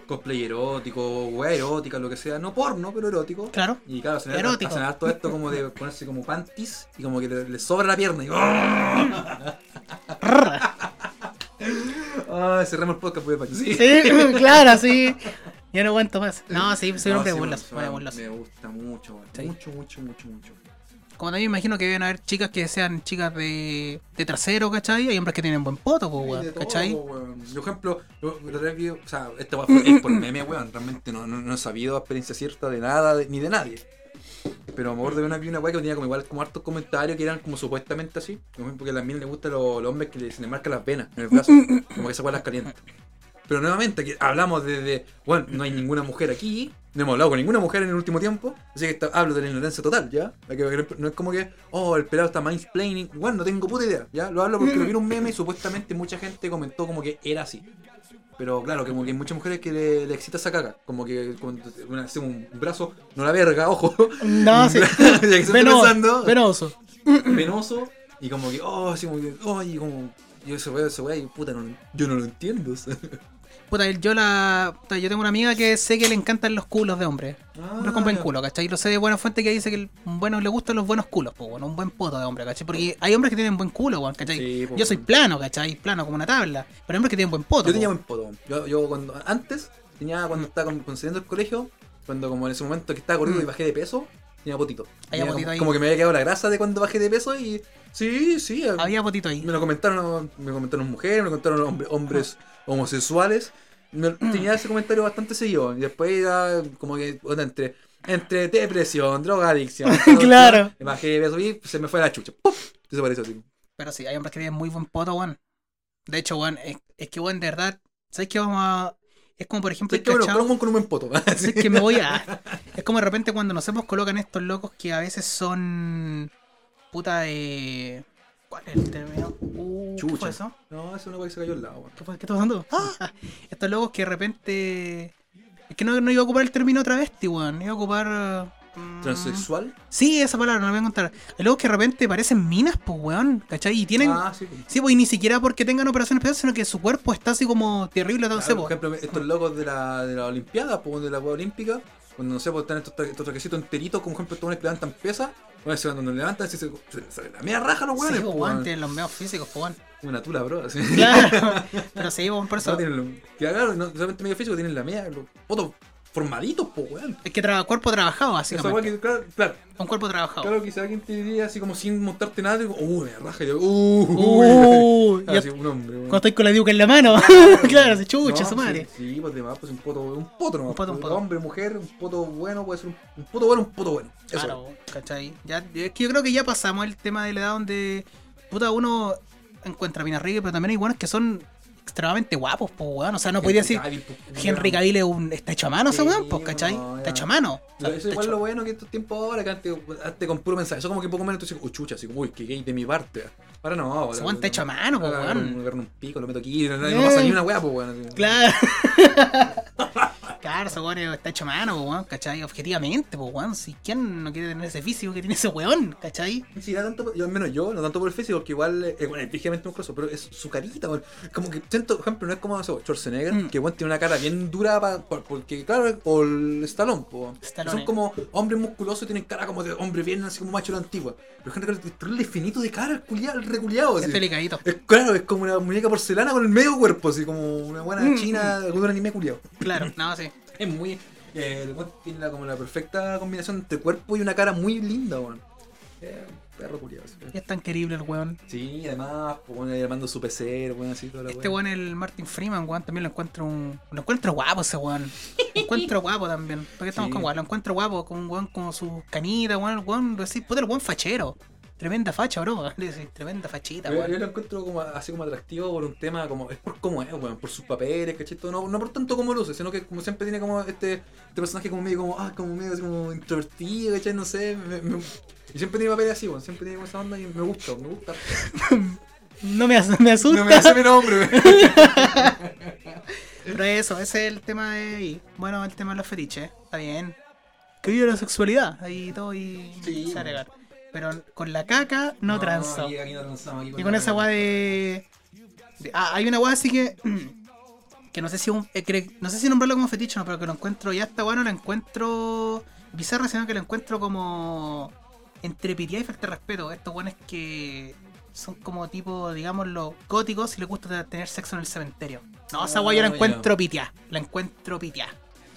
cosplay erótico, weá erótica, lo que sea. No porno, pero erótico. Claro. Y claro, hacen, Erótico. hacen harto esto como de ponerse como panties y como que le, le sobra la pierna. Y, ¡ah! Ah, cerramos el podcast, pues, Sí. Sí, claro, sí. Ya no aguanto más. No, sí, soy un No, hombre de sí, burlas. me- hombre de burlas. Me gusta mucho. Sí. mucho, mucho, mucho, mucho. Como también me imagino que deben haber chicas que sean chicas de, de trasero, ¿cachai? Hay hombres que tienen buen poto, de weón, ¿cachai? Por ejemplo, yo- verdad que, o sea, fue- es por meme, weón. Realmente no, no, no he sabido experiencia cierta de nada, de- ni de nadie. Pero a lo mejor de una vi una weá que tenía como igual como hartos comentarios que eran como supuestamente así. Como porque a las minas les gustan los, los hombres que se les marcan las venas en el brazo. Como que esa weá las calienta. Pero nuevamente, aquí hablamos de, de, bueno, no hay ninguna mujer aquí, no hemos hablado con ninguna mujer en el último tiempo, así que hablo de la ignorancia total, ¿ya? No es como que, oh, el pelado está mansplaining, bueno, no tengo puta idea, ¿ya? Lo hablo porque lo vi en un meme y supuestamente mucha gente comentó como que era así. Pero claro, como que hay muchas mujeres que le, le excita esa caca, como que cuando una, hace un brazo, no la verga, ojo, No, sí. ya que se está Venoso. pensando, Venoso. venoso, y como que, oh, así como que, oh, y como, yo ese weá, ese weá, y puta, no, yo no lo entiendo. Puta, yo la. puta, yo tengo una amiga que sé que le encantan los culos de hombres. Hombres con buen Ah, culo, ¿cachai? Lo sé de buena fuente que dice que el bueno le gustan los buenos culos, pues bueno, un buen poto de hombre, ¿cachai? Porque hay hombres que tienen buen culo, ¿cachai? Sí, po, yo soy plano, ¿cachai? Plano como una tabla. Pero hay hombres que tienen buen poto. Yo tenía po. buen poto. Yo, yo cuando antes, tenía cuando estaba con- concediendo el colegio, cuando como en ese momento que estaba corriendo Mm. y bajé de peso, tenía potito. Tenía como, como que me había quedado la grasa de cuando bajé de peso y sí, sí. Había potito ahí. Me lo comentaron, me comentaron mujeres, me comentaron hombre- hombres homosexuales. Me- tenía ese comentario bastante seguido. Y después era como que entre, entre depresión, drogadicción. Claro. Me bajé y se me fue la chucha. ¡Puf! Desapareció así. Pero sí, hay hombres que tienen muy buen poto, weón. De hecho, weón, es, es que, weón, de verdad, ¿sabes qué vamos a...? Es como, por ejemplo, Es que bueno, con un, buen poto. Es que me voy a. Es como de repente cuando nos hemos colocan estos locos que a veces son. Puta de. ¿Cuál es el término? Uh, ¿Qué Chucha. fue eso? No, es una cosa que se cayó al lado. ¿Qué, fue? ¿Qué está pasando? Ah, estos locos que de repente. Es que no, no iba a ocupar el término travesti, weón. Iba a ocupar. mm, Transexual. Sí, esa palabra, no la voy a encontrar. Hay locos que de repente parecen minas, pues, weón. ¿Cachai? Y tienen. Ah, sí. pues. Sí, pues, y ni siquiera porque tengan operaciones especiales, sino que su cuerpo está así como terrible, sé, Claro, po. por ejemplo, estos locos de la, de la Olimpiada, pues, de la Juega Olímpica, cuando no sé, pues están estos, tra- estos trajecitos enteritos, como por ejemplo, estos que levantan pesas, bueno, se- cuando levantan, se, se, se- la media raja los Sí, hueones, pues, weón, tienen los medios físicos, weón. Una tula, bro. Así. Claro. Pero sí, weón, por eso. No, tienen lo- que, claro, no solamente medio físico, tienen la media, los fotos formaditos, pues, weón. Es que tra cuerpo trabajado, weá que, claro, claro, Un cuerpo trabajado. claro, quizá alguien te diría así como sin montarte nada, digo, uh, me raja, y yo, uh, Uh, así, un hombre. Cuando estoy con la diuca en la mano. claro, se chucha, No, su madre. Sí, sí, pues de más, pues un poto, un poto nomás. Un poto, un pues, poto. Hombre, mujer, un poto bueno, puede ser un, un poto bueno, un poto bueno. Eso. Claro, ¿cachai? Ya, es que yo creo que ya pasamos el tema de la edad donde puta uno encuentra minas ricas, pero también hay buenos que son extremadamente guapos, pues weón. O sea, no podía decir Cavill, pues, Henry. Cavill es un, está hecho a mano ese Sí, weón, pues, ¿cachai? no, está hecho a mano. O sea, Eso igual hecho- lo bueno que estos tiempos ahora que antes, antes con puro mensaje. Eso como que poco menos tú dices, uy, chucha, así como, uy, qué gay de mi parte. Ahora no, weón está hecho a mano, pues, agarro weón. un, agarro un pico, lo meto aquí, no, no pasa ni una weá, weón. Claro. claro, ese weón está hecho a mano, pues, weón, ¿cachai? Objetivamente, pues, weón. Si quién no quiere tener ese físico que tiene ese weón, ¿cachai? Sí, no tanto, yo, al menos yo, no tanto por el físico, porque igual, eh, bueno, es ligeramente musculoso, pero es su carita, weón. Como que siento, por ejemplo, no es como Schwarzenegger, Mm. que weón tiene una cara bien dura, pa- porque claro, o el Stallone, po. Stallone. Son como hombres musculosos y tienen cara como de hombre bien, así como macho de la antigua. Pero Henry Cavill es finito de cara, el culiado, el reculiado, así. Es delicadito. Es claro, es como una muñeca porcelana con el medio cuerpo, así como una buena Mm. china de algún anime culiado. Claro, no, sí. Es muy. Eh, el tiene la, como la perfecta combinación entre cuerpo y una cara muy linda, weón. Eh, perro culiado. Es tan querible el weón. Sí, además, pues bueno, ahí armando su PC, weón, así toda la Este weón, el Martin Freeman, weón, también lo encuentro un. Lo encuentro guapo ese weón. Lo encuentro guapo también. ¿Por qué estamos Sí. con weón? Lo encuentro guapo, con un weón con sus canitas, weón, el weón, decís, puta el weón fachero. Tremenda facha, bro. Le decís, tremenda fachita, Yo, yo lo encuentro como así como atractivo por un tema como. Es por cómo es, weón, por sus papeles, ¿cachai? No, no por tanto como luce, sino que como siempre tiene como este, este personaje como medio como, ah, como medio así como introvertido, ¿cachai? No sé. me- me- y siempre tiene papeles así, weón. Siempre tiene como esa onda y me gusta, me gusta. No me, as- me asusta. No me hace mi nombre. Pero eso, ese es el tema de ahí. Bueno, el tema de los fetiches, está bien. Que vive la sexualidad, ahí todo y Sí. se alegar. Pero con la caca no, transo. Aquí, aquí no transamos. Aquí Y con esa weá de, de- Ah, hay una weá así que. Que no sé si un, eh, cre- no sé si nombrarlo como fetiche no, pero que lo encuentro. Ya esta weá no la encuentro bizarra, sino que lo encuentro como. Entre pitiá y falta de respeto. Estos weones que son como tipo, digamos, los góticos y les gusta tener sexo en el cementerio. No, esa weá yo la Ah, encuentro pitiá. La encuentro pitiá.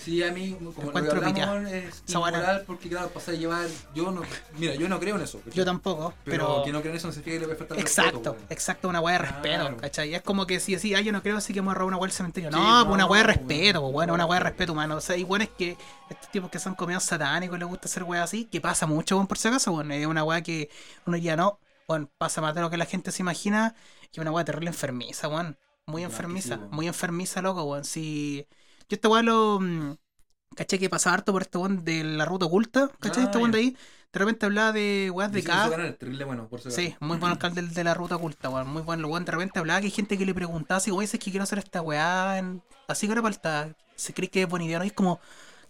Sí, a mí, como lo que hablamos, es inmoral porque, claro, pasar a llevar. Yo no. Mira, yo no creo en eso. ¿cachai? Yo tampoco, Pero, pero. que no creo en eso no significa que le puede faltar el Exacto, respeto, weón. exacto, una weá de respeto, Claro. ¿cachai? Es como que si decís, ah, yo no creo así que hemos robado una weá al cementerio. Sí, No, no, pues una weá de pues, respeto, pues, bueno, no. una weá de respeto humano. O sea, y bueno, es que estos tipos que son comidos satánicos les gusta hacer weá así, que pasa mucho, bueno, por si acaso, bueno, es una weá que uno ya no, bueno, pasa más de lo que la gente se imagina, y una weá terrible enfermiza, weón. Muy que enfermiza, sí, muy enfermiza, loco, weón. Si. Yo esta weá lo. mm, Caché que pasaba harto por este weón de la ruta oculta, ¿cachai? Ah, este weón de ahí. De repente hablaba de weas de cada. bueno, si. Sí, muy buen alcalde de la ruta oculta, weón. Muy bueno. Weón, de repente hablaba que hay gente que le preguntaba así, oye, es que quiero hacer esta weá. en- Así que era falta. Se cree que es buena idea, ¿no? Y es como,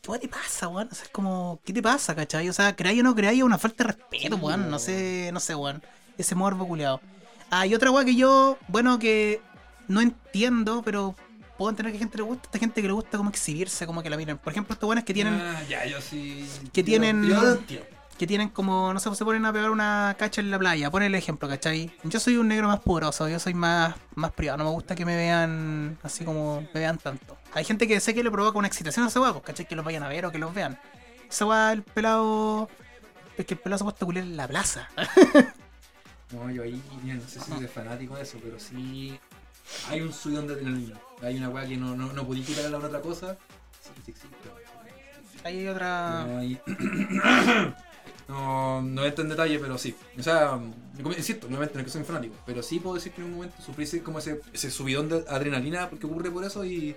¿qué te pasa, weón? O sea, es como, ¿qué te pasa, cachai? O sea, creáis o no creáis una falta de respeto, Sí, weón. No sé, no sé, weón. Ese morbo culiado. Ah, y otra weá que yo, bueno, que no entiendo, pero puedo entender que gente le gusta, esta gente que le gusta como exhibirse, como que la miren. Por ejemplo, estos buenos que tienen, Ah, ya, yo sí. Que tienen- Yo, yo entiendo. que tienen como, no sé, se ponen a pegar una cacha en la playa. Pon el ejemplo, ¿cachai? Yo soy un negro más poderoso, yo soy más, más privado, no me gusta que me vean así como me vean tanto. Hay gente que sé que le provoca una excitación a ese huevo, ¿cachai? Que los vayan a ver o que los vean. Ese huevo, el pelado. Es que el pelado se a culiar en la plaza. No, yo ahí, no sé si soy fanático de eso, pero sí. Hay un subidón de adrenalina. Hay una weá que no, no, no podía quitarle a la otra cosa. Sí, sí, sí. hay otra. No, ahí- no, no entro en detalle, pero sí. O sea, insisto, obviamente no es que soy fanático, pero sí puedo decir que en un momento sufrí como ese, ese subidón de adrenalina porque ocurre por eso y.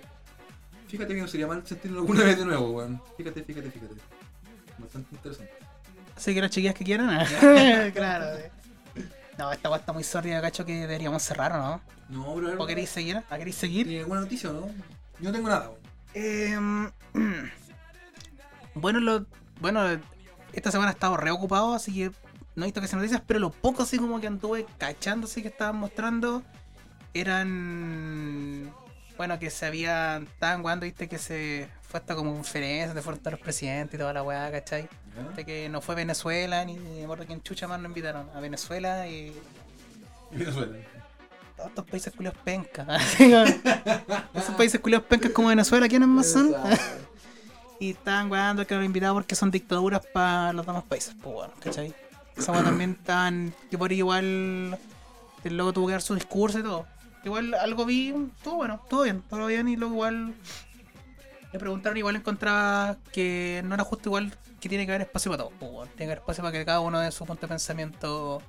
Fíjate que no sería mal sentirlo alguna vez de nuevo, weón. Fíjate, fíjate, fíjate. Bastante interesante. Así que las chiquillas que quieran. claro. No, esta weá está muy sórdida, cacho, que deberíamos cerrar, ¿o no? No, ver, ¿O queréis seguir? ¿A queréis seguir? ¿Tiene alguna noticia o no? Yo no tengo nada. Em, bueno, lo, bueno, esta semana he estado reocupado, así que no he visto que se noticias, pero lo poco así como que anduve cachando, así que estaban mostrando, eran, bueno, que se habían, estaban jugando, viste, que se fue hasta como conferencia, de fueron todos los presidentes y toda la weá, ¿cachai? De que no fue Venezuela, ni me acuerdo quién chucha más nos invitaron, a Venezuela y Venezuela. todos estos países culios pencas. Esos países culios pencas como Venezuela, ¿quiénes más son? Y estaban weando que los invitados porque son dictaduras para los demás países. Pues bueno, ¿cachai? Esa también estaban. Que por ahí igual. El loco tuvo que dar su discurso y todo. Igual algo vi, todo bueno, todo bien, todo bien. Y luego igual. Le preguntaron, igual encontraba que no era justo igual que tiene que haber espacio para todo. Pues bueno, tiene que haber espacio para que cada uno dé su punto de pensamiento.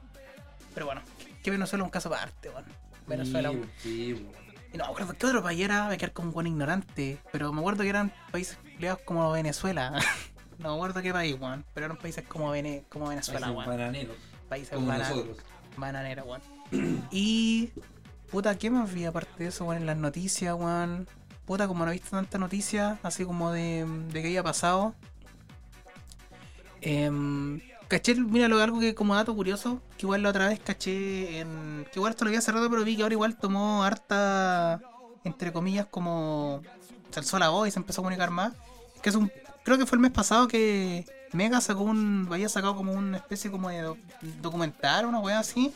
Pero bueno, que Venezuela es un caso aparte, bueno. Venezuela. Sí, sí, weón. Y no me acuerdo qué otro país era, a quedar como un buen ignorante. Pero me acuerdo que eran países peleados como Venezuela. no me acuerdo qué país, weón. Pero eran países como, Vene como Venezuela, weón. bananeros, Países como bana- nosotros. weón. y. Puta, ¿qué más vi aparte de eso, weón? En las noticias, weón. Puta, como no he visto tanta noticia, así como de, de que había pasado. Em, caché, mira, lo algo que como dato curioso, que igual la otra vez caché en. Que igual esto lo había cerrado, pero vi que ahora igual tomó harta. Entre comillas, como. Se alzó la voz y se empezó a comunicar más. Es que es un. Creo que fue el mes pasado que Mega sacó un. Había sacado como una especie como de doc- documental, una weá así.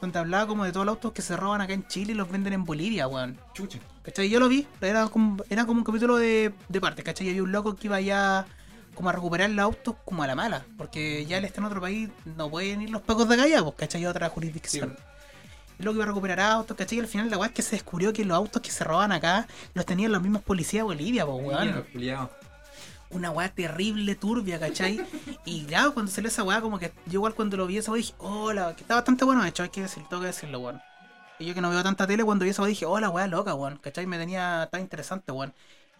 Donde hablaba como de todos los autos que se roban acá en Chile y los venden en Bolivia, weón. Chucha. ¿Cachai? Yo lo vi, era como, era como un capítulo de, de parte, ¿cachai? Y había un loco que iba ya como a recuperar los autos como a la mala, porque ya él está en otro país, no pueden ir los pacos de allá, pues, ¿cachai? A otra jurisdicción. El loco iba a recuperar autos, ¿cachai? Y al final la weá es que se descubrió que los autos que se roban acá los tenían los mismos policías de Bolivia, pues, weón. Una weá terrible, turbia, ¿cachai? Y claro, cuando salió esa weá, como que yo igual cuando lo vi esa weá dije, hola, que está bastante bueno hecho, hay que decirlo, tengo que decirlo, weón. Y yo que no veo tanta tele, cuando vi esa weá dije, hola, weá loca, weón, ¿cachai? Me tenía tan interesante, weón.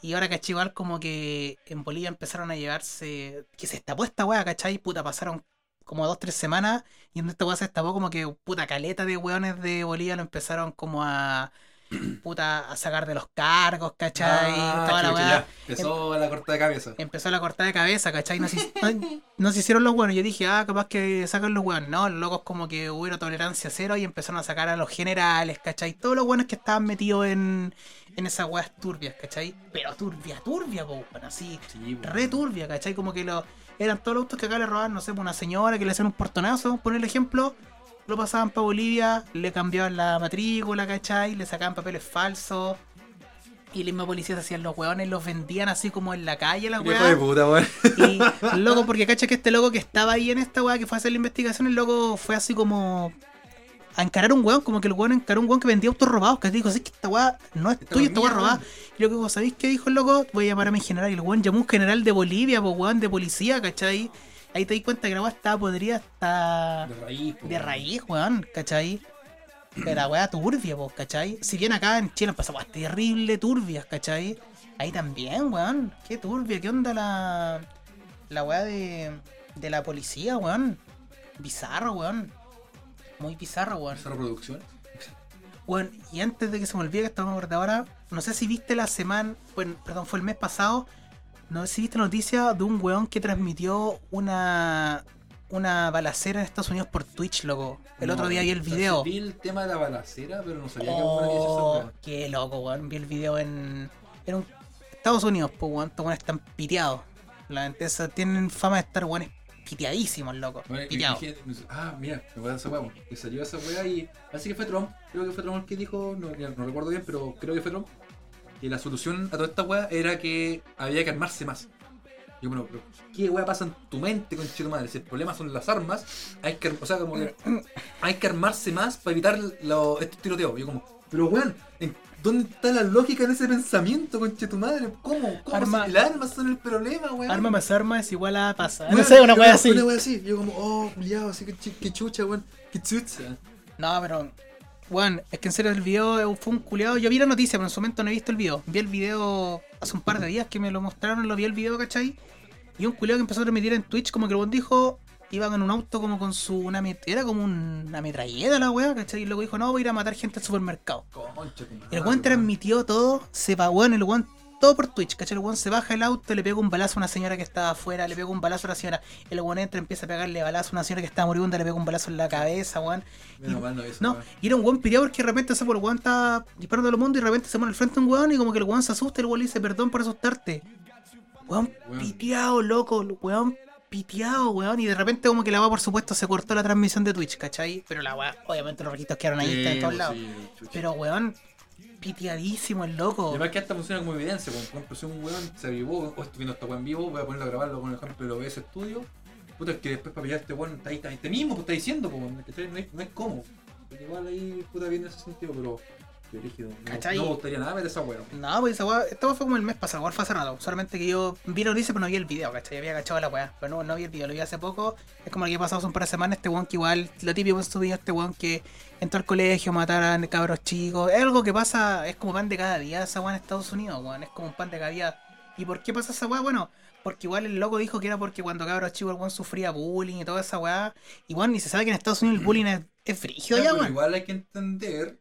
Y ahora, ¿cachai? Igual como que en Bolivia empezaron a llevarse, que se destapó esta weá, ¿cachai? Puta, pasaron como dos, tres semanas y en esta weá se destapó como que puta caleta de weones de Bolivia lo empezaron como a puta a sacar de los cargos, ¿cachai? Ah, Toda la weá. ya. Empezó la corta de cabeza. Empezó la cortada de cabeza, ¿cachai? No se, no- no se hicieron los buenos. Yo dije, ah, capaz que sacan los buenos. No, los locos como que hubo tolerancia cero y empezaron a sacar a los generales, ¿cachai? Todos los buenos que estaban metidos en, en esas weas turbias, ¿cachai? Pero turbia, turbia, po, weón, así. Sí. Re turbia, ¿cachai? Como que lo, eran todos los autos que acá le robaban, no sé, una señora que le hacían un portonazo, por el ejemplo. Lo pasaban para Bolivia, le cambiaban la matrícula, ¿cachai? Le sacaban papeles falsos. Y la misma policía se hacían los hueones, los vendían así como en la calle, la Hijo weá. de puta, weón. Y loco, porque cacha que este loco que estaba ahí en esta weá que fue a hacer la investigación, el loco fue así como a encarar un weón, como que el weón encaró un weón que vendía autos robados, que dijo, así que esta weá no es tuya, weá esta weá robada. Y lo que vos sabéis que dijo el loco, voy a llamar a mi general. Y el weón llamó a un general de Bolivia, pues weón, de policía, ¿cachai? Ahí te di cuenta que la weá estaba podrida hasta De raíz, po, de weón. raíz, weón, ¿cachai? Pero la weá turbia, pues, ¿cachai? Si bien acá en Chile han pasado weas terrible turbias, ¿cachai? Ahí también, weón. Qué turbia, qué onda la. La weá de. de la policía, weón. Bizarro, weón. Muy bizarro, weón. Esa reproducción. Bueno, y antes de que se me olvide que estamos de ahora, no sé si viste la semana, bueno, perdón, fue el mes pasado, no sé si viste noticia de un weón que transmitió una una balacera en Estados Unidos por Twitch, loco. El No, otro día vi el o sea, video. sí Vi el tema de la balacera, pero no sabía que alguna había Oh, qué loco, weón. Vi el video en, en un- Estados Unidos, pues, weón. Estos weones están piteados. La gente esa- tienen fama de estar, weones, piteadísimos, loco. Bueno, y- Piteados. y- y- ah, mira, me voy a esa weá, que salió esa weá y así que fue Trump, creo que fue Trump el que dijo, no, recuerdo bien, pero creo que fue Trump, que la solución a toda esta weá era que había que armarse más. Yo, bueno, pero ¿qué weá pasa en tu mente, con tu madre? Si el problema son las armas, hay que, o sea, como que hay que armarse más para evitar lo- estos tiroteos. Yo como, pero weón, ¿en ¿dónde está la lógica en ese pensamiento, conche tu madre? ¿Cómo? ¿Cómo? Arma- Si las armas son el problema, weón. Arma más arma es igual a pasa. Weón, No sé, una como, así. Una wea así. Yo como, oh, culiado, así que, que chucha, weón. Que chucha. No, pero. Bueno, es que en serio el video fue un culiado. Yo vi la noticia, pero en su momento no he visto el video. Vi el video hace un par de días que me lo mostraron, lo vi el video, ¿cachai? Y un culiado que empezó a transmitir en Twitch, como que el weón dijo, iba con un auto como con su. Una, era como un- una metralleta la weá, ¿cachai? Y luego dijo, no, voy a ir a matar gente al supermercado. Concha. El weón transmitió todo, se va, weón, el weón todo por Twitch, ¿cachai? El weón se baja el auto, le pega un balazo a una señora que estaba afuera, le pega un balazo a la señora. El weón entra, empieza a pegarle balazo a una señora que estaba moribunda, le pega un balazo en la cabeza, weón. No y era un weón piteado porque de repente se por el weón está disparando a los mundos y de repente se pone al frente un weón y como que el weón se asusta el weón le dice perdón por asustarte. Weón Weón. piteado, loco, weón piteado, weón. Y de repente como que la weá por supuesto se cortó la transmisión de Twitch, ¿cachai? Pero la weá, obviamente los registros quedaron ahí Sí, en todos pues, lados. Pero weón, piteadísimo el Y loco. además que hasta funciona como evidencia, como por ejemplo si un weón se avivó o estoy viendo esta weón en vivo, voy a ponerlo a grabarlo con el ejemplo de OBS Studio. Puta, es que después para pillar este weón está ahí, está ahí, este mismo, pues está diciendo, pues, weón, ¿cachai? no, es, no es como. Igual ahí puta bien en ese sentido, pero. Qué rígido. No, gustaría nada ver esa weón. No, pues esa weá, weá fue como el mes pasado, igual fue hace rato. Solamente que yo vi la noticia, pero no vi el video, ¿cachai? Había cachado la weá, pero no, no vi el video, lo vi hace poco. Es como el que pasado hace un par de semanas, este weón que igual, lo típico en su video, este weón que entró al colegio, mataran cabros chicos. Es algo que pasa, es como pan de cada día esa weá en Estados Unidos, weón. Es como un pan de cada día. ¿Y por qué pasa esa weá? Bueno, porque igual el loco dijo que era porque cuando cabros chicos el weón sufría bullying y toda esa weá. Bueno, ni se sabe que en Estados Unidos el bullying es, es frígido Ya, ya, weón. igual hay que entender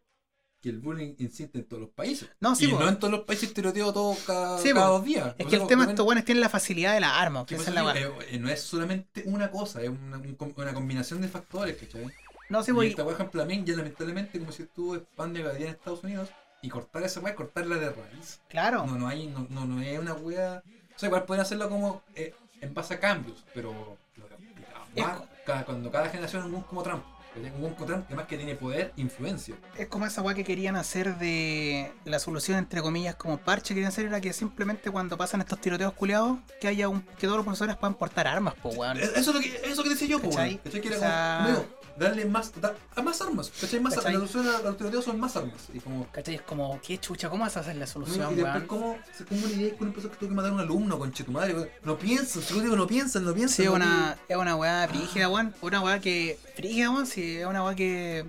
que el bullying existe en todos los países. No, sí, y no en todos los países tiroteo todo cada, Sí, cada dos días. Es O que sea, el tema de estos weones tienen la facilidad de las armas, que es la eh, no es solamente una cosa, es una, un com- una combinación de factores, ¿cachai? No, sí, y voy. esta weá, también ya lamentablemente, como si estuvo pan de cada día en Estados Unidos, y cortar esa weá es cortarla de raíz. Claro. No, no hay, no, no, no es una weá. O sea, igual pueden hacerlo como eh, en base a cambios, pero lo Es cada- cuando cada generación es como Trump. Un como Trump, que tiene poder, influencia. Es como esa weá que querían hacer de la solución, entre comillas, como parche, querían hacer era que simplemente cuando pasan estos tiroteos culiados, que haya un que todos los profesores puedan portar armas, po weón. Eso es lo que, eso que decía yo, po, weón. Era O sea- como, darle más, da- a más armas, ¿cachai? Más ¿Cachai? La solución a los tiroteos son más armas. Y como, ¿Cachai? Es como, qué chucha, ¿cómo vas a hacer la y solución, después, weón? ¿cómo se cómo una idea con un que tuvo que matar a un alumno, conche tu madre? weón? No piensan, se lo digo, no piensan, no piensan. Sí, es no una, es una weá frígida, weón. Una weá que. Frígida, weón, sí, es una weá que.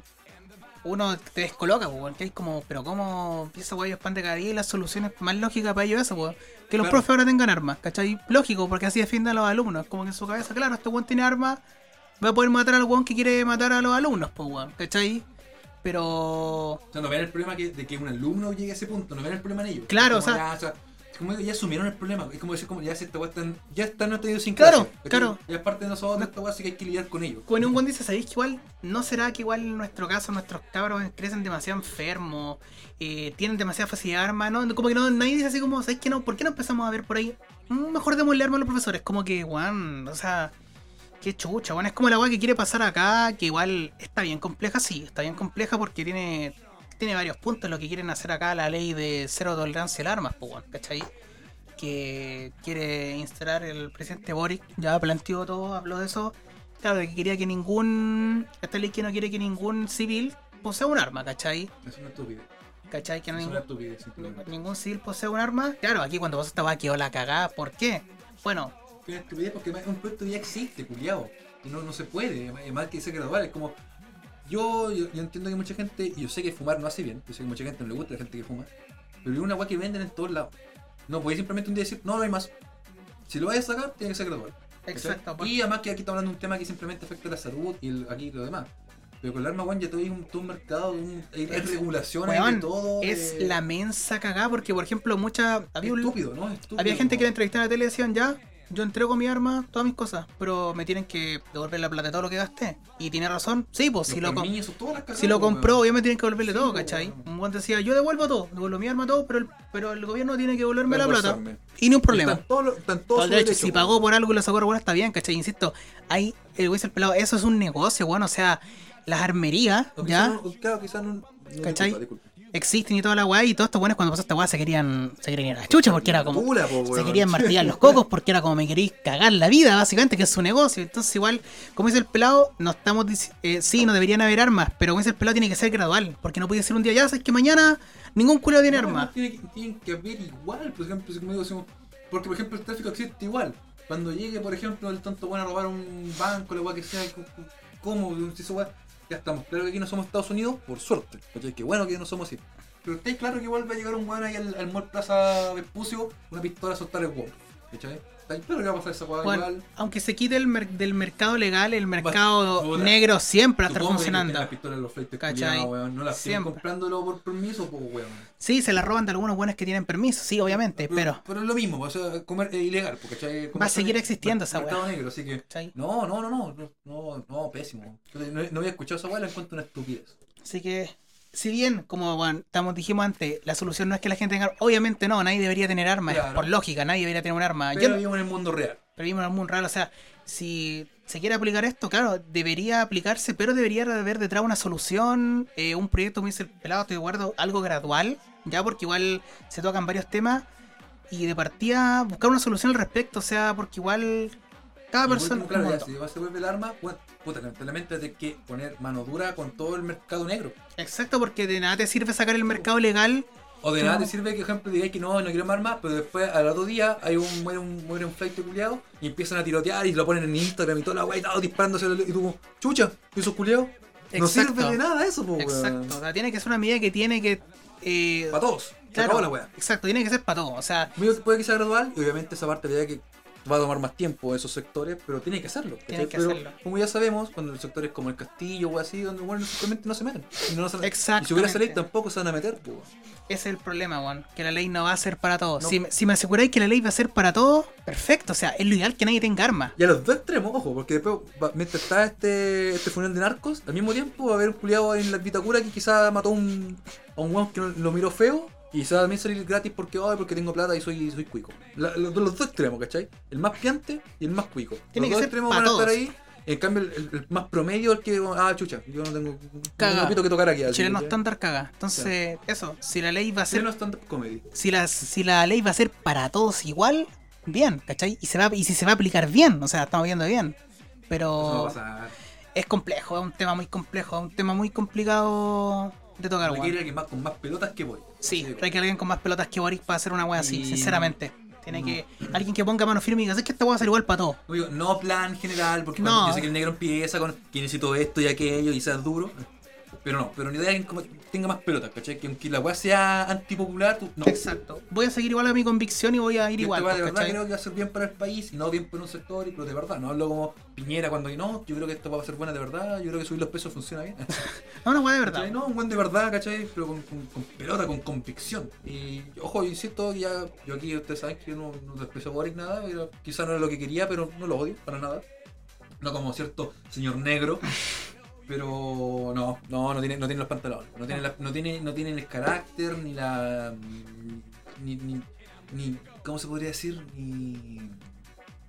Uno te descoloca, weón. Que hay como, pero cómo esa weá ellos pan de cada día y las soluciones más lógicas para ellos eso, weón. Que los Claro. profes ahora tengan armas, ¿cachai? Lógico, porque así defienden a los alumnos. Como que en su cabeza, claro, este weón tiene armas, va a poder matar al weón que quiere matar a los alumnos, pues, weón, ¿cachai? Pero. O sea, no ven el problema que, de que un alumno llegue a ese punto, no ven el problema en ellos. Claro, o sea- Ya, o sea, es como ya asumieron el problema. Es como decir, como ya si esta weá está en- ya está en nuestra idiosincrasia. Claro, claro. Ya es parte de nosotros esta weá, así que hay que lidiar con ellos. Bueno, un buen dice, ¿sabéis que igual no será que igual en nuestro caso nuestros cabros crecen demasiado enfermos, eh, tienen demasiada facilidad de arma? ¿no? Como que no, nadie dice así como, ¿sabéis que no? ¿Por qué no empezamos a ver por ahí? "Mm, mejor démosle arma a los profesores. Como que, weón, o sea, qué chucha, weón. Es como la weá que quiere pasar acá, que igual está bien compleja, sí, está bien compleja porque tiene, tiene varios puntos lo que quieren hacer acá la ley de cero tolerancia al armas, pues, weón, ¿cachai? que quiere instalar el presidente Boric, ya planteó todo, habló de eso. Claro, de que quería que ningún. Esta ley que no quiere que ningún civil posea un arma, ¿cachai? Es una estupidez. ¿cachai? Que no Es ningún, una estupidez, simplemente. ningún civil posea un arma. Claro, aquí cuando pasó esta va quedó la cagada. ¿Por qué? Bueno, una estupidez porque un proyecto ya existe, culiado. Y no, no se puede, además que sea gradual. Es como. Yo, yo, yo entiendo que mucha gente, y yo sé que fumar no hace bien, yo sé que mucha gente no le gusta la gente que fuma, pero es una weá que venden en todos lados. No podéis simplemente un día decir, no, no hay más. Si lo vais a sacar, tiene que ser gradual. exacto. Y además que aquí estamos hablando de un tema que simplemente afecta a la salud y el- aquí lo demás. Pero con el arma, weón, ya todo hay un, todo un mercado, un- hay, Es- regulaciones weón, de todo. Es eh, la mensa cagada porque, por ejemplo, mucha. Había, un- estúpido, ¿no? Estúpido, había gente que la entrevistaba en la tele y decían ya. Yo entrego mi arma, todas mis cosas, pero me tienen que devolver la plata de todo lo que gasté. Y tiene razón, sí, pues si lo, cagadas, si lo po, compró, obviamente tienen que devolverle Sí, todo, po, ¿cachai? Un buen decía, yo devuelvo todo, devuelvo mi arma, todo, pero el, pero el gobierno tiene que devolverme la plata. Y ni un problema. Están están Todo derecho, si pagó por algo y lo sacó bueno está bien, ¿cachai? Insisto, hay, el güey el pelado, eso es un negocio, bueno, o sea, las armerías, ¿ya? no- claro, quizás no. no- ¿Cachai? disculpa, disculpa. Existen y toda la weá, y todos estos buenos cuando pasó esta weá se querían, se querían ir a la chucha porque era como. Pula, po, Se querían martillar los cocos porque era como me queréis cagar la vida, básicamente, que es su negocio. Entonces, igual, como dice el pelado, no estamos eh, sí, no deberían haber armas, pero como dice el pelado, tiene que ser gradual. Porque no puede ser un día ya, sabes que mañana ningún culo tiene No, arma. no, Tiene que, tienen que haber igual, por ejemplo, si como digo, porque por ejemplo el tráfico existe igual. Cuando llegue, por ejemplo, el tonto bueno a robar un banco, la weá que sea, ¿cómo? Si esa weá- Ya estamos, claro que aquí no somos Estados Unidos, por suerte. ¿cachai? Que bueno que no somos así. Pero estáis claro que igual a llegar un weón ahí al, al Mall Plaza Vespucio, una pistola a soltar el huevo. ¿Cachai? Claro que va a pasar esa Bueno, igual. aunque se quite el mer- del mercado legal, el mercado puta. negro siempre va a estar funcionando. Las pistolas los culiados, weón. No las siguen comprándolo por permiso, pues weón. Sí, se la roban de algunos buenos que tienen permiso, sí, obviamente, pero. Pero es lo mismo, o sea, comer es ilegal, porque ¿cachai? Va a seguir existiendo esa weá. negro, así que. ¿cachai? No, no, no, no, no, no, pésimo. No, no había escuchado esa weá, la encuentro una estupidez. Así que, si bien, como bueno, estamos, dijimos antes, la solución no es que la gente tenga obviamente no, nadie debería tener armas, Claro. por lógica, nadie debería tener un arma. Pero Yo vivimos en el mundo real. pero vivimos en un mundo raro, o sea, si se quiere aplicar esto, claro, debería aplicarse, pero debería haber detrás una solución, eh, un proyecto, como dice el pelado, estoy de acuerdo, algo gradual, ya porque igual se tocan varios temas, y de partida buscar una solución al respecto, o sea, porque igual cada persona... último, claro, ya, si se vuelve el arma, bueno, puta, lamentablemente hay que poner mano dura con todo el mercado negro. Exacto, porque de nada te sirve sacar el mercado legal. O de nada no. te sirve que, por ejemplo, digáis que no, no quiero más armas, pero después al otro día hay un muere un, muere un flight culiado y empiezan a tirotear y lo ponen en Instagram y toda la weá y todo disparándose y tú chucha, ¿y esos culiados? No Exacto. sirve de nada eso, pues Exacto, o sea, tiene que ser una medida que tiene que... eh, Para todos. Claro, la weá. exacto, tiene que ser para todo, o sea, Puede puede que sea gradual y obviamente esa parte de que va a tomar más tiempo esos sectores, pero tiene que hacerlo. Tiene que pero hacerlo. como ya sabemos, cuando en sectores como el castillo o así, donde bueno, simplemente no se meten. Y, no se- y si hubiera esa ley tampoco se van a meter, pues. ese es el problema, Juan, que la ley no va a ser para todos. No. Si, me- si me aseguráis que la ley va a ser para todos, perfecto, o sea, es lo ideal que nadie tenga armas. Y a los dos extremos, ojo, porque después, va- mientras está este, este funeral de narcos, al mismo tiempo va a haber un culiado en la Vitacura que quizá mató a un, a un weón que lo miró feo. Y quizá también salir gratis porque, ay, porque tengo plata y soy, soy cuico. La- los, los dos extremos, ¿cachai? El más piante y el más cuico. Tiene los que dos ser extremos van a estar ahí. En cambio, el, más promedio es el que, ah, chucha, yo no tengo, no Caga. pito que tocar aquí. Chileno estándar caga. Entonces, eso, si la ley va a ser Chileno stand-up comedy. si la, si la ley va a ser para todos igual, bien, ¿cachai? Y se va y si se va a aplicar bien, o sea, estamos viendo bien. Pero Eso no va a pasar. es complejo, es un tema muy complejo, es un tema muy complicado de tocar, Requiere weón. alguien más con más pelotas que voy. Sí, hay que alguien con más pelotas que Boris para hacer una wea así, Y- sinceramente. Tiene No. que. Alguien que ponga mano firme y diga, es que esta wea va a ser igual para todos. No, no plan general, porque No. yo sé que el negro empieza con que necesito esto y aquello y sea duro. Pero no, pero ni idea alguien como tenga más pelotas, ¿cachai? Que aunque la weá sea antipopular, tú, no. Exacto. Voy a seguir igual a mi convicción y voy a ir Yo igual. esta weá de pues, verdad ¿cachai? creo que va a ser bien para el país y no bien para un sector, y- pero de verdad, no hablo como Piñera cuando no, yo creo que esto va a ser buena de verdad, yo creo que subir los pesos funciona bien. No, una de verdad. ¿Cachai? No, un buen de verdad, ¿cachai? Pero con, con- con pelota, con convicción. Y ojo, insisto, ya, yo aquí ustedes saben que yo no, no desprecio a nada, pero quizá no era lo que quería, pero no lo odio para nada. No como cierto señor negro. Pero no, no, no tiene, no tiene los pantalones. No tiene, la- no tiene, no tiene el carácter, ni la. Ni, ni, ni- ¿Cómo se podría decir? Ni.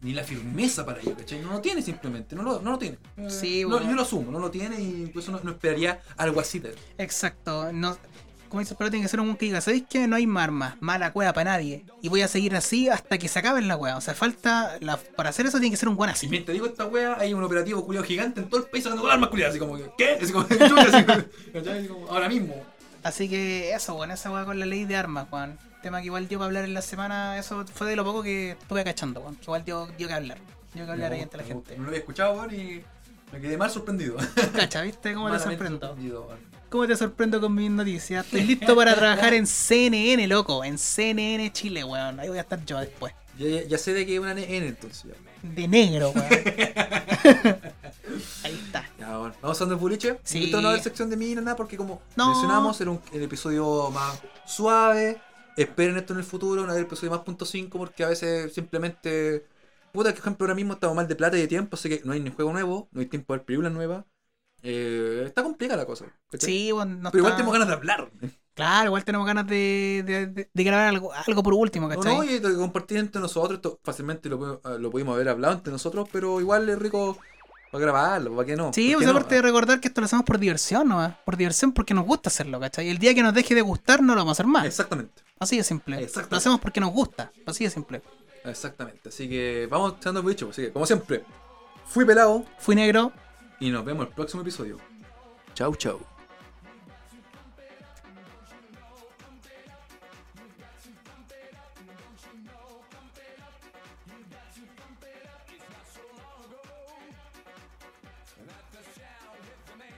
Ni la firmeza para ello, ¿cachai? No lo tiene simplemente, no lo, no lo tiene. Sí, No, yo lo asumo, no lo tiene y por eso no, no esperaría algo así de él. Exacto. No, como dices, pero tiene que ser un que diga, ¿sabéis qué? No hay más armas, mala cueva para nadie. Y voy a seguir así hasta que se acabe la cueva. O sea, falta. La, para hacer eso tiene que ser un buen Y así. mientras digo esta wea, hay un operativo culiado gigante en todo el país sacando armas culiadas, así como que, ¿qué? Así como, así, ahora mismo. Así que eso, bueno, esa weá con la ley de armas, Juan. Tema que igual dio para hablar en la semana, eso fue de lo poco que estuve cachando, Juan. Que igual dio, dio que hablar. Dio que hablar ahí entre la No, gente. No lo había escuchado, weón, y me quedé mal sorprendido. Cacha, ¿viste cómo te sorprendo? ¿Cómo te sorprendo con mis noticias? Estoy listo para trabajar en CNN, loco. En CNN Chile, weón. Ahí voy a estar yo después. Ya, ya- ya sé de que es una N entonces. De negro, weón. Ahí está. Ya, bueno. Vamos a el boliche. Sí. Esto no es sección de mí, no nada, porque como No. mencionamos, era un el episodio más suave. Esperen esto en el futuro, no hay episodio más punto 5, porque a veces simplemente puta, que por ejemplo ahora mismo estamos mal de plata y de tiempo, así que no hay ni juego nuevo, no hay tiempo de ver películas nuevas. Eh, está complicada la cosa. ¿cachai? Sí, bueno, no Pero igual está- tenemos ganas de hablar. Claro, igual tenemos ganas de, de, de- de grabar algo, algo por último, ¿cachai? no, y de compartir entre nosotros, esto fácilmente lo, pudimos- lo pudimos haber hablado entre nosotros, pero igual es rico para grabarlo, ¿para qué no? Sí, ¿Por pues qué no? aparte de recordar que esto lo hacemos por diversión, ¿no? Por diversión porque nos gusta hacerlo, ¿cachai? Y el día que nos deje de gustar no lo vamos a hacer más. Exactamente, Así de simple. Exactamente. Lo hacemos porque nos gusta. Así de simple. exactamente. Así que vamos echando el bicho. Así que, como siempre, fui pelado Fui negro. Y nos vemos el próximo episodio. Chau, chau.